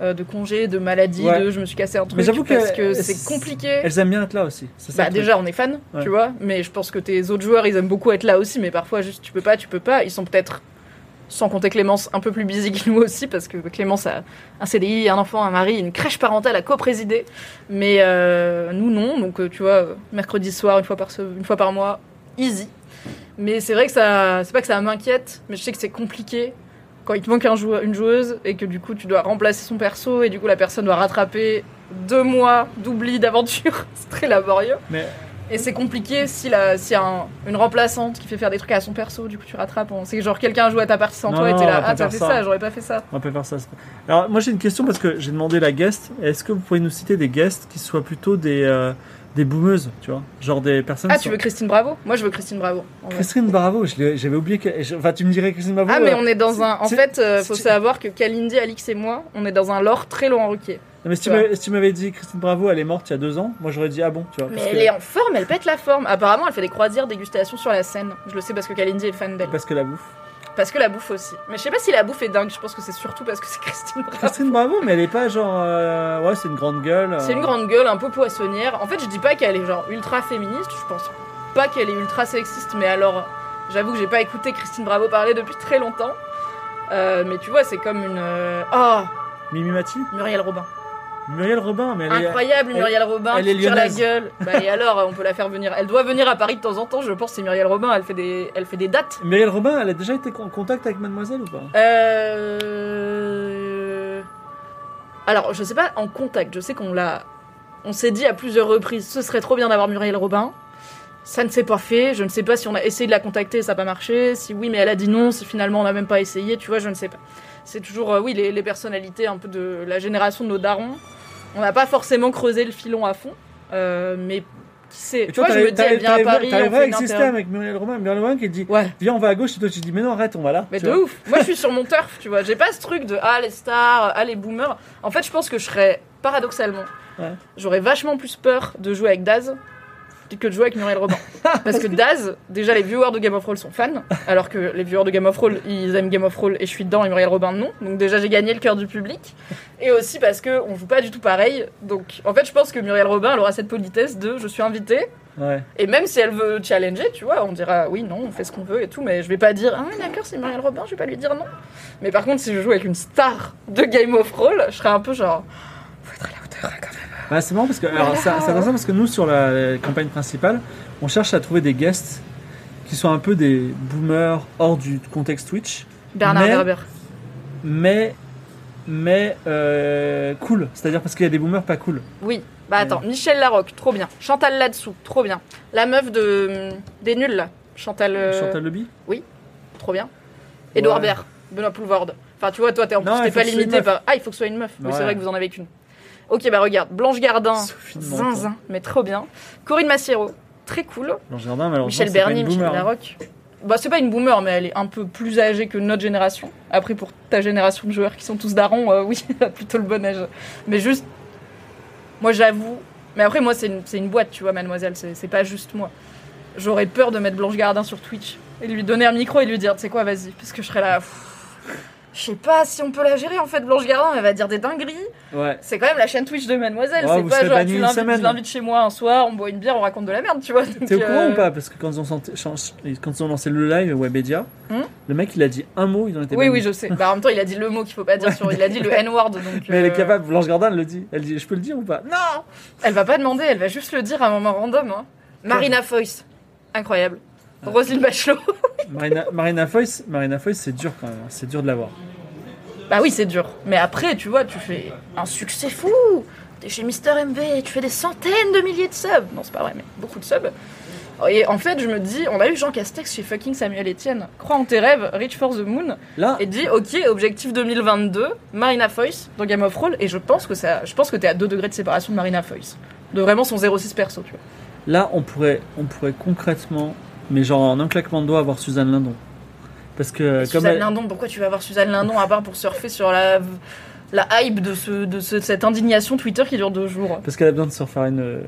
euh, de congé, de maladie, Ouais. de je me suis cassé un truc. Mais j'avoue que parce que c'est compliqué. Elles aiment bien être là aussi. c'est ça Bah truc. déjà on est fan, Ouais. tu vois, mais je pense que tes autres joueurs ils aiment beaucoup être là aussi, mais parfois juste tu peux pas, tu peux pas. Ils sont peut-être, sans compter Clémence, un peu plus busy que nous aussi, parce que Clémence a un CDI, un enfant, un mari, une crèche parentale à co-présider, mais euh, nous non, donc euh, tu vois, mercredi soir, une fois par, une fois par mois, easy. Mais c'est vrai que ça, c'est pas que ça m'inquiète, mais je sais que c'est compliqué quand il te manque un joueur, une joueuse et que du coup tu dois remplacer son perso et du coup la personne doit rattraper deux mois d'oubli d'aventure. [laughs] c'est très laborieux. Mais Et c'est compliqué si la, y a un- une remplaçante qui fait faire des trucs à son perso, du coup tu rattrapes. C'est genre quelqu'un joue à ta partie sans Non, toi et t'es là, ah t'as fait ça. ça, j'aurais pas fait ça. on peut faire ça. Alors moi j'ai une question parce que j'ai demandé la guest. Est-ce que vous pouvez nous citer des guests qui soient plutôt des euh, des boomeuses, tu vois, genre des personnes. Ah tu sont- veux Christine Bravo? Moi je veux Christine Bravo. vrai. Christine Bravo, j'avais oublié. que- Enfin, tu me dirais Christine Bravo. Ah mais euh, on est dans un... En fait, euh, faut savoir que Kalindi, Alix et moi, on est dans un lore très Laurent Ruquier. Non, mais si tu m'avais dit Christine Bravo, elle est morte il y a deux ans, moi j'aurais dit ah bon, tu vois. Mais elle que- est en forme, elle pète la forme. Apparemment, elle fait des croisières dégustation sur la scène. Je le sais parce que Kalindi est fan d'elle. Parce que la bouffe. Parce que la bouffe aussi. Mais je sais pas si la bouffe est dingue, je pense que c'est surtout parce que c'est Christine Bravo. Christine Bravo, mais elle est pas genre. euh, Ouais, c'est une grande gueule. euh. C'est une grande gueule, un peu poissonnière. En fait, je dis pas qu'elle est genre ultra féministe, je pense pas qu'elle est ultra sexiste, mais alors, j'avoue que j'ai pas écouté Christine Bravo parler depuis très longtemps. Euh, mais tu vois, c'est comme une. euh, Oh, Mimi Mati Muriel Robin. Muriel Robin, mais elle est- Incroyable, elle- Muriel Robin, elle qui est tire la gueule. Bah, et alors, on peut la faire venir. Elle doit venir à Paris de temps en temps, je pense, c'est Muriel Robin, elle fait des, elle fait des dates. Muriel Robin, elle a déjà été en contact avec Mademoiselle ou pas? Euh... Alors, je sais pas en contact, je sais qu'on l'a. On s'est dit à plusieurs reprises, ce serait trop bien d'avoir Muriel Robin. Ça ne s'est pas fait, je ne sais pas si on a essayé de la contacter ça n'a pas marché, si oui mais elle a dit non, si finalement on n'a même pas essayé, tu vois, je ne sais pas. C'est toujours, euh, oui, les, les personnalités un peu de la génération de nos darons. On n'a pas forcément creusé le filon à fond, euh, mais qui sait. Tu vois, je me dis, elle vient à Paris, une exister interview. avec Muriel Robin, Muriel qui dit Ouais. Viens, on va à gauche, et toi tu dis Mais non, arrête, on va là. Mais de vois. ouf Moi je suis sur mon turf, tu vois. J'ai pas ce truc de ah les stars, ah les boomers. En fait, je pense que je serais, paradoxalement, Ouais. j'aurais vachement plus peur de jouer avec Daz que de jouer avec Muriel Robin. [laughs] Parce que Daz, déjà les viewers de Game of Thrones sont fans, alors que les viewers de Game of Thrones, ils aiment Game of Thrones et je suis dedans et Muriel Robin non. Donc déjà j'ai gagné le cœur du public. Et aussi parce que on joue pas du tout pareil. Donc en fait je pense que Muriel Robin, elle aura cette politesse de je suis invitée. Ouais. Et même si elle veut challenger, tu vois, on dira oui, non, on fait ce qu'on veut et tout, mais je vais pas dire ah d'accord, c'est Muriel Robin, je vais pas lui dire non. Mais par contre, si je joue avec une star de Game of Thrones, je serais un peu genre faut être à la hauteur hein, quand même. Bah, c'est marrant parce que alors, parce que nous sur la, la campagne principale, on cherche à trouver des guests qui sont un peu des boomers hors du contexte Twitch, Bernard Mais- Werber. mais mais euh, cool. C'est-à-dire parce qu'il y a des boomers pas cool. Oui. Bah attends, Michel Larocque, trop bien. Chantal là-dessous, trop bien. La meuf de des nuls là, Chantal, euh, Chantal Leby. trop bien. Edouard Ouais. Baird, Benoît Poulvorde. Enfin, tu vois, toi, t'es en Non, plus, t'es pas limité par. Ah, il faut que ce soit une meuf. Oui, Ouais. c'est vrai que vous en avez qu'une. Ok, bah regarde, Blanche Gardin, zinzin, mais trop bien. Corinne Massiero, très cool. Blanche Gardin, malheureusement, Michel Bernier, Michel hein. Larocque. Bah, c'est pas une boomer, mais elle est un peu plus âgée que notre génération. Après, pour ta génération de joueurs qui sont tous darons, euh, oui, [laughs] elle a plutôt le bon âge. Mais juste, moi j'avoue, mais après, moi c'est une, c'est une boîte, tu vois, mademoiselle, c'est pas juste moi. J'aurais peur de mettre Blanche Gardin sur Twitch et lui donner un micro et lui dire, tu sais quoi, vas-y, parce que je serais là. pff, Je sais pas si on peut la gérer en fait, Blanche Gardin, elle va dire des dingueries. Ouais. C'est quand même la chaîne Twitch de Mademoiselle, Ouais, c'est pas genre tu l'invites chez moi un soir, on boit une bière, on raconte de la merde, tu vois. T'es au courant euh, ou pas? Parce que quand ils ont, santé- change- quand ils ont lancé le live Webedia, Hmm le mec il a dit un mot, ils ont été Oui, bannis. oui, je sais. Bah, en même temps, il a dit le mot qu'il faut pas dire sur. Il a dit le N-word. Donc, [laughs] Mais elle est euh, capable, Blanche Gardin elle le dit. Elle dit Je peux le dire ou pas? Non Elle va pas demander, elle va juste le dire à un moment random. hein. Marina Foïs. Incroyable. Ah. Roselyne Bachelot. [laughs] Marina, Marina Foïs, Marina c'est dur quand même, c'est dur de l'avoir. bah oui, c'est dur. Mais après, tu vois, tu fais un succès fou. T'es chez Mister MV, tu fais des centaines de milliers de subs. Non, c'est pas vrai, mais beaucoup de subs. Et en fait, je me dis, on a eu Jean Castex chez fucking Samuel Etienne. Crois en tes rêves, reach for the moon. Là, et dit ok objectif 2022 Marina Foïs dans Game of Thrones et je pense que ça je pense que t'es à 2 degrés de séparation de Marina Foïs de vraiment son 06 perso tu vois là on pourrait, on pourrait concrètement, mais genre en un claquement de doigts, avoir Suzanne Lindon. Parce que comme Suzanne elle- Lindon pourquoi tu vas voir Suzanne Lindon à part pour surfer sur la la hype de, ce, de ce- cette indignation Twitter qui dure deux jours? Parce qu'elle a besoin de se refaire une.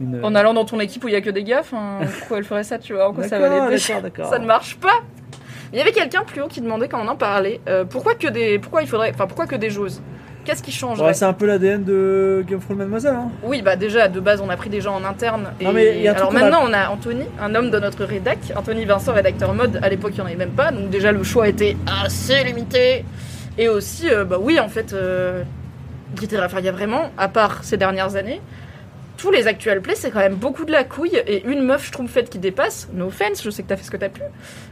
une... En allant dans ton équipe où il y a que des enfin, pourquoi elle ferait ça, tu vois En quoi ça va l'aider? Ça ne marche pas. Il y avait quelqu'un plus haut qui demandait quand on en parlait, euh, pourquoi que des, pourquoi il faudrait, enfin pourquoi que des joueuses? Qu'est-ce qui changerait Ouais, c'est un peu l'ADN de Game Thrones Mademoiselle. Hein. Oui, bah déjà de base on a pris des gens en interne. Et Non, mais y a un alors maintenant on a Anthony, un homme de notre rédac, Anthony Vincent, rédacteur mode. À l'époque il n'y en avait même pas, donc déjà le choix était assez limité. Et aussi, euh, bah oui en fait, euh, enfin, il y a vraiment, à part ces dernières années, tous les actuels plays c'est quand même beaucoup de la couille et une meuf schtroumpfette qui dépasse. No offense, je sais que t'as fait ce que t'as pu.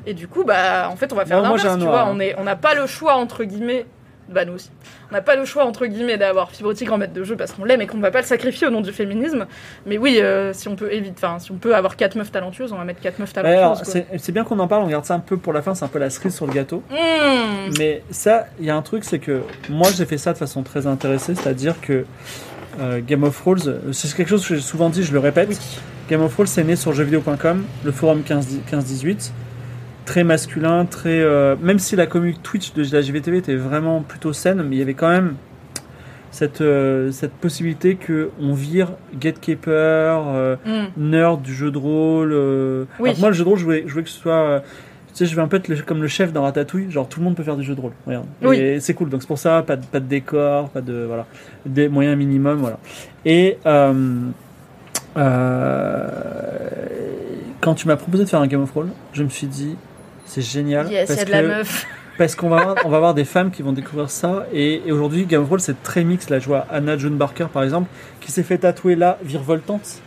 Et du coup bah en fait on va faire l'inverse, tu vois. hein. On est, on n'a pas le choix entre guillemets. Bah nous aussi. On n'a pas le choix entre guillemets d'avoir Fibre Tigre en maître de jeu parce qu'on l'aime et qu'on ne va pas le sacrifier au nom du féminisme. Mais oui, euh, si on peut éviter, enfin si on peut avoir quatre meufs talentueuses, on va mettre quatre meufs Ouais, alors, talentueuses. quoi. c'est bien qu'on en parle, on garde ça un peu pour la fin, c'est un peu la cerise sur le gâteau. Mmh. Mais ça, il y a un truc, c'est que moi j'ai fait ça de façon très intéressée, c'est-à-dire que euh, Game of Thrones, euh, c'est quelque chose que j'ai souvent dit, je le répète. Oui. Game of Thrones, c'est né sur jeuxvideo.com, le forum 15 15-18, très masculin, très. euh, même si la commu Twitch de la JVTV était vraiment plutôt saine, mais il y avait quand même cette, euh, cette possibilité que on vire gatekeeper, euh, Mmh. nerd du jeu de rôle. Oui. alors moi, le jeu de rôle, je voulais, je voulais que ce soit. tu sais, je veux un peu être le- comme le chef dans Ratatouille, genre tout le monde peut faire du jeu de rôle. Regarde. Oui. Et c'est cool. Donc c'est pour ça, pas de, pas de décor, pas de. Voilà. Des moyens minimum, voilà. Et. euh, euh, quand tu m'as proposé de faire un Game of Thrones, je me suis dit, c'est génial. Yes, y parce a de la que- meuf. [laughs] parce qu'on va, avoir- on va avoir des femmes qui vont découvrir ça. Et, et aujourd'hui, Game of Thrones, c'est très mix. Là, je vois Anna June Barker, par exemple, qui s'est fait tatouer là, virevoltante.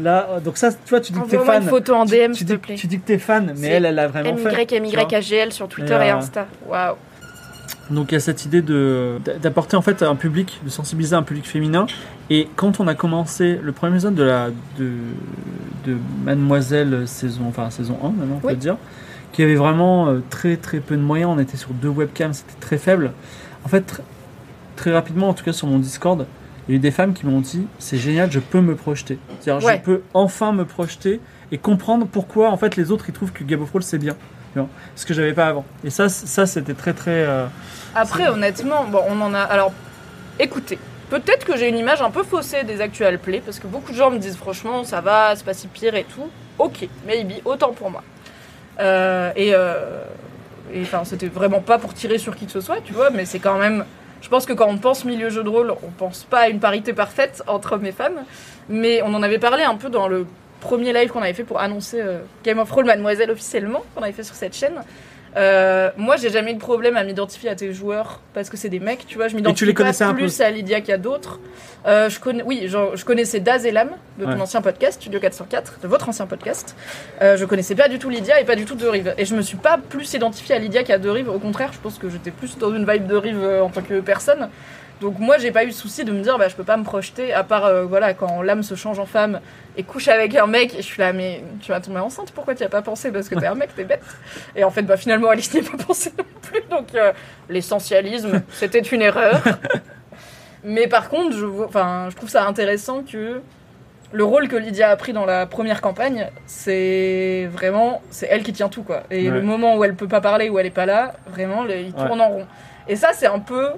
Là, donc ça, tu vois, tu dis que t'es fan. une photo en DM s'il te plaît. tu dis que t'es fan, mais elle, elle a vraiment fait. MYMYAGL sur Twitter Et, et, euh, Insta. Waouh. Donc il y a cette idée de d'apporter en fait un public, de sensibiliser un public féminin. Et quand on a commencé le premier épisode de la de, de Mademoiselle saison, enfin saison 1 maintenant on peut Oui. Dire, qui avait vraiment euh, très très peu de moyens, on était sur deux webcams, c'était très faible. En fait tr- très rapidement, en tout cas sur mon Discord, il y a eu des femmes qui m'ont dit c'est génial, je peux me projeter. C'est-à-dire Ouais. je peux enfin me projeter et comprendre pourquoi en fait les autres ils trouvent que Game of Thrones c'est bien. Ce que j'avais pas avant. Et ça, ça c'était très très. euh, Après, honnêtement, bon, on en a. Alors, écoutez, peut-être que j'ai une image un peu faussée des actual plays, parce que beaucoup de gens me disent franchement, ça va, c'est pas si pire et tout. Ok, maybe, autant pour moi. Euh, et euh, et, enfin, c'était vraiment pas pour tirer sur qui que ce soit, tu vois, mais c'est quand même. Je pense que quand on pense milieu jeu de rôle, on pense pas à une parité parfaite entre hommes et femmes, mais on en avait parlé un peu dans le premier live qu'on avait fait pour annoncer euh, Game of Thrones Mademoiselle officiellement, qu'on avait fait sur cette chaîne. Euh, moi, j'ai jamais eu de problème à m'identifier à tes joueurs parce que c'est des mecs, tu vois. Je m'identifie pas un plus à Lydia qu'à d'autres. Euh, je connais, oui, genre, je connaissais Daz et Lam de ton Ouais. ancien podcast, Studio 404, de votre ancien podcast. Euh, je connaissais pas du tout Lydia et pas du tout De Rive. Et je me suis pas plus identifiée à Lydia qu'à De Rive. Au contraire, je pense que j'étais plus dans une vibe De Rive euh, en tant que personne. Donc moi, j'ai pas eu de souci de me dire, bah, je peux pas me projeter, à part, euh, voilà, quand l'âme se change en femme et couche avec un mec, et je suis là, mais tu vas tomber enceinte, pourquoi tu as pas pensé? Parce que t'es un mec, t'es bête. Et en fait, bah, finalement, Alice n'y a pas pensé non plus, donc euh, l'essentialisme, c'était une erreur. [laughs] Mais par contre, je, enfin, je trouve ça intéressant que le rôle que Lydia a pris dans la première campagne, c'est vraiment, c'est elle qui tient tout, quoi. Et Ouais. le moment où elle peut pas parler, où elle est pas là, vraiment, le- il Ouais. tourne en rond. Et ça, c'est un peu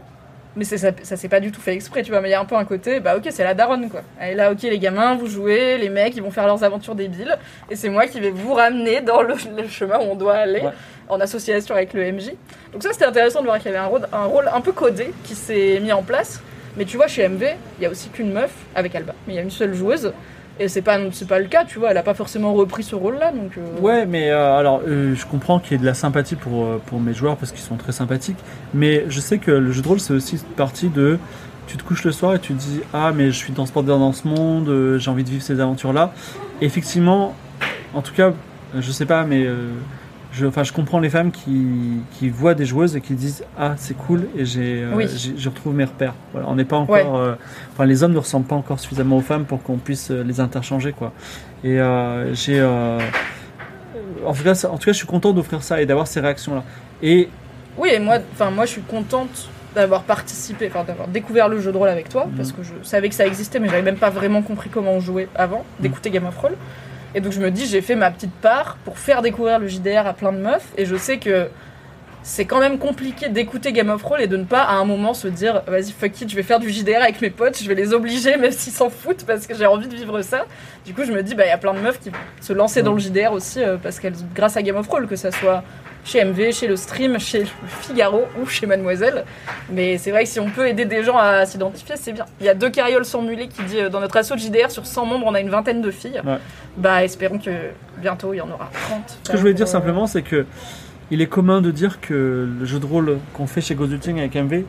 mais ça, ça s'est pas du tout fait exprès, tu vois. Mais il y a un peu un côté, bah ok, c'est la daronne, quoi. Elle est là, ok, les gamins, vous jouez, les mecs, ils vont faire leurs aventures débiles. Et c'est moi qui vais vous ramener dans le, le chemin où on doit aller, Ouais. en association avec le MJ. Donc ça, c'était intéressant de voir qu'il y avait un rôle, un rôle un peu codé qui s'est mis en place. Mais tu vois, chez MV, il y a aussi qu'une meuf avec Alba. Mais il y a une seule joueuse. Et c'est pas, pas le cas, tu vois. Elle a pas forcément repris ce rôle-là, donc. euh, Ouais, mais euh, alors euh, je comprends qu'il y ait de la sympathie pour, pour mes joueurs parce qu'ils sont très sympathiques, mais je sais que le jeu de rôle c'est aussi partie de tu te couches le soir et tu te dis ah mais je suis dans ce dans ce monde, j'ai envie de vivre ces aventures là. Effectivement, en tout cas, je sais pas, mais je, enfin, je comprends les femmes qui, qui voient des joueuses et qui disent ah c'est cool et j'ai, euh, Oui. je retrouve mes repères. Voilà, on n'est pas encore, Ouais. euh, enfin les hommes ne ressemblent pas encore suffisamment aux femmes pour qu'on puisse euh, les interchanger quoi. Et euh, j'ai en tout, cas, en tout cas, je suis content d'offrir ça et d'avoir ces réactions-là. Et Oui, et moi, enfin moi, je suis contente d'avoir participé, enfin d'avoir découvert le jeu de rôle avec toi, parce que je savais que ça existait, mais j'avais même pas vraiment compris comment on jouait avant d'écouter Game of Roll. Et donc je me dis, j'ai fait ma petite part pour faire découvrir le JDR à plein de meufs, et je sais que c'est quand même compliqué d'écouter Game of Thrones et de ne pas à un moment se dire vas-y fuck it, je vais faire du JDR avec mes potes, je vais les obliger même s'ils s'en foutent parce que j'ai envie de vivre ça. Du coup, je me dis bah il y a plein de meufs qui se lancer dans le JDR aussi euh, parce qu'elles grâce à Game of Thrones que ça soit chez MV, chez le stream, chez le Figaro ou chez Mademoiselle. Mais c'est vrai que si on peut aider des gens à s'identifier, c'est bien. Il y a deux carrioles sans mulet qui dit euh, dans notre assaut de JDR sur 100 membres, on a une vingtaine de filles. Ouais. Bah espérons que bientôt il y en aura 30. Ce que je voulais dire simplement, c'est que il est commun de dire que le jeu de rôle qu'on fait chez Ghost avec MV,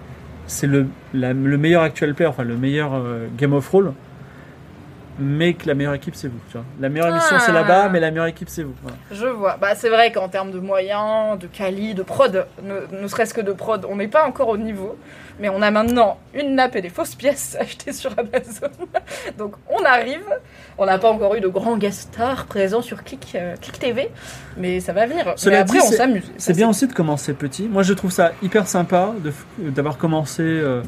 c'est le, meilleur actual player, enfin le meilleur euh, Game of Roll, mais que la meilleure équipe c'est vous. Tu vois. La meilleure émission c'est Ah. là-bas, mais la meilleure équipe c'est vous. Voilà. Je vois. Bah, c'est vrai qu'en termes de moyens, de quali, de prod, ne, ne serait-ce que de prod, on n'est pas encore au niveau. Mais on a maintenant une nappe et des fausses pièces [laughs] achetées sur Amazon. Donc on arrive. On n'a pas encore eu de grands guest stars présents sur Click, euh, Click TV. Mais ça va venir. Cela mais après, dit, on s'amuse. C'est bien aussi de commencer petit. Moi je trouve ça hyper sympa d'avoir commencé euh,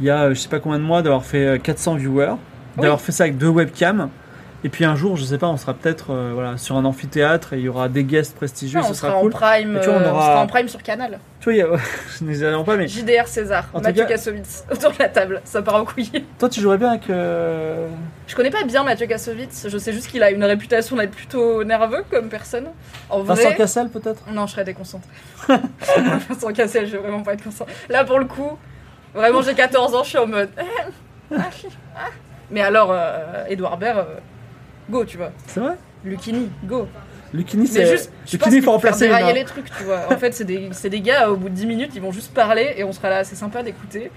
il y a euh, je sais pas combien de mois, d'avoir fait euh, 400 viewers, d'avoir fait ça avec deux webcams. Et puis un jour, je sais pas, on sera peut-être euh, voilà, sur un amphithéâtre et il y aura des guests prestigieux, Ah, ce on sera sera en cool. prime. Tu vois, on euh, aura- sera en prime sur Canal. Tu vois, y a- [laughs] je n'exagère pas, mais JDR César, En Mathieu Kassovitz [laughs] autour de la table. Ça part en couille. toi tu jouerais bien avec. euh, Je connais pas bien Mathieu Kassovitz. Je sais juste qu'il a une réputation d'être plutôt nerveux comme personne. En vrai. Vincent Cassel peut-être? Non, je serais déconcentrée. [laughs] Sans casser, je vais vraiment pas être concentrée. Là, pour le coup, vraiment, j'ai 14 ans, je suis en mode. Mais alors, euh, Edouard Baird, euh, go, tu vois. C'est vrai Lucini, go. Lucini, c'est. juste, je Lucini, faut remplacer dérailler les trucs, tu vois. En fait, c'est des, des gars, au bout de 10 minutes, ils vont juste parler et on sera là, c'est sympa d'écouter.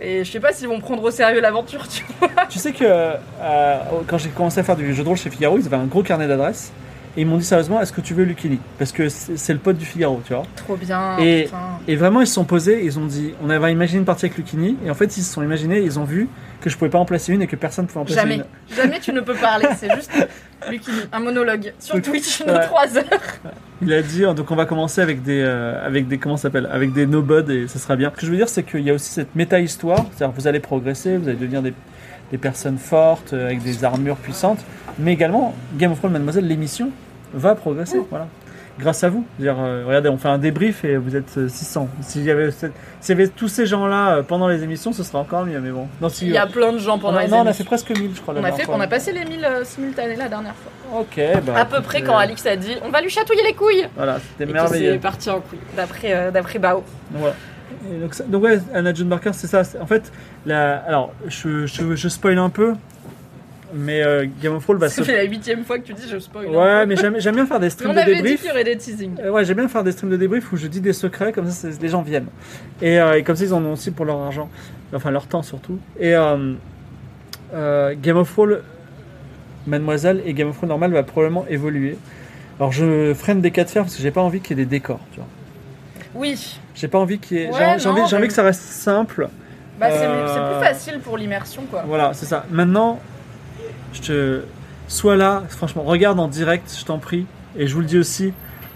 Et je sais pas s'ils vont prendre au sérieux l'aventure, tu vois. Tu sais que euh, quand j'ai commencé à faire du jeu de rôle chez Figaro, ils avaient un gros carnet d'adresses. Et ils m'ont dit sérieusement, est-ce que tu veux Lucini Parce que c'est le pote du Figaro, tu vois. Trop bien. Et-. Et vraiment, ils se sont posés, ils ont dit, on avait imaginé une partie avec Lucini, et en fait, ils se sont imaginés, ils ont vu que je pouvais pas en placer une et que personne pouvait en placer Jamais. une. Jamais tu ne peux parler, [laughs] c'est juste Lucini, un monologue sur Donc, Twitch de ouais. 3 heures. [laughs] Il a dit, donc on va commencer avec des, euh, avec des, comment s'appelle, avec des no-buds et ça sera bien. Ce que je veux dire, c'est qu'il y a aussi cette méta-histoire, c'est-à-dire vous allez progresser, vous allez devenir des, des personnes fortes, euh, avec des armures puissantes, mais également, Game of Thrones Mademoiselle, l'émission va progresser, voilà. Grâce à vous. Dire, euh, regardez, on fait un débrief et vous êtes euh, 600. S'il y avait, cette- s'il y avait tous ces gens-là euh, pendant les émissions, ce serait encore mieux, mais bon. Non, si, Il y a euh, plein de gens pendant les non, on a émissions. fait presque 1000, je crois. On a, fait, on a passé les 1000 euh, simultanés la dernière fois. Ok, bah. à peu près quand Alix a dit on va lui chatouiller les couilles. Voilà, c'était Et merveilleux. c'est parti en couille, d'après euh, d'après Bao. Donc, voilà. Et donc, donc ouais, Anna John Barker, c'est ça. En fait, la, alors, je, je, je spoil un peu, mais euh, Game of Thrones va se. Fait la huitième fois que tu dis je spoil. Ouais, mais j'aime bien faire des streams on de avait dit débrief. qu'il y aurait des teasings. Euh, ouais, j'aime bien faire des streams de débrief où je dis des secrets, comme ça c'est- les gens viennent. Et, euh, et comme ça ils en ont aussi pour leur argent, enfin leur temps surtout. Et Game of Thrones, Mademoiselle et Game of Thrones normal va probablement évoluer. Alors je freine des cas de fer parce que j'ai pas envie qu'il y ait des décors, tu vois. Oui, J'ai pas envie qu'il y ait. Ouais, j'ai- envie, que ça reste simple. bah c'est c'est plus facile pour l'immersion quoi. Voilà, c'est ça. Maintenant, je te. Sois là, franchement, regarde en direct, je t'en prie. Et je vous le dis aussi,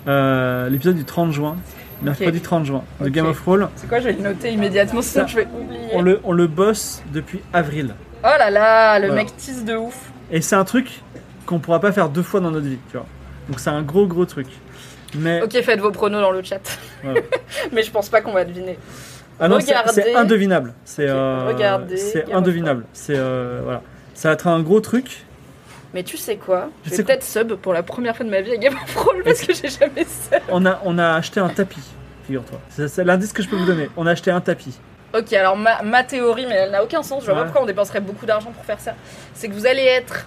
euh, l'épisode du 30 juin, mercredi 30 juin, de. Game of Thrones, C'est quoi Je vais le noter immédiatement sinon je vais oublier. on le, on le bosse depuis avril. Oh là là, le Voilà. mec tease de ouf. Et c'est un truc qu'on pourra pas faire deux fois dans notre vie, tu vois. Donc c'est un gros, gros truc. Mais. Ok, faites vos pronos dans le chat. Voilà. [laughs] mais je pense pas qu'on va deviner. Ah non, c'est- Regardez. c'est indevinable. C'est Ok, euh, regardez c'est Game of indevinable. C'est euh, voilà. Ça va être un gros truc. Mais tu sais quoi? Je vais peut-être sub pour la première fois de ma vie à Game of Thrones parce que j'ai jamais sub. On a, on a acheté un tapis, figure-toi. C'est c'est l'indice que je peux vous donner. On a acheté un tapis. Ok, alors ma, ma théorie, mais elle n'a aucun sens, je vois Ouais. pas pourquoi on dépenserait beaucoup d'argent pour faire ça. C'est que vous allez être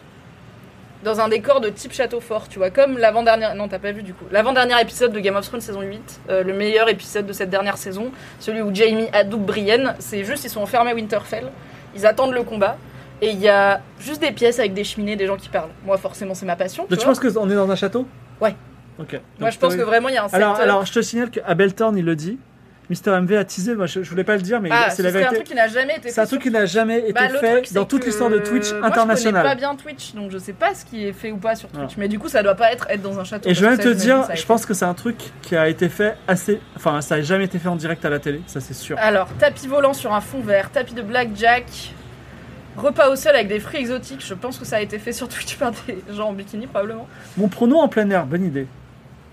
dans un décor de type château fort, tu vois, comme l'avant-dernière. Non, t'as pas vu du coup. L'avant-dernier épisode de Game of Thrones saison 8, euh, le meilleur épisode de cette dernière saison, celui où Jamie adoube Brienne, c'est juste, ils sont enfermés à Winterfell, ils attendent le combat. Et il y a juste des pièces avec des cheminées, des gens qui parlent. Moi, forcément, c'est ma passion. Tu Donc tu penses qu'on est dans un château? Ouais. Ok. Moi, je pense que vraiment, il y a un Alors, secteur- alors, je te signale qu'à Beltorn, il le dit. Mister MV a teasé. Moi, je, je voulais pas le dire, mais ah, c'est ce la serait un vérité. truc qui n'a jamais été C'est fait un truc qui n'a jamais été Bah, fait truc, c'est dans toute l'histoire de Twitch moi, Je connais international. pas bien Twitch, donc je sais pas ce qui est fait ou pas sur Twitch. Voilà. Mais du coup, ça doit pas être être dans un château. Et je de parce te dire, je pense que c'est un truc qui a été fait assez. Enfin, ça a jamais été fait en direct à la télé, ça c'est sûr. Alors, tapis volant sur un fond vert, tapis de blackjack, repas au sol avec des fruits exotiques. Je pense que ça a été fait sur Twitch par des [laughs] gens en bikini, probablement. Mon prono en plein air, bonne idée.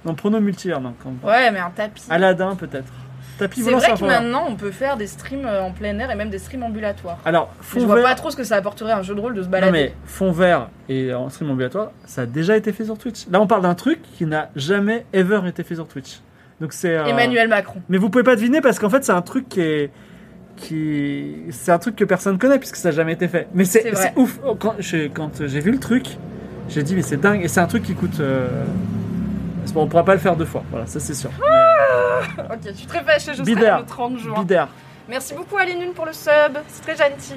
Non, prono multi-air, non. quand même. Ouais, mais un tapis. Aladdin, peut-être. Tapis C'est volant, vrai que maintenant on peut faire des streams euh, en plein air et même des streams ambulatoires. Alors, fond je vois vert. pas trop ce que ça apporterait à un jeu de rôle de se Non balader. mais fond vert et en stream ambulatoire, ça a déjà été fait sur Twitch. Là, on parle d'un truc qui n'a jamais ever été fait sur Twitch. Donc c'est. euh, Emmanuel Macron. Mais vous pouvez pas deviner parce qu'en fait, c'est un truc qui est qui c'est un truc que personne connaît puisque ça n'a jamais été fait. Mais c'est ouf. Oh, Quand j'ai vu le truc, j'ai dit mais c'est dingue et c'est un truc qui coûte. euh, bon, on pourra pas le faire deux fois. Voilà, ça c'est sûr. Ok, je suis très fâchée, je serai le 30 juin. Merci beaucoup Nune pour le sub, c'est très gentil.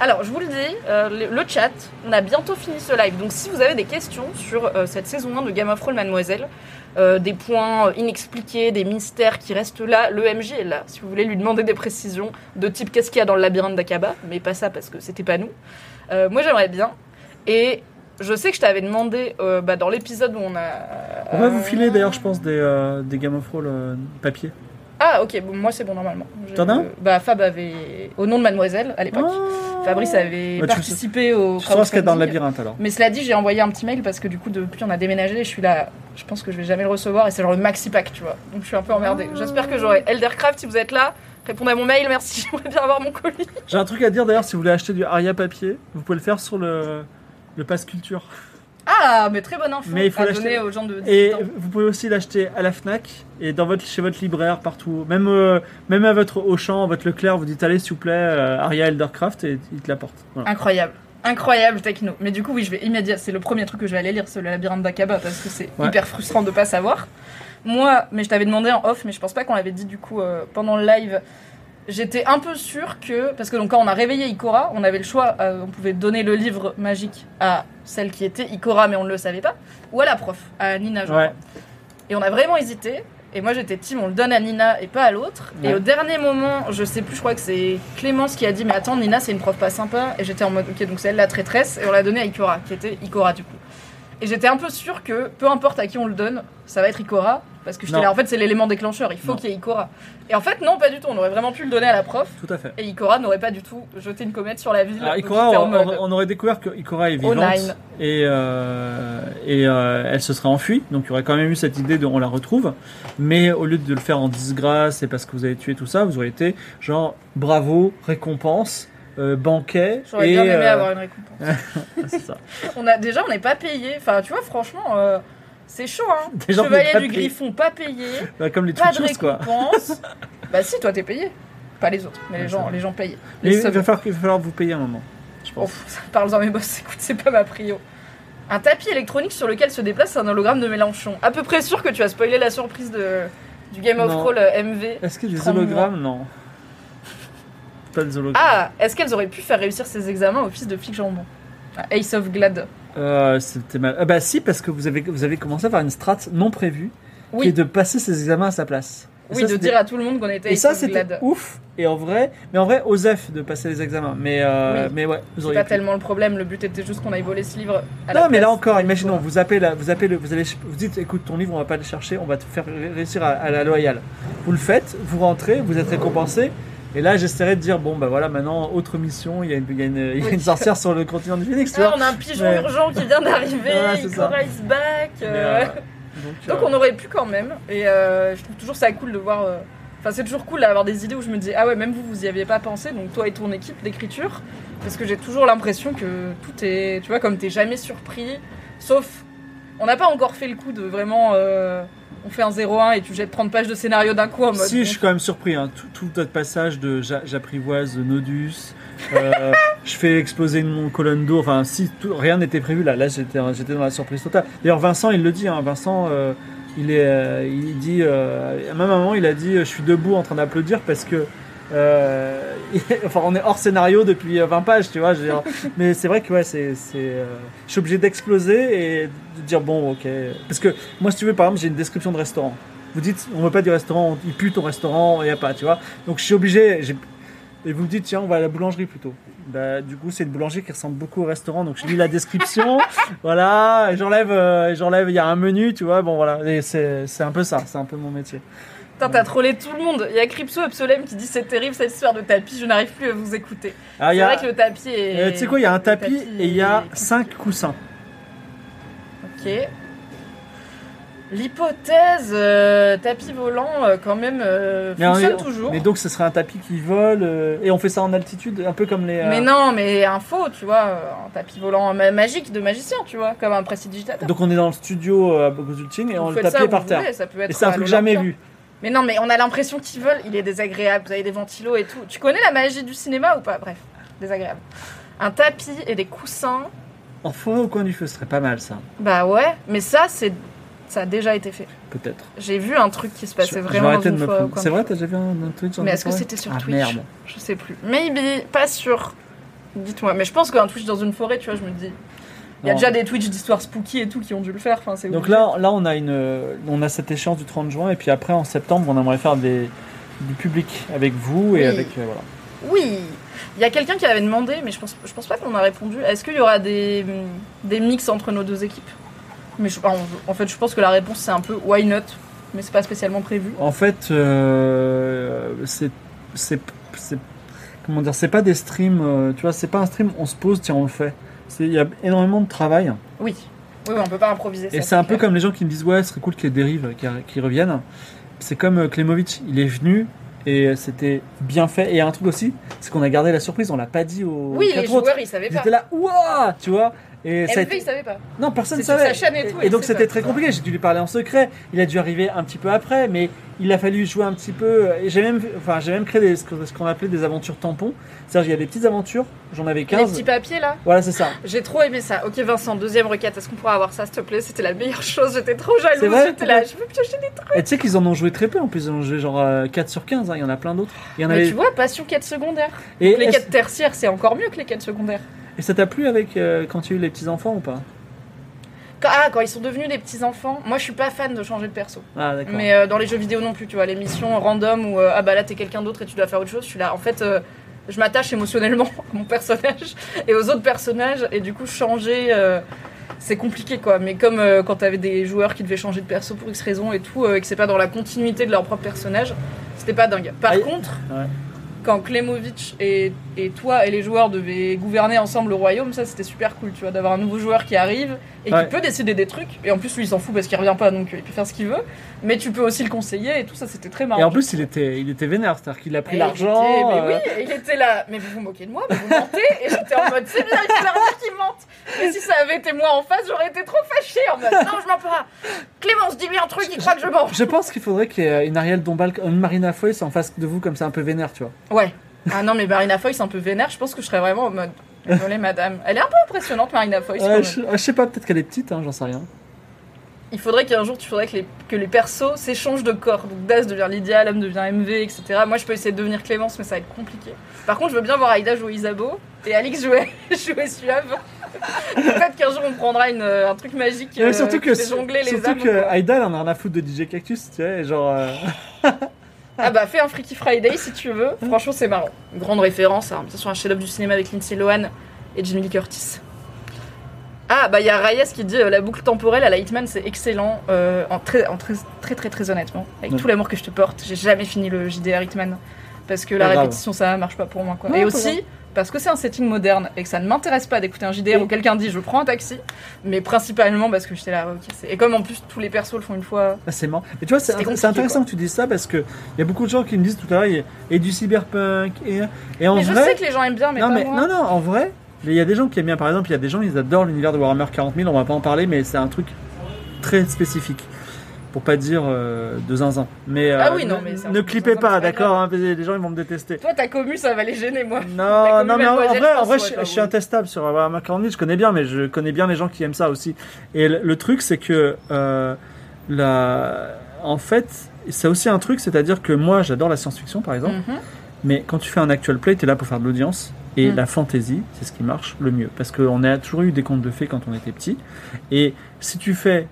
Alors, je vous le dis, euh, le, le chat, on a bientôt fini ce live. Donc, si vous avez des questions sur euh, cette saison 1 de Game of Thrones Mademoiselle, euh, des points inexpliqués, des mystères qui restent là, le MJ est là. Si vous voulez lui demander des précisions de type qu'est-ce qu'il y a dans le labyrinthe d'Akaba, mais pas ça parce que c'était pas nous. Euh, moi, j'aimerais bien. Et je sais que je t'avais demandé euh, bah, dans l'épisode où on a. On va vous filer d'ailleurs, je pense, des, des Game of Roll papier. Ah, ok, bon, moi c'est bon normalement. Je- T'en as un Bah, Fab avait. Au nom de Mademoiselle à l'époque. Ah. Fabrice avait Bah, tu- participé au Tu sauras ce qu'il y a dans le crowdfunding. labyrinthe alors. Mais cela dit, j'ai envoyé un petit mail parce que du coup, depuis on a déménagé, je suis là. Je pense que je vais jamais le recevoir et c'est genre le maxi pack, tu vois. Donc je suis un peu emmerdée. J'espère que j'aurai Eldercraft si vous êtes là. Répondez à mon mail, merci. [laughs] J'aimerais bien avoir mon colis. J'ai un truc à dire d'ailleurs, si vous voulez acheter du Aria papier, vous pouvez le faire sur le, le pass culture. Ah, mais très bonne info Mais il faut à donner aux gens de Et 18 ans. vous pouvez aussi l'acheter à la Fnac et dans votre, chez votre libraire partout. Même, euh, même à votre Auchan, votre Leclerc, vous dites allez s'il vous plaît, euh, Aria Eldercraft et il te l'apporte. Voilà. Incroyable. Incroyable techno. Mais du coup, oui, je vais immédiatement. C'est le premier truc que je vais aller lire, c'est le labyrinthe d'Akaba, parce que c'est Ouais. hyper frustrant de pas savoir. Moi, mais je t'avais demandé en off, mais je pense pas qu'on l'avait dit du coup euh, pendant le live. J'étais un peu sûre que. Parce que donc, quand on a réveillé Ikora, on avait le choix, euh, on pouvait donner le livre magique à celle qui était Ikora, mais on ne le savait pas, ou à la prof, à Nina, je Ouais. crois. Et on a vraiment hésité. Et moi j'étais team, on le donne à Nina et pas à l'autre. Et au dernier moment, je sais plus, je crois que c'est Clémence qui a dit Mais attends, Nina c'est une prof pas sympa. Et j'étais en mode Ok, donc c'est elle la traîtresse. Et on l'a donné à Ikora, qui était Ikora du coup. Et j'étais un peu sûre que peu importe à qui on le donne, ça va être Ikora. Parce que Non. là, en fait c'est l'élément déclencheur, il faut qu'il y ait Ikora. Et en fait, non, pas du tout. On aurait vraiment pu le donner à la prof. Tout à fait. Et Ikora n'aurait pas du tout jeté une comète sur la ville. Alors, Ikora, on, mode, on- on aurait découvert que Ikora est vivante et, euh, et euh, elle se serait enfuie. Donc il y aurait quand même eu cette idée de on la retrouve. Mais au lieu de le faire en disgrâce et parce que vous avez tué tout ça, vous auriez été genre bravo, récompense, euh, banquet. J'aurais bien aimé euh, avoir une récompense. [laughs] ça. [laughs] On a déjà, on n'est pas payé. Enfin, tu vois, franchement, c'est chaud, hein. [laughs] N'est Chevalier du payé. Griffon, pas payé. Bah, comme les Pas de quoi. [laughs] bah si, toi t'es payé. Pas les autres, mais les gens, les gens payent. Mais Les il va, falloir, il va falloir vous payer un moment. Je Oh, pense. pff, Parle-en à mes boss, [laughs] écoute, c'est pas ma prio. Un tapis électronique sur lequel se déplace un hologramme de Mélenchon. À peu près sûr que tu as spoilé la surprise de, du Game of. Thrones euh, MV. Est-ce a des 30 mois. hologrammes? Non. Pas des hologrammes. Ah, est-ce qu'elles auraient pu faire réussir ces examens au fils de Flic Jambon Ace of Glad. Euh, C'était mal. Ah bah si, parce que vous avez, vous avez commencé à faire une strat non prévue, qui est Oui, de passer ces examens à sa place. Et oui ça, de c'était- dire à tout le monde qu'on était Et Ace ça, of c'était Glad. ouf. Et en vrai, mais en vrai, Osef de passer les examens. Mais, euh, Oui. mais ouais, vous C'est auriez pas pu. tellement le problème, le but était juste qu'on aille voler ce livre. À la Non, mais là encore, imaginons, vous appelez, la- vous appelez, le- vous allez, vous dites, écoute, ton livre, on va pas le chercher, on va te faire ré- réussir à, à la loyale. Vous le faites, vous rentrez, vous êtes récompensé. Et là, j'essaierai de dire, bon, bah voilà, maintenant, autre mission, il y a une, il y a une, il y a une sorcière sur le continent du Phoenix, tu Ah, vois. on a un pigeon Mais- urgent qui vient d'arriver, Voilà, c'est ça. Ikora is back. Mais, euh, euh, donc, Donc euh, on aurait pu quand même. Et euh, je trouve toujours ça cool de voir. euh, Enfin, c'est toujours cool d'avoir des idées où je me dis ah ouais, même vous, vous y aviez pas pensé. Donc toi et ton équipe d'écriture, parce que j'ai toujours l'impression que tout est, tu vois, comme t'es jamais surpris. Sauf, on n'a pas encore fait le coup de vraiment. euh, on fait un 0-1 et tu jettes 30 pages de scénario d'un coup en mode. Si, je suis quand même surpris. Hein. Tout, tout notre passage de j'a- j'apprivoise Nodus, euh, [laughs] je fais exploser mon colonne d'eau. Enfin, si tout- rien n'était prévu là, là j'étais j'étais dans la surprise totale. D'ailleurs, Vincent, il le dit. Hein, Vincent, euh, il est, euh, il dit. À même moment, il a dit, je suis debout en train d'applaudir parce que. Euh, [laughs] enfin, on est hors scénario depuis euh, 20 pages, tu vois. je veux dire. [laughs] Mais c'est vrai que ouais, c'est, c'est, euh, je suis obligé d'exploser et de dire bon, ok. Parce que moi, si tu veux, par exemple, j'ai une description de restaurant. Vous dites, on veut pas du restaurant, il pue ton restaurant, il n'y a pas, tu vois. Donc je suis obligé, j'ai- et vous me dites, tiens, on va à la boulangerie plutôt. Bah, du coup, c'est une boulangerie qui ressemble beaucoup au restaurant, donc je lis la description, [laughs] voilà, et j'enlève, euh, j'enlève, il y a un menu, tu vois, bon voilà, et c'est, c'est un peu ça, c'est un peu mon métier. Putain, t'as trollé tout le monde. Il y a Cripso Absolem qui dit c'est terrible cette histoire de tapis, je n'arrive plus à vous écouter. Ah, C'est a, vrai que le tapis est. euh, tu sais quoi, il y a un tapis et il y a est- cinq coussins. Ok. L'hypothèse euh, tapis volant, euh, quand même, euh, Mais on fonctionne est- toujours. Mais donc ce serait un tapis qui vole et on fait ça en altitude, un peu comme les. Mais non, mais un faux, tu vois, un tapis volant ma- magique de magicien, tu vois, comme un prestidigitateur. Donc on est dans le studio à Consulting et on le tapis par terre. voulez, ça peut être Et c'est un truc jamais vu. Mais non, mais on a l'impression qu'il vole, il est désagréable, vous avez des ventilos et tout. Tu connais la magie du cinéma ou pas? Bref, désagréable. Un tapis et des coussins, En forêt au coin du feu, ce serait pas mal ça, bah ouais, mais ça, c'est ça a déjà été fait. peut-être. J'ai vu un truc qui se passait je vraiment dans une fois. prendre- C'est vrai, t'as déjà vu un, un truc sur Mais est-ce que c'était sur Ah Twitch? merde. Je sais plus. Maybe, pas sûr. Dites-moi. Mais je pense qu'un Twitch dans une forêt, tu vois, je me dis. Il y a Non. déjà des Twitch d'histoires spooky et tout qui ont dû le faire. Enfin, c'est Donc là, là on, a une, on a cette échéance du 30 juin et puis après en septembre on aimerait faire des, du public avec vous et Oui. avec euh, voilà. Oui. Il y a quelqu'un qui avait demandé, mais je pense, je pense pas qu'on a répondu. Est-ce qu'il y aura des, des mix entre nos deux équipes? Mais je, en, en fait, je pense que la réponse c'est un peu why not? Mais c'est pas spécialement prévu. En fait, euh, c'est c'est c'est- comment dire, c'est pas des streams, euh, tu vois, c'est pas un stream, on se pose, tiens on le fait. Il y a énormément de travail Oui. Oui, on peut pas improviser ça. et c'est un peu comme les gens qui me disent ouais, ce serait cool qu'il y ait des dérives qui, qui reviennent. C'est comme euh, Klemovic, il est venu et c'était bien fait. Et il y a un truc aussi, c'est qu'on a gardé la surprise, on l'a pas dit aux Oui, les quatre autres. joueurs ils savaient Ils pas. étaient là, ouah, tu vois. Et ça MV ils savaient pas. Non, personne ne savait. sa chaîne et tout, Et il donc c'était très compliqué. J'ai dû lui parler en secret. Il a dû arriver un petit peu après, mais il a fallu jouer un petit peu. Et j'ai même, enfin, j'ai même créé des- ce qu'on appelait des aventures tampons. C'est-à-dire, il y a des petites aventures. J'en avais Les 15. petits papiers là Voilà, c'est ça. J'ai trop aimé ça. Ok Vincent, deuxième requête, est-ce qu'on pourra avoir ça s'il te plaît? C'était la meilleure chose, j'étais trop jalouse. J'étais là, je veux piocher des trucs. Et tu sais qu'ils en ont joué très peu en plus. Ils en ont joué genre euh, 4 sur 15. hein. Il y en a plein d'autres. Il y en Mais avait. tu vois, passion quête secondaire. Et, Les quêtes tertiaires, c'est encore mieux que les quêtes secondaires. Et ça t'a plu avec euh, quand tu as eu les petits enfants ou pas? Quand, ah, quand ils sont devenus des petits enfants, moi je suis pas fan de changer de perso. Ah d'accord. Mais euh, dans les jeux vidéo non plus, tu vois, les missions random où euh, ah bah là t'es quelqu'un d'autre et tu dois faire autre chose, je suis là. En fait, euh, je m'attache émotionnellement [laughs] à mon personnage et aux autres personnages et du coup changer. c'est compliqué quoi, mais comme quand t'avais des joueurs qui devaient changer de perso pour X raison et tout, et que c'est pas dans la continuité de leur propre personnage, c'était pas dingue. Par Ah, contre, ouais. Quand Klemovic et, toi et les joueurs devaient gouverner ensemble le royaume, ça c'était super cool, d'avoir un nouveau joueur qui arrive et Ouais. qui peut décider des trucs. Et en plus, lui il s'en fout parce qu'il revient pas donc euh, il peut faire ce qu'il veut. Mais tu peux aussi le conseiller et tout ça, c'était très marrant. Et en plus, il était, il était vénère. C'est-à-dire qu'il a pris l'argent. Mais euh, oui, et il était là. Mais vous vous moquez de moi, mais vous mentez. Et j'étais en mode, c'est bien, il leur dire qu'il mente. Mais si ça avait été moi en face, j'aurais été trop fâchée en mode, non, je mens pas. Clémence, dis-lui un truc, il croit que je mens. Je pense qu'il faudrait qu'il y ait une Ariel Dombal, une Marina Foïs en face de vous comme ça un peu vénère, tu vois. Ouais. Ah non, mais Marina Foy, c'est un peu vénère. Je pense que je serais vraiment en mode, désolé madame. Elle est un peu impressionnante, Marina Foy. Ouais, je, je sais pas, peut-être qu'elle est petite, hein, j'en sais rien. Il faudrait qu'un jour, tu faudrais que les, que les persos s'échangent de corps. Donc Daz devient Lydia, Lame devient MV, etc. Moi, je peux essayer de devenir Clémence, mais ça va être compliqué. Par contre, je veux bien voir Aïda jouer Isabeau et Alix jouer, [laughs] jouer Suave. Peut-être qu'un jour, on prendra une, euh, un truc magique Mais euh, surtout qui que, jongler les surtout âmes. que quoi. Aïda, elle en a rien à foutre de DJ Cactus, tu vois, et genre. euh, [laughs] [laughs] Ah bah, fais un Freaky Friday si tu veux. Franchement, c'est marrant. Une grande référence à sur un chef-d'œuvre du cinéma avec Lindsay Lohan et Jamie Lee Curtis. Ah bah il y a Reyes qui dit euh, la boucle temporelle à la Hitman c'est excellent euh, en, très, en très, très très très honnêtement avec Ouais. tout l'amour que je te porte j'ai jamais fini le JDR Hitman parce que la grave. répétition ça marche pas pour moi quoi et aussi. Parce que c'est un setting moderne et que ça ne m'intéresse pas d'écouter un JDR où quelqu'un dit je prends un taxi mais principalement parce que j'étais là ok c'est- et comme en plus tous les persos le font une fois Ah, c'est marrant. Et tu vois, c'est C'était c'est compliqué, intéressant que tu dises ça parce que il y a beaucoup de gens qui me disent tout à l'heure, il y a- et du cyberpunk, et, et en mais je vrai. sais que les gens aiment bien mais non, pas mais, moi non, non, en vrai, il y a des gens qui aiment bien, par exemple, il y a des gens, ils adorent l'univers de Warhammer 40 000, on va pas en parler, mais c'est un truc très spécifique. Pour pas dire euh, de zinzin. Mais, euh, Ah oui, non, ne- mais ne de clippez pas, d'accord hein, Les gens, ils vont me détester. toi ta commu ça va les gêner moi Non, [laughs] non, mais en, vrai, je en vrai, je, suis intestable sur Warhammer 40 000, je connais bien, mais je connais bien les gens qui aiment ça aussi. Et le, le truc, c'est que, euh, la, en fait, c'est aussi un truc, c'est-à-dire que moi, j'adore la science-fiction, par exemple, Mhm. mais quand tu fais un actual play, tu es là pour faire de l'audience. Et Mm. la fantasy, c'est ce qui marche le mieux. Parce qu'on a toujours eu des contes de fées quand on était petit. Et si tu fais,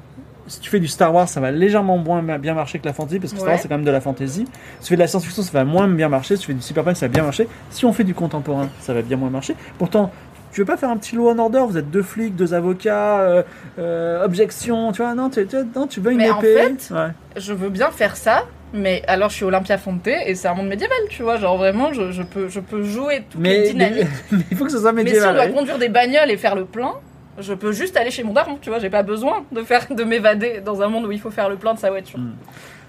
si tu fais du Star Wars, ça va légèrement moins bien marcher que la fantasy, parce que Star Ouais. Wars, c'est quand même de la fantasy. Si tu fais de la science-fiction, ça va moins bien marcher. Si tu fais du cyberpunk, ça va bien marcher. Si on fait du contemporain, ça va bien moins marcher. Pourtant, tu veux pas faire un petit law and order Vous êtes deux flics, deux avocats, euh, euh, objection, tu vois Non, tu, tu- non, tu veux une Mais en épée. fait, Ouais. je veux bien faire ça, mais alors je suis Olympia Fonte et c'est un monde médiéval, tu vois. Genre vraiment, je, je peux, je peux jouer toutes les dynamiques. [laughs] mais- il faut que ce soit Mais, si on médiéval. doit conduire des bagnoles et faire le plein, Je peux juste aller chez mon daron, tu vois. J'ai pas besoin de faire de m'évader dans un monde où il faut faire le plein de sa voiture. Mm.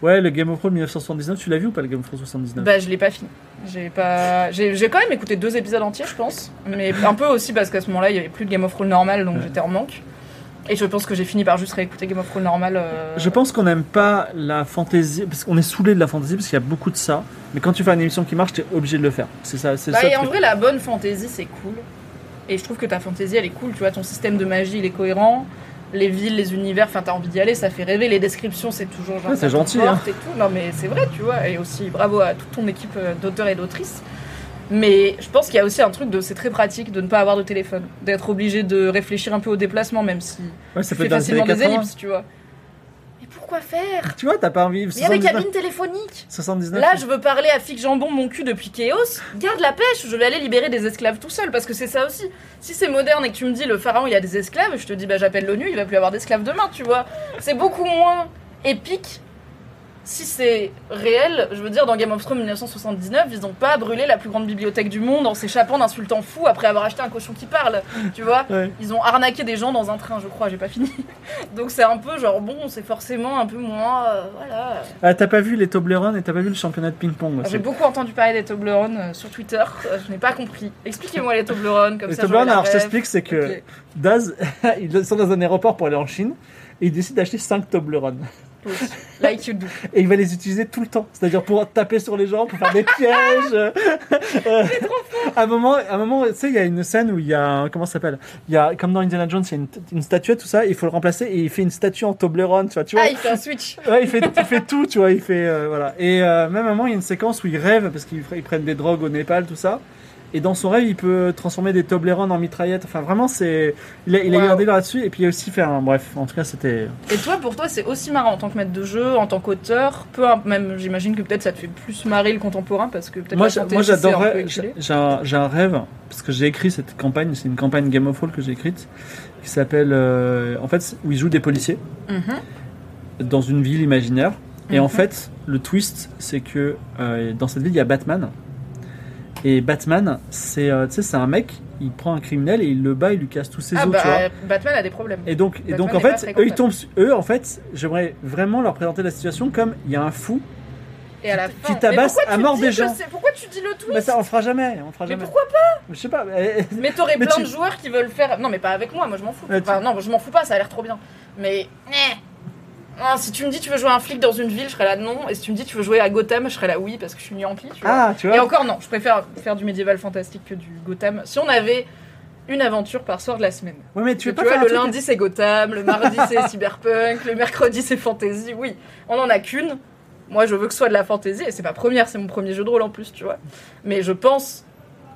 Ouais, le Game of Thrones 1979, tu l'as vu ou pas le Game of Thrones 79 Bah, je l'ai pas fini. J'ai pas. J'ai quand même écouté deux épisodes entiers, je pense. Mais un peu aussi parce qu'à ce moment-là, il y avait plus de Game of Thrones normal, donc Ouais. j'étais en manque. Et je pense que j'ai fini par juste réécouter Game of Thrones normal. euh, Je pense qu'on n'aime pas la fantasy, parce qu'on est saoulé de la fantasy, parce qu'il y a beaucoup de ça. Mais quand tu fais une émission qui marche, t'es obligé de le faire. C'est ça, c'est Bah, ça. et en vrai, la bonne fantasy, c'est cool. Et je trouve que ta fantasy, elle est cool. Tu vois, ton système de magie, il est cohérent. Les villes, les univers, enfin, t'as envie d'y aller, ça fait rêver. Les descriptions, c'est toujours genre. Ouais, c'est gentil, Et tout. Non, mais c'est vrai, tu vois. Et aussi, bravo à toute ton équipe euh, d'auteurs et d'autrices. Mais je pense qu'il y a aussi un truc de. C'est très pratique de ne pas avoir de téléphone. D'être obligé de réfléchir un peu au déplacement, même si Ouais, ça tu peut fais facilement des 80. ellipses, tu vois. Pourquoi faire Tu vois, t'as pas envie. Il y a des 79, cabines téléphoniques 79. Là, je veux parler à Fig Jambon, mon cul depuis Chaos. Garde la pêche, je vais aller libérer des esclaves tout seul, parce que c'est ça aussi. Si c'est moderne et que tu me dis le pharaon il a des esclaves, je te dis bah j'appelle l'ONU, il va plus avoir d'esclaves demain, tu vois. C'est beaucoup moins épique. Si c'est réel, je veux dire, dans Game of Thrones 1979, ils ont pas brûlé la plus grande bibliothèque du monde en s'échappant d'un sultan fou après avoir acheté un cochon qui parle, tu vois. [laughs] Ouais. Ils ont arnaqué des gens dans un train, je crois, j'ai pas fini. [laughs] Donc c'est un peu genre, bon, c'est forcément un peu moins. euh, voilà. Ah, t'as pas vu les Toblerone et t'as pas vu le championnat de ping-pong aussi. J'ai beaucoup entendu parler des Toblerone euh, sur Twitter. Euh, je n'ai pas compris. Expliquez-moi les Toblerone comme Les ça. Toblerone, j'aurai la alors je t'explique, c'est que. Daz, [laughs] ils sont dans un aéroport pour aller en Chine et il décide d'acheter 5 Toblerone. Oui. Like you do. Et il va les utiliser tout le temps. C'est-à-dire pour taper sur les gens, pour faire des pièges. [laughs] Euh, à un moment, à un moment, tu sais, il y a une scène où il y a, un- comment ça s'appelle? Il y a, comme dans Indiana Jones, il y a une, une statuette, tout ça, il faut le remplacer et il fait une statue en Toblerone, tu vois. Tu vois Ah, il fait un switch. Ouais, il fait, il fait tout, tu vois, il fait, euh, voilà. Et euh, même à un moment, il y a une séquence où il rêve parce qu'ils ils prennent des drogues au Népal, tout ça. Et dans son rêve, il peut transformer des Toblerone en mitraillettes. Enfin, vraiment, c'est, il a, il a Wow. gardé là-dessus. Et puis, il a aussi fait un, bref, en tout cas, c'était. Et toi, pour toi, c'est aussi marrant en tant que maître de jeu, en tant qu'auteur. Peu même, j'imagine que peut-être ça te fait plus marrer le contemporain parce que peut-être Moi, moi, j'adorerais. J'ai un, rêve parce que j'ai écrit cette campagne. C'est une campagne Game of Thrones que j'ai écrite qui s'appelle, euh, en fait, où ils jouent des policiers Mhm. dans une ville imaginaire. Et en Mhm. fait, le twist, c'est que euh, dans cette ville, il y a Batman. Et Batman, c'est euh, c'est un mec, il prend un criminel et il le bat, il lui casse tous ses Ah os, tu vois. bah, Batman a des problèmes. Et donc, et Batman donc en fait, eux, ils tombent, eux, en fait, j'aimerais vraiment leur présenter la situation comme il y a un fou. Et à la qui tabasse Mais à mort des gens. Pourquoi tu dis le twist Mais ça, on fera jamais, on fera Mais jamais. pourquoi pas Je sais pas. mais- [laughs] Mais t'aurais Mais plein tu- de joueurs qui veulent faire. Non, mais pas avec moi, moi je m'en fous. Mais Enfin, non, je m'en fous pas, ça a l'air trop bien. Mais. Non, si tu me dis tu veux jouer un flic dans une ville, je serais là non. Et si tu me dis tu veux jouer à Gotham, je serais là oui parce que je suis. Tu vois. Ah, tu Et vois. encore non, je préfère faire du médiéval fantastique que du Gotham. Si on avait une aventure par soir de la semaine. Ouais, mais tu Tu, veux pas vois, faire un le lundi c'est Gotham, le mardi c'est [laughs] cyberpunk, le mercredi c'est fantasy. Oui, on en a qu'une. Moi je veux que ce soit de la fantasy et c'est ma première, c'est mon premier jeu de rôle en plus, tu vois. Mais je pense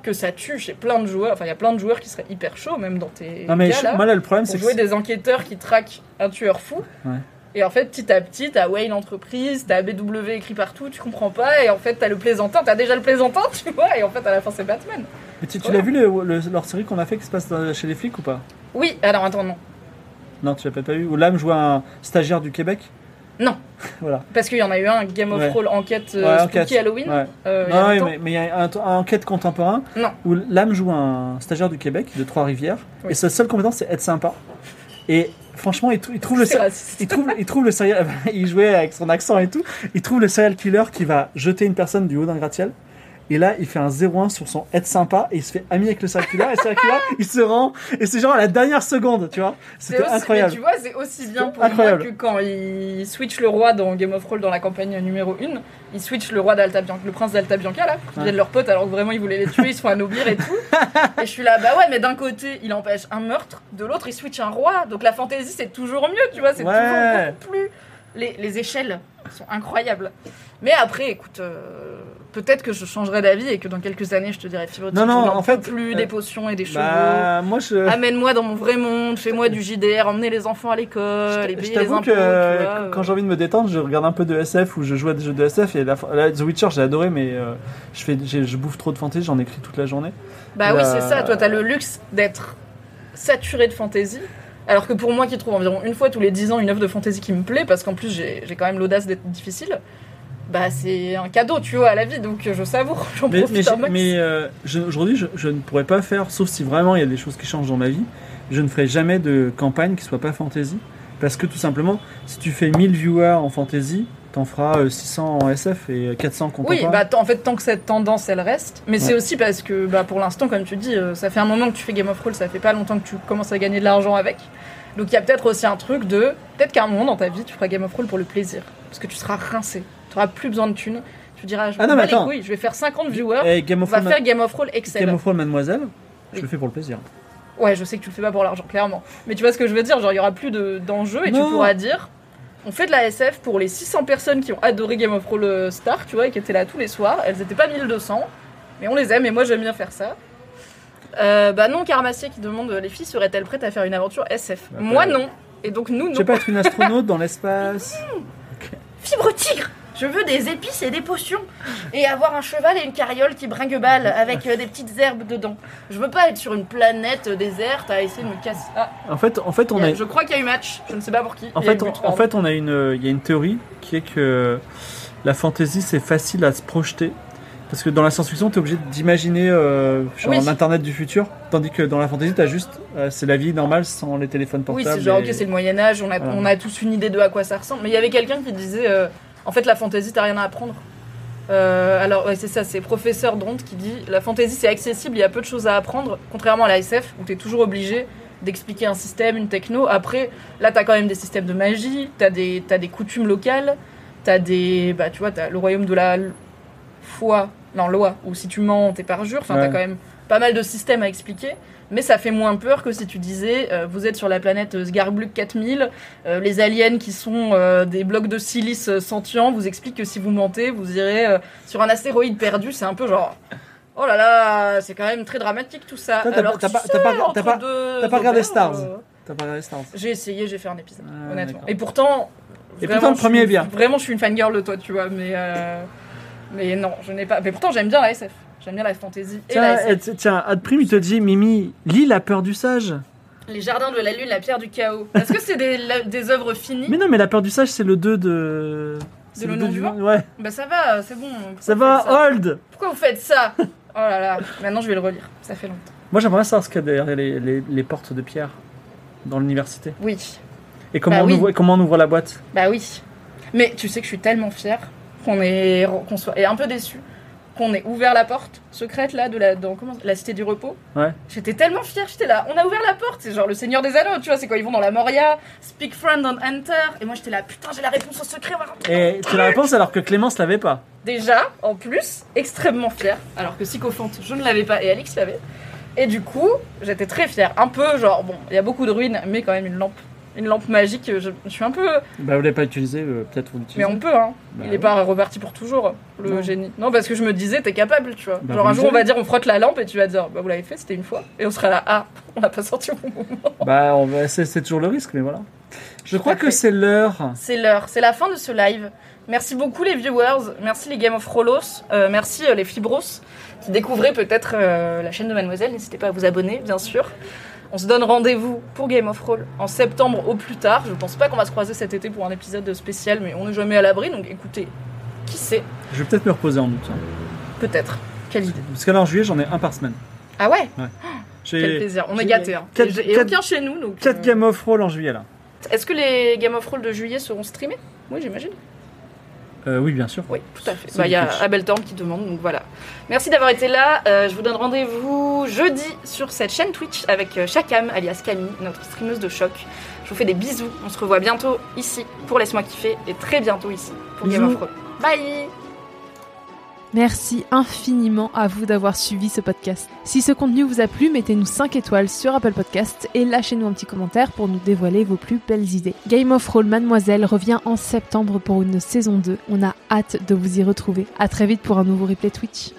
que ça tue chez plein de joueurs. Enfin, il y a plein de joueurs qui seraient hyper chauds même dans tes Non, mais cas, je- là, moi là, le problème, c'est que. jouer des enquêteurs qui traquent un tueur fou. Ouais. Et en fait, petit à petit, t'as Wayne Entreprise, t'as BW écrit partout, tu comprends pas, et en fait, t'as le plaisantin, t'as déjà le plaisantin, [laughs] tu vois, et en fait, à la fin, c'est Batman. Mais tu, tu l'as vu le, le- leur série qu'on a fait qui se passe chez les flics ou pas? Oui, alors attends, non. Non, tu l'as peut-être pas vu. Où l'âme joue un stagiaire du Québec? Non. [laughs] voilà. Parce qu'il y en a eu un Game of Ouais. Thrones enquête euh, Ouais, spooky enquête. Halloween. Ouais. euh, il y a Non, oui, mais mais il y a un, un enquête contemporain Non. où l'âme joue un stagiaire du Québec de Trois-Rivières Oui. et sa seule compétence c'est être sympa. Et franchement, il, trou- il trouve le il trouve, il trouve le serial, [laughs] il jouait avec son accent et tout. Il trouve le serial killer qui va jeter une personne du haut d'un gratte-ciel. Et là, il fait un 0-1 sur son être sympa et il se fait ami avec le killer. Et le killer, [laughs] il se rend. Et c'est genre à la dernière seconde, tu vois. C'est C'était incroyable. Mais tu vois, c'est aussi bien pour Incroyable. moi que quand il switch le roi dans Game of Thrones dans la campagne numéro 1, il switch le roi d'Alta Bianca, le prince d'Alta Bianca là, qui Ouais. viennent leur pote alors que vraiment ils voulaient les tuer, ils se font anoblir et tout. [laughs] et je suis là, bah ouais, mais d'un côté il empêche un meurtre, de l'autre il switch un roi, donc la fantaisie c'est toujours mieux, tu vois, c'est Ouais. toujours beaucoup plus. Les, les échelles sont incroyables. Mais après, écoute, euh, peut-être que je changerai d'avis et que dans quelques années je te dirai Fibre, Non, non, en fait, plus euh, des potions et des chevaux. Bah, moi, je. Amène-moi dans mon vrai monde, fais-moi du JDR, emmener les enfants à l'école, et je payer les t'avoue impôts. que vois, euh. quand j'ai envie de me détendre, je regarde un peu de SF ou je joue à des jeux de SF. Et la, la- The Witcher, j'ai adoré, mais euh, je, fais, je bouffe trop de fantasy, j'en écris toute la journée. Bah oui, c'est ça. Toi, t'as le luxe d'être saturé de fantasy. Alors que pour moi qui trouve environ une fois tous les 10 ans une œuvre de fantasy qui me plaît, parce qu'en plus j'ai quand même l'audace d'être difficile, bah c'est un cadeau, tu vois, à la vie, donc euh, je savoure, [laughs] j'en Mais, profite mais, un max. mais, euh, je- aujourd'hui, je, je ne pourrais pas faire, sauf si vraiment il y a des choses qui changent dans ma vie, je ne ferai jamais de campagne qui soit pas fantasy. Parce que tout simplement, si tu fais 1000 viewers en fantasy, t'en feras euh, 600 en SF et 400 Oui, contemporains. bah t- en fait, tant que cette tendance elle reste, mais c'est aussi parce que bah, pour l'instant, comme tu dis, euh, ça fait un moment que tu fais Game of Thrones, ça fait pas longtemps que tu commences à gagner de l'argent avec. Donc il y a peut-être aussi un truc de. Peut-être qu'à un moment dans ta vie, tu feras Game of Thrones pour le plaisir. Parce que tu seras rincé. Tu auras plus besoin de thunes. Tu diras, je Ah non, mais attends. couilles, je vais faire 50 viewers, Et Game on of va Thrones, faire Game of Thrones Excel. Game of Thrones Mademoiselle, je Oui. le fais pour le plaisir. Ouais, je sais que tu le fais pas pour l'argent, clairement. Mais tu vois ce que je veux dire Genre, il y aura plus de- d'enjeux et Non. tu pourras dire on fait de la SF pour les 600 personnes qui ont adoré Game of Thrones euh, Star, tu vois, et qui étaient là tous les soirs. Elles étaient pas 1200, mais on les aime et moi j'aime bien faire ça. Euh, bah non, Carmassier qui demande les filles seraient-elles prêtes à faire une aventure SF Bah, Moi pas- non. Et donc nous Je non. sais pas être une astronaute [laughs] dans l'espace. Fibre tigre Je veux des épices et des potions. Et avoir un cheval et une carriole qui bringue balle avec euh, des petites herbes dedans. Je veux pas être sur une planète euh, déserte à essayer de me casser. Ah, En fait, en fait, on a- Je crois qu'il y a eu match, je ne sais pas pour qui. en fait, on, en fait, on a une, il y a une théorie qui est que la fantasy c'est facile à se projeter. Parce que dans la science-fiction, tu es obligé d'imaginer euh, genre Oui. un internet du futur, tandis que dans la fantasy, t'as juste, euh, c'est la vie normale sans les téléphones Oui, portables. c'est genre, et- ok, c'est le Moyen-Âge, on a, Voilà. on a tous une idée de à quoi ça ressemble. Mais il y avait quelqu'un qui disait euh, en fait, la fantaisie, t'as rien à apprendre. Euh, alors, ouais, c'est ça, c'est professeur Dront qui dit la fantaisie, c'est accessible, il y a peu de choses à apprendre, contrairement à la SF, où t'es toujours obligé d'expliquer un système, une techno. Après, là, t'as quand même des systèmes de magie, t'as des, t'as des coutumes locales, t'as des. Bah, tu vois, t'as le royaume de la foi, non, loi, où si tu mens, t'es parjure. Enfin, Ouais. t'as quand même pas mal de systèmes à expliquer. Mais ça fait moins peur que si tu disais euh, vous êtes sur la planète euh, Sgarbluk 4000, euh, les aliens qui sont des blocs de silice sentients vous expliquent que si vous mentez, vous irez sur un astéroïde perdu. C'est un peu genre. Oh là là, c'est quand même très dramatique tout ça. T'as Alors pas- regardé Stars. T'as pas regardé Stars J'ai essayé, j'ai fait un épisode, Ah, honnêtement. Et pourtant. Et vraiment, pourtant, le je suis- premier est bien. Vraiment, je suis une fangirl de toi, tu vois, mais. euh, Mais non, je n'ai pas. Mais pourtant, j'aime bien la SF. J'aime bien la fantasy et Tiens, la eh, tiens, Ad Prime, il te dit Mimi, lis La peur du sage. Les jardins de la lune, la pierre du chaos. Est-ce que c'est des, œuvres finies Mais non, mais La peur du sage, c'est le 2 de. c'est Le le nom 2 du vent Ouais, Bah ça va, c'est bon. Pourquoi ça va, ça hold Pourquoi vous faites ça Oh là là, maintenant je vais le relire. Ça fait longtemps. Moi, j'aimerais savoir ce qu'il y a derrière les, les- les portes de pierre dans l'université. Oui, Et comment, Bah on oui. ouvre, comment on ouvre la boîte. bah oui. Mais tu sais que je suis tellement fière qu'on est, qu'on soit, et un peu déçu qu'on ait ouvert la porte secrète là de la, dans comment, la cité du repos. Ouais. J'étais tellement fière, j'étais là. On a ouvert la porte, c'est genre le Seigneur des Anneaux, tu vois, c'est quand ils vont dans la Moria, speak friend and enter. Et moi j'étais là, putain, j'ai la réponse au secret. on va rentrer. Et tu la réponse alors que Clémence l'avait pas. Déjà, en plus, extrêmement fière, alors que Sycophante, je ne l'avais pas et Alix l'avait. Et du coup, j'étais très fière. Un peu, genre, bon, il y a beaucoup de ruines, mais quand même une lampe. Une lampe magique, je, je suis un peu. Bah, vous l'avez pas utilisé, euh, peut-être vous Mais l'utilisez. on peut, hein. Bah il oui. est pas reparti pour toujours, le Non. génie. Non, parce que je me disais, t'es capable, tu vois. Bah, genre, un jour, on va dire, on frotte la lampe et tu vas dire, bah, vous l'avez fait, c'était une fois. Et on sera là, ah, [laughs] on n'a pas sorti au bon moment. Bah, on va- c'est toujours le risque, mais voilà. Je crois que c'est l'heure. C'est l'heure, c'est la fin de ce live. Merci beaucoup les viewers, merci les Game of Rolos, euh, merci euh, les Fibros qui découvraient peut-être la chaîne de Mademoiselle. N'hésitez pas à vous abonner, bien sûr. On se donne rendez-vous pour Game of Roll en septembre au plus tard. Je pense pas qu'on va se croiser cet été pour un épisode spécial, mais on n'est jamais à l'abri, donc écoutez, qui sait, Je vais peut-être me reposer en août. hein. peut-être. Quelle idée. Parce qu'en juillet, j'en ai un par semaine. Ah ouais, [gasps] quel J'ai plaisir. On j'ai est gâtés. Hein. quatre- et j'ai- et quatre- aucun chez nous. donc. 4 euh, Game of Roll en juillet là. Est-ce que les Game of Roll de juillet seront streamés? Oui, j'imagine. Euh, oui, bien sûr. Oui, tout à fait. Bah, Il y a Twitch. Abel Thorne qui demande, donc voilà. Merci d'avoir été là. Euh, je vous donne rendez-vous jeudi sur cette chaîne Twitch avec euh, Chakam, alias Camille, notre streameuse de choc. Je vous fais des bisous. On se revoit bientôt ici pour Laisse-moi kiffer et très bientôt ici pour Game of Thrones. Bye Merci infiniment à vous d'avoir suivi ce podcast. Si ce contenu vous a plu, mettez-nous 5 étoiles sur Apple Podcast et lâchez-nous un petit commentaire pour nous dévoiler vos plus belles idées. Game of Roll Mademoiselle revient en septembre pour une saison 2. On a hâte de vous y retrouver. À très vite pour un nouveau replay Twitch.